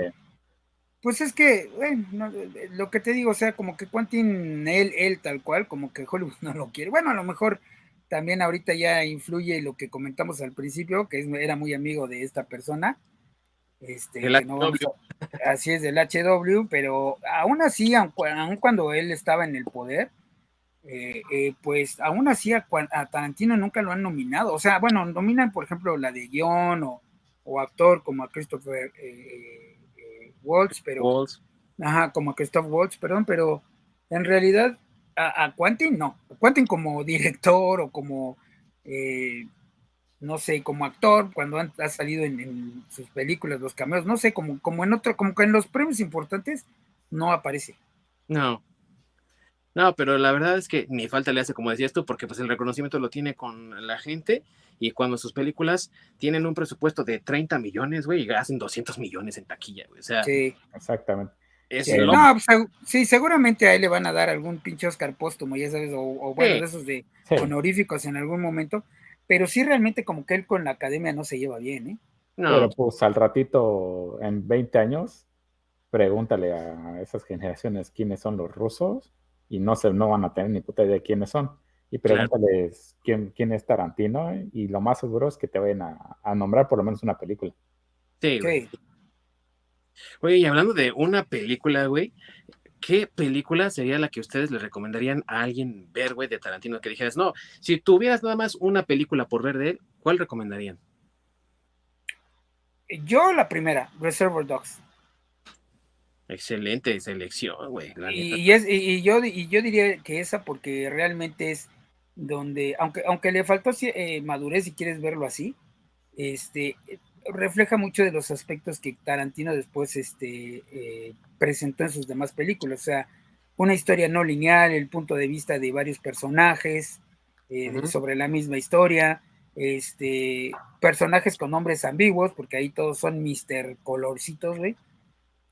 S2: Pues es que, bueno, lo que te digo, o sea, como que Quentin, él, él tal cual, como que Hollywood no lo quiere. Bueno, a lo mejor también ahorita ya influye lo que comentamos al principio, que era muy amigo de esta persona, este, así es del HW, pero aún así, aun, cuando él estaba en el poder, eh, eh, pues aún así a, Tarantino nunca lo han nominado. O sea, bueno, nominan, por ejemplo, la de guion o, actor como a Christopher eh, Waltz, pero. Ajá, como a Christopher Waltz, perdón, pero en realidad a, a Quentin no. A Quentin como director o como no sé, como actor, cuando ha salido en, sus películas, los cameos, no sé, como, como en otro, como que en los premios importantes no aparece.
S1: No. No, pero la verdad es que ni falta le hace, como decías tú, porque pues el reconocimiento lo tiene con la gente y cuando sus películas tienen un presupuesto de 30 millones, güey, y hacen 200 millones en taquilla, güey. O sea,
S3: sí, exactamente.
S2: sí, no, pues, sí, seguramente a él le van a dar algún pinche Oscar póstumo, ya sabes, o, bueno, de esos de honoríficos en algún momento, pero sí realmente como que él con la academia no se lleva bien, ¿eh?
S3: Pero pues al ratito, en 20 años, pregúntale a esas generaciones quiénes son los rusos y no, se, no van a tener ni puta idea de quiénes son. Y pregúntales quién, quién es Tarantino y lo más seguro es que te vayan a, nombrar por lo menos una película.
S1: Sí, güey. Oye, y hablando de una película, güey, ¿qué película sería la que ustedes le recomendarían a alguien ver, güey, de Tarantino? Que dijeras, no, si tuvieras nada más una película por ver de él, ¿cuál recomendarían?
S2: Yo la primera, Reservoir Dogs.
S1: Excelente selección, güey.
S2: Y, y, yo, y yo diría que esa porque realmente es donde, aunque, aunque le faltó eh, madurez, si quieres verlo así, este, refleja mucho de los aspectos que Tarantino después este, eh, presentó en sus demás películas. O sea, una historia no lineal, el punto de vista de varios personajes eh, sobre la misma historia, este, personajes con nombres ambiguos, porque ahí todos son Mr. Colorcitos, güey.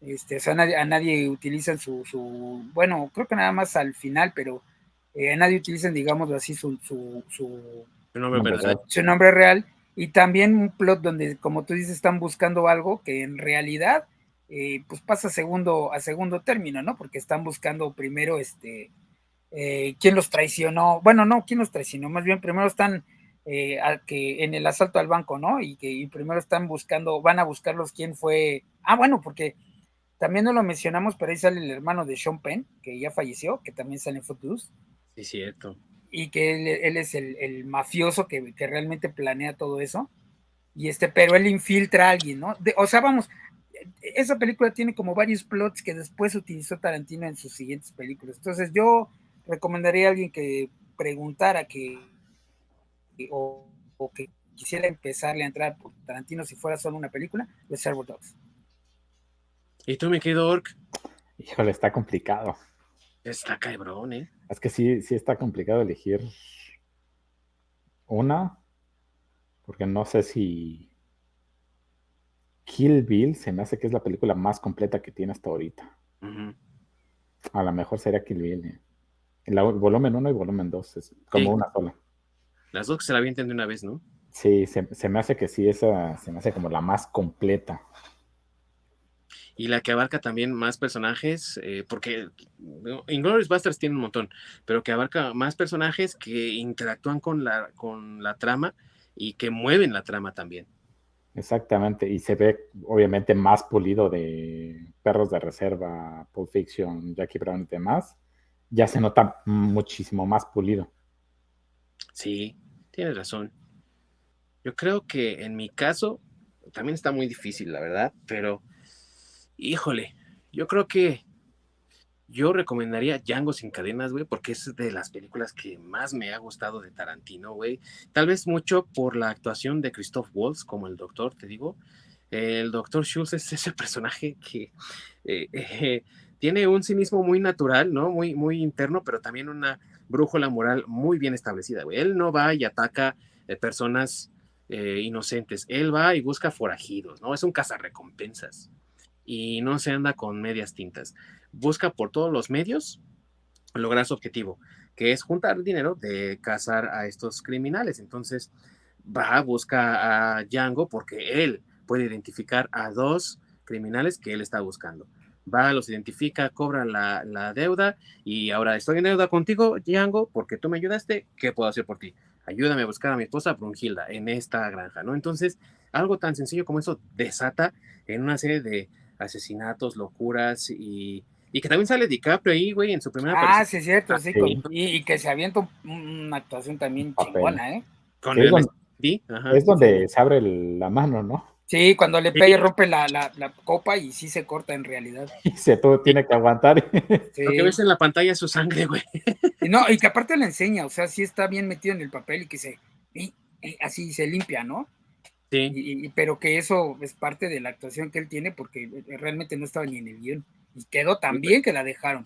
S2: Este, o sea, a nadie, utilizan su, su, bueno, creo que nada más al final, pero eh, a nadie utilizan, digamos así, su, su, su, su nombre real y también un plot donde, como tú dices, están buscando algo que en realidad eh, pues pasa a segundo, a segundo término, ¿no? Porque están buscando primero este eh, quién los traicionó, bueno, no, quién los traicionó, más bien primero están eh, que en el asalto al banco, ¿no? Y que primero están buscando, van a buscarlos quién fue. Ah, bueno, porque también no lo mencionamos, pero ahí sale el hermano de Sean Penn, que ya falleció, que también sale en Footloose.
S1: Sí, cierto
S2: y que él, es el, mafioso que, realmente planea todo eso. Y este, pero él infiltra a alguien, ¿no? o sea, vamos, esa película tiene como varios plots que después utilizó Tarantino en sus siguientes películas. Entonces yo recomendaría a alguien que preguntara que o, que quisiera empezarle a entrar por Tarantino si fuera solo una película, Reservoir Dogs.
S1: ¿Y tú, mi querido Ork?
S3: Híjole, está complicado.
S1: Está cabrón, ¿eh?
S3: Es que sí, sí está complicado elegir una, porque no sé si Kill Bill se me hace que es la película más completa que tiene hasta ahorita. A lo mejor sería Kill Bill. ¿eh? El, volumen 1 y volumen 2 es como una sola.
S1: Las dos que se la avienten de una vez, ¿no?
S3: Sí, se, me hace que sí, esa se me hace como la más completa.
S1: Y la que abarca también más personajes, eh, porque Inglourious Basterds tiene un montón, pero que abarca más personajes que interactúan con la, con la trama y que mueven la trama también.
S3: Exactamente, y se ve obviamente más pulido de Perros de Reserva, Pulp Fiction, Jackie Brown y demás. Ya se nota muchísimo más pulido.
S1: Sí, tienes razón. Yo creo que en mi caso también está muy difícil, la verdad, pero híjole, yo creo que yo recomendaría Django sin cadenas, güey, porque es de las películas que más me ha gustado de Tarantino, güey. Tal vez mucho por la actuación de Christoph Waltz como el doctor, te digo. El doctor Schultz es ese personaje que eh, eh, tiene un cinismo muy natural, ¿no? Muy, muy interno, pero también una brújula moral muy bien establecida, güey. Él no va y ataca eh, personas inocentes. Él va y busca forajidos, ¿no? Es un cazarrecompensas y no se anda con medias tintas busca por todos los medios lograr su objetivo, que es juntar dinero de cazar a estos criminales. Entonces va, busca a Django porque él puede identificar a dos criminales que él está buscando. Va, los identifica, cobra la, la deuda y ahora estoy en deuda contigo, Django, porque tú me ayudaste, ¿qué puedo hacer por ti? Ayúdame a buscar a mi esposa Brunhilda en esta granja, ¿no? Entonces, algo tan sencillo como eso desata en una serie de asesinatos, locuras y, y que también sale DiCaprio ahí, güey, en su primera
S2: Ah, sí, es cierto, sí. y, que se avienta una actuación también chingona, ¿eh?
S3: Con el es, donde, se abre la mano, ¿no?
S2: Sí, cuando le pega y rompe la, copa y sí se corta en realidad.
S3: Y se todo tiene que aguantar.
S1: Sí. Lo que ves en la pantalla es su sangre, güey.
S2: Y no, y que aparte le enseña, o sea, sí está bien metido en el papel y que se, así se limpia, ¿no? Sí. Y, pero que eso es parte de la actuación que él tiene porque realmente no estaba ni en el guion. Y quedó tan bien que la dejaron.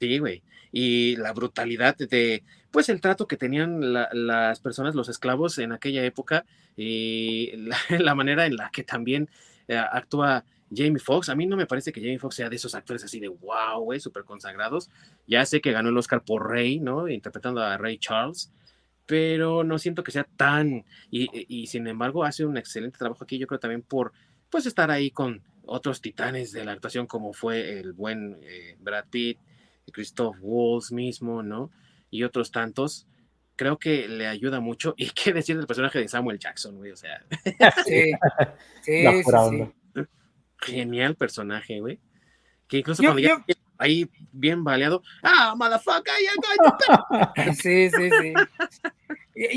S1: Sí, güey. Y la brutalidad de, pues, el trato que tenían las personas, los esclavos en aquella época, y la, manera en la que también eh, actúa Jamie Foxx. A mí no me parece que Jamie Foxx sea de esos actores así de wow, güey, súper consagrados. Ya sé que ganó el Oscar por Rey, ¿no? Interpretando a Ray Charles, pero no siento que sea tan. Y, y sin embargo, hace un excelente trabajo aquí, yo creo también por, pues, estar ahí con otros titanes de la actuación como fue el buen eh, Brad Pitt, Christoph Waltz mismo, ¿no? Y otros tantos, creo que le ayuda mucho. Y qué decir del personaje de Samuel Jackson, güey, o sea. Sí, sí, sí, Genial personaje, güey. Que incluso cuando ya ahí bien baleado, ¡ah, motherfucker!
S2: Ya sí, sí, sí.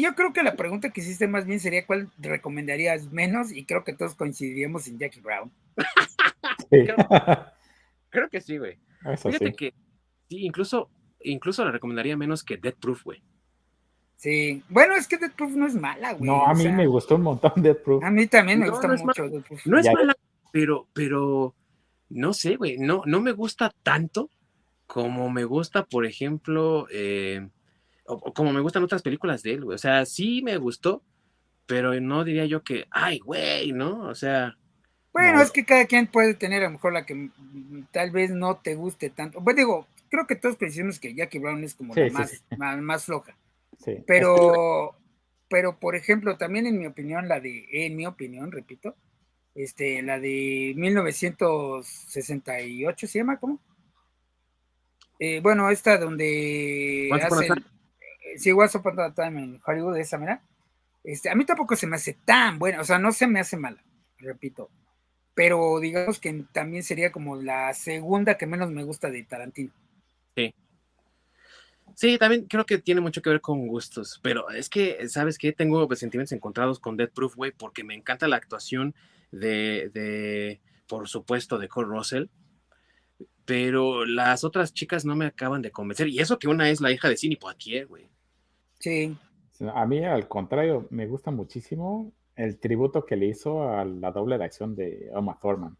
S2: Yo creo que la pregunta que hiciste más bien sería cuál recomendarías menos y creo que todos coincidiríamos en Jackie Brown.
S1: Creo, que sí, güey. Fíjate que sí, incluso, incluso la recomendaría menos que Dead Proof, güey.
S2: Sí, bueno, es que Dead Proof no es mala, güey.
S3: No, a mí me gustó un montón Dead Proof.
S2: A mí también me gusta mucho Dead Proof.
S1: No es mala, pero, pero, no sé, güey, no, no me gusta tanto como me gusta, por ejemplo, eh, o, como me gustan otras películas de él, güey. O sea, sí me gustó, pero no diría yo que, ay, güey, ¿no? O sea,
S2: bueno, es que cada quien puede tener a lo mejor la que tal vez no te guste tanto. Pues digo, creo que todos pensamos que Jackie Brown es como la más, más, floja. Pero, pero por ejemplo, también en mi opinión, la de, en mi opinión, repito, este, la de 1968 se llama, ¿cómo? Eh, bueno, esta donde hace, sí, What's Upon a Time en Hollywood, esa, mira. Este, a mí tampoco se me hace tan buena, o sea, no se me hace mala, repito pero digamos que también sería como la segunda que menos me gusta de Tarantino.
S1: Sí. Sí, también creo que tiene mucho que ver con gustos, pero es que, ¿sabes qué? Tengo sentimientos encontrados con Dead Proof, güey, porque me encanta la actuación de, de, por supuesto, de Cole Russell. pero las otras chicas no me acaban de convencer. Y eso que una es la hija de Cindy Poitier, güey.
S2: Sí.
S3: A mí, al contrario, me gusta muchísimo el tributo que le hizo a la doble de acción de Oma Thurman.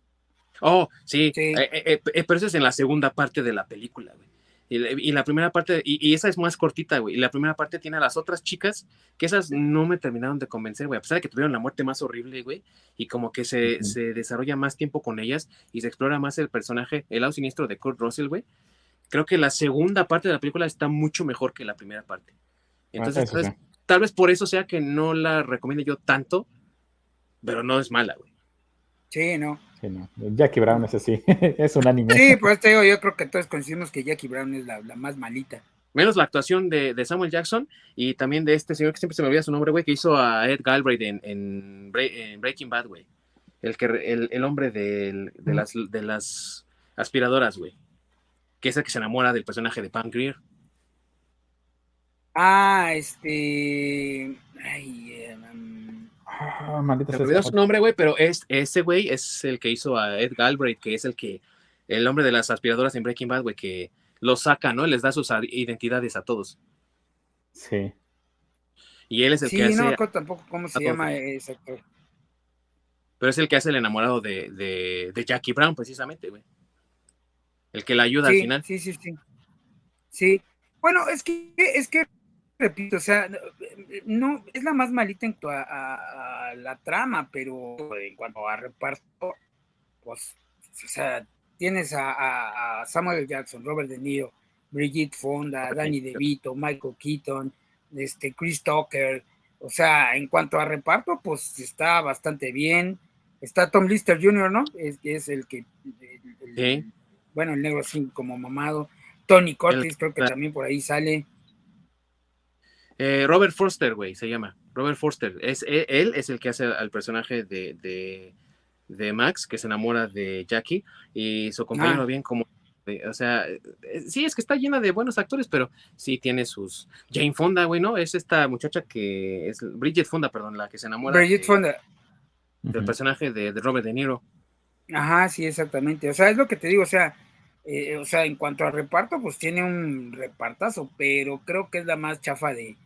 S1: Oh, sí, eh, eh, eh, pero eso es en la segunda parte de la película, güey. Y, la primera parte, y, esa es más cortita, güey. Y la primera parte tiene a las otras chicas, que esas no me terminaron de convencer, güey. A pesar de que tuvieron la muerte más horrible, güey. Y como que se, se, desarrolla más tiempo con ellas y se explora más el personaje, el lado siniestro de Kurt Russell, güey. Creo que la segunda parte de la película está mucho mejor que la primera parte. Ah, Entonces, tal vez por eso sea que no la recomiendo yo tanto, pero no es mala, güey.
S2: Sí, no.
S3: Jackie Brown es así, es un anime.
S2: Sí, pues te digo, yo creo que todos coincidimos que Jackie Brown es la, más malita.
S1: Menos la actuación de, Samuel Jackson y también de este señor que siempre se me olvida su nombre, güey, que hizo a Ed Galbraith en, Breaking Bad, güey. El, que, el, hombre de, las, de las aspiradoras, güey. Que es el que se enamora del personaje de Pam Greer.
S2: Ah, este. Ay, eh,
S1: Ah, maldita Me olvidó su nombre, güey, pero es, ese güey es el que hizo a Ed Galbraith, que es el que, el hombre de las aspiradoras en Breaking Bad, güey, que lo saca, ¿no? Les da sus identidades a todos.
S3: Sí.
S1: Y él es el que hace.
S2: no tampoco cómo se llama ese actor.
S1: Pero es el que hace el enamorado de, de, Jackie Brown, precisamente, güey. El que la ayuda al final.
S2: Sí, sí, sí. Sí. Bueno, es que, es que repito, o sea, no, es la más malita en cuanto a, la trama, pero en cuanto a reparto, pues, o sea, tienes a, Samuel Jackson, Robert De Niro, Brigitte Fonda, Danny DeVito, Michael Keaton, este, Chris Tucker, o sea, en cuanto a reparto, pues está bastante bien. Está Tom Lister Jr., ¿no? Es, es el que, bueno, el negro así como mamado. Tony Curtis, creo que también por ahí sale.
S1: Eh, Robert Forster, güey, se llama. Robert Forster. Es, e, él es el que hace al personaje de, de, Max, que se enamora de Jackie, y su compañero ah. bien como... o sea, eh, sí, es que está llena de buenos actores, pero sí tiene sus... Jane Fonda, güey, ¿no? Es esta muchacha que es... Bridget Fonda, perdón, la que se enamora.
S2: Bridget Fonda.
S1: Del personaje de, Robert De Niro.
S2: Ajá, sí, exactamente. O sea, es lo que te digo, o sea, eh, o sea, en cuanto a reparto, pues tiene un repartazo, pero creo que es la más chafa de,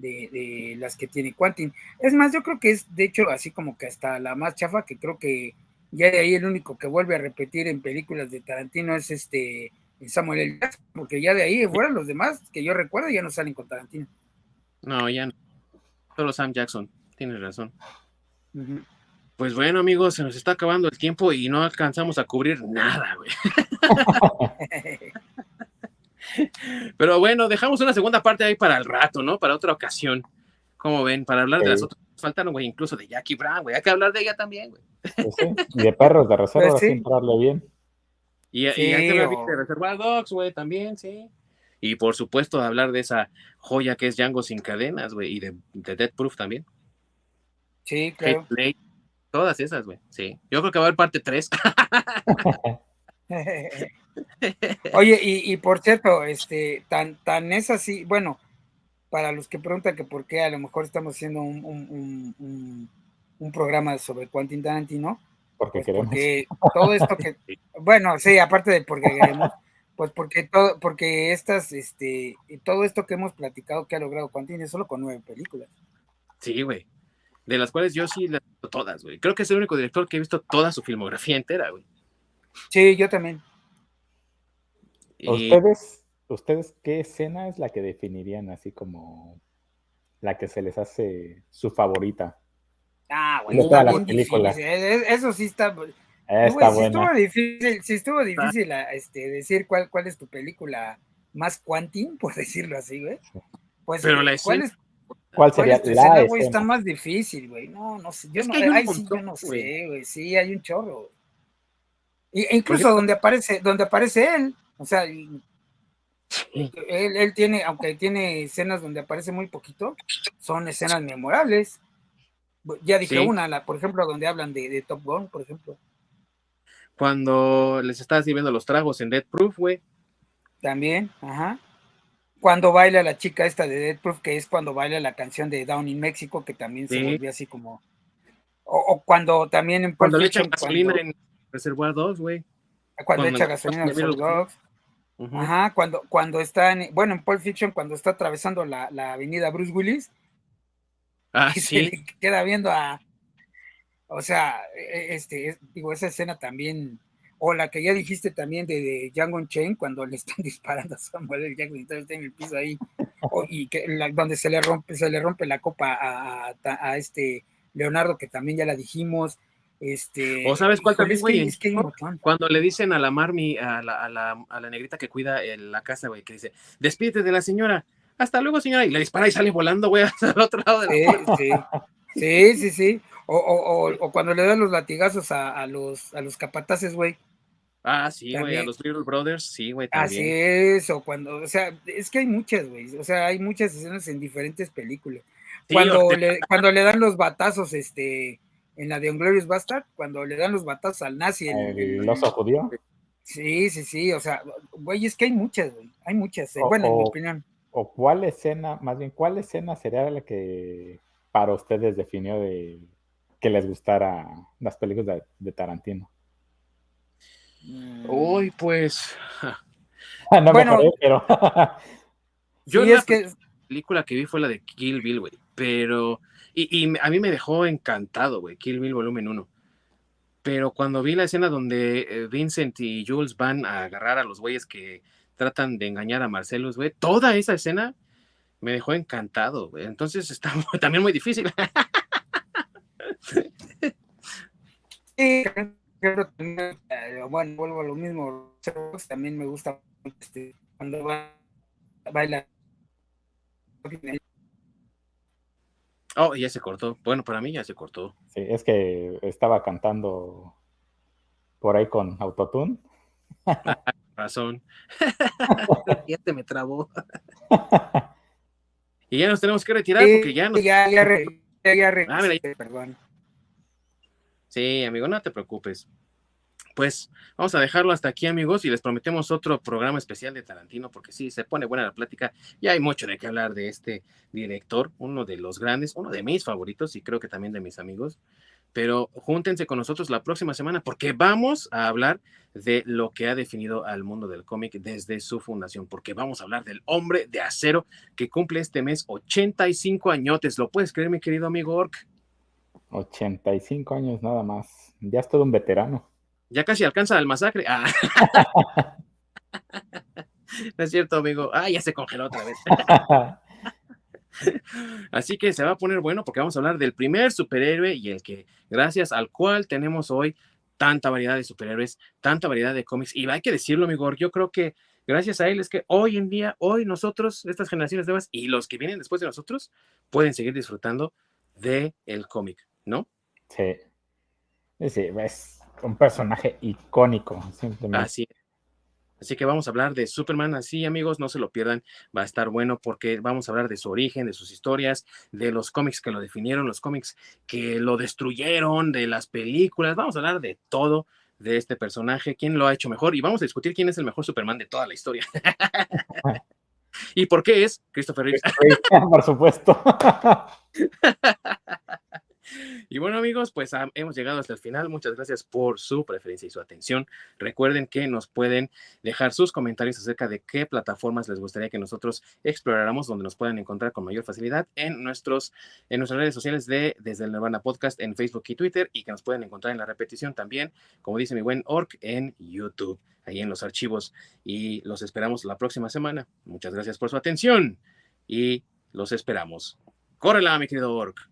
S2: de, las que tiene Quantin. Es más, yo creo que es, de hecho, así como que hasta la más chafa, que creo que ya de ahí el único que vuelve a repetir en películas de Tarantino es este Samuel L. Jackson, porque ya de ahí fuera los demás que yo recuerdo ya no salen con Tarantino.
S1: No, ya no. Solo Sam Jackson, tienes razón. Pues bueno, amigos, se nos está acabando el tiempo y no alcanzamos a cubrir nada, güey. Pero bueno, dejamos una segunda parte ahí para el rato, ¿no? Para otra ocasión. Como ven, para hablar de las otras. Faltaron, güey, incluso de Jackie Brown, güey. Hay que hablar de ella también, güey.
S3: Pues y de perros de reserva, pues sin darle bien.
S1: Y, hay que hablar de Reservoir Dogs, güey, también, sí. Y por supuesto, hablar de esa joya que es Django sin cadenas, güey, y de, Dead Proof también.
S2: Sí, claro.
S1: todas esas, güey, sí. Yo creo que va a haber parte 3.
S2: Oye, y, por cierto, este, tan, tan es así, bueno, para los que preguntan que por qué a lo mejor estamos haciendo un, programa sobre Quentin Tarantino,
S3: porque, pues queremos.
S2: porque todo esto que, bueno, sí, aparte de porque queremos, pues porque todo, porque estas, este, todo esto que hemos platicado que ha logrado Quentin es solo con nueve películas.
S1: Sí, güey. De las cuales yo sí las todas, güey. Creo que es el único director que he visto toda su filmografía entera, güey.
S2: Sí, yo también.
S3: ¿Ustedes, ¿Ustedes qué escena es la que definirían así como la que se les hace su favorita?
S2: Ah, bueno, Eso sí está.
S3: Está
S2: si estuvo difícil, si estuvo difícil este, decir cuál, cuál es tu película más Quantin, por decirlo así, güey. Pues,
S1: Pero la ¿cuál, es,
S3: ¿Cuál sería
S2: la escena, güey? Está más difícil, güey. No, no sé. Yo no, sí, yo no sé, güey. Sí, hay un chorro. E incluso donde aparece, donde aparece él, o sea, él, él, tiene, aunque tiene escenas donde aparece muy poquito, son escenas memorables. Ya dije una, la, por ejemplo, donde hablan de, Top Gun, por ejemplo.
S1: Cuando les está sirviendo los tragos en Dead Proof, güey.
S2: También, ajá. Cuando baila la chica esta de Dead Proof, que es cuando baila la canción de Down in México, que también se volvió así como. O, cuando también en
S1: Cuando le echan gasolina en Reservoir 2, güey.
S2: Cuando, echa gasolina a los dogs. Ajá, cuando, cuando está en, bueno, en Pulp Fiction, cuando está atravesando la, la avenida Bruce Willis.
S1: Ah, y sí. Se
S2: queda viendo a, o sea, e, este, digo, esa escena también, o la que ya dijiste también de, de Django Chain, cuando le están disparando a Samuel L. Jackson, entonces está en el piso ahí, y que donde se le rompe, se le rompe la copa a, a, este Leonardo, que también ya la dijimos. Este,
S1: o sabes cuál también, güey, cuando le dicen a la Marmi, a la, a la, a la negrita que cuida la casa, güey, que dice, despídete de la señora, hasta luego, señora, y le dispara y sale volando, güey, hasta el otro lado de
S2: la sí, sí, sí, sí, o, o, o, cuando le dan los latigazos a, a los, a los capataces, güey.
S1: Ah, sí, güey, a los Little Brothers, sí, güey, también.
S2: Así es, o cuando, o sea, es que hay muchas, güey, o sea, hay muchas escenas en diferentes películas. cuando, le, cuando le dan los batazos, este, en la de Unglorious Bastard, cuando le dan los batazos al nazi.
S3: El, el, oso judío.
S2: Sí, sí, sí, o sea, güey, es que hay muchas, güey, hay muchas, eh, bueno, en mi opinión.
S3: O cuál escena, más bien, ¿cuál escena sería la que para ustedes definió de que les gustara las películas de, Tarantino?
S1: Uy, pues.
S3: no bueno, me pero.
S1: yo la que... película que vi fue la de Kill Bill, güey. Pero. Y, a mí me dejó encantado, güey. Kill Bill volumen 1. Pero cuando vi la escena donde eh, Vincent y Jules van a agarrar a los güeyes que tratan de engañar a Marcelus, güey, toda esa escena me dejó encantado, güey. Entonces está también muy difícil.
S2: Sí, bueno, vuelvo a lo mismo. También me gusta este, cuando baila.
S1: Oh, ya se cortó. Bueno, para mí ya se cortó.
S3: Sí, es que estaba cantando por ahí con autotune.
S1: Razón. ya te me trabó. y ya nos tenemos que retirar porque ya nos.
S2: Ya, ya, ya, ya, ah, perdón.
S1: Sí, amigo, no te preocupes. Pues vamos a dejarlo hasta aquí, amigos, y les prometemos otro programa especial de Tarantino, porque sí, se pone buena la plática. Y hay mucho de qué hablar de este director, uno de los grandes, uno de mis favoritos y creo que también de mis amigos. Pero júntense con nosotros la próxima semana porque vamos a hablar de lo que ha definido al mundo del cómic desde su fundación, porque vamos a hablar del hombre de acero que cumple este mes 85 añotes. ¿Lo puedes creer, mi querido amigo Ork?
S3: 85 años nada más. Ya es todo un veterano.
S1: Ya casi alcanza el masacre. Ah. no es cierto, amigo. Ah, ya se congeló otra vez. Así que se va a poner bueno porque vamos a hablar del primer superhéroe y el que, gracias al cual tenemos hoy tanta variedad de superhéroes, tanta variedad de cómics. Y hay que decirlo, amigo, yo creo que gracias a él es que hoy en día, hoy nosotros, estas generaciones nuevas y los que vienen después de nosotros, pueden seguir disfrutando del el cómic. ¿no?
S3: Sí. Sí, un personaje icónico.
S1: Así Así que vamos a hablar de Superman así, amigos, no se lo pierdan, va a estar bueno porque vamos a hablar de su origen, de sus historias, de los cómics que lo definieron, los cómics que lo destruyeron, de las películas, vamos a hablar de todo de este personaje, quién lo ha hecho mejor y vamos a discutir quién es el mejor Superman de toda la historia. ¿Y por qué es Christopher Reeves?
S3: por supuesto.
S1: Y bueno amigos, pues hemos llegado hasta el final. Muchas gracias por su preferencia y su atención. Recuerden que nos pueden dejar sus comentarios acerca de qué plataformas les gustaría que nosotros exploráramos, donde nos puedan encontrar con mayor facilidad en, nuestros, en nuestras redes sociales de Desde el Nirvana Podcast en Facebook y Twitter y que nos pueden encontrar en la repetición también, como dice mi buen Orc, en YouTube, ahí en los archivos. Y los esperamos la próxima semana. Muchas gracias por su atención y los esperamos. Córrela, mi querido Orc.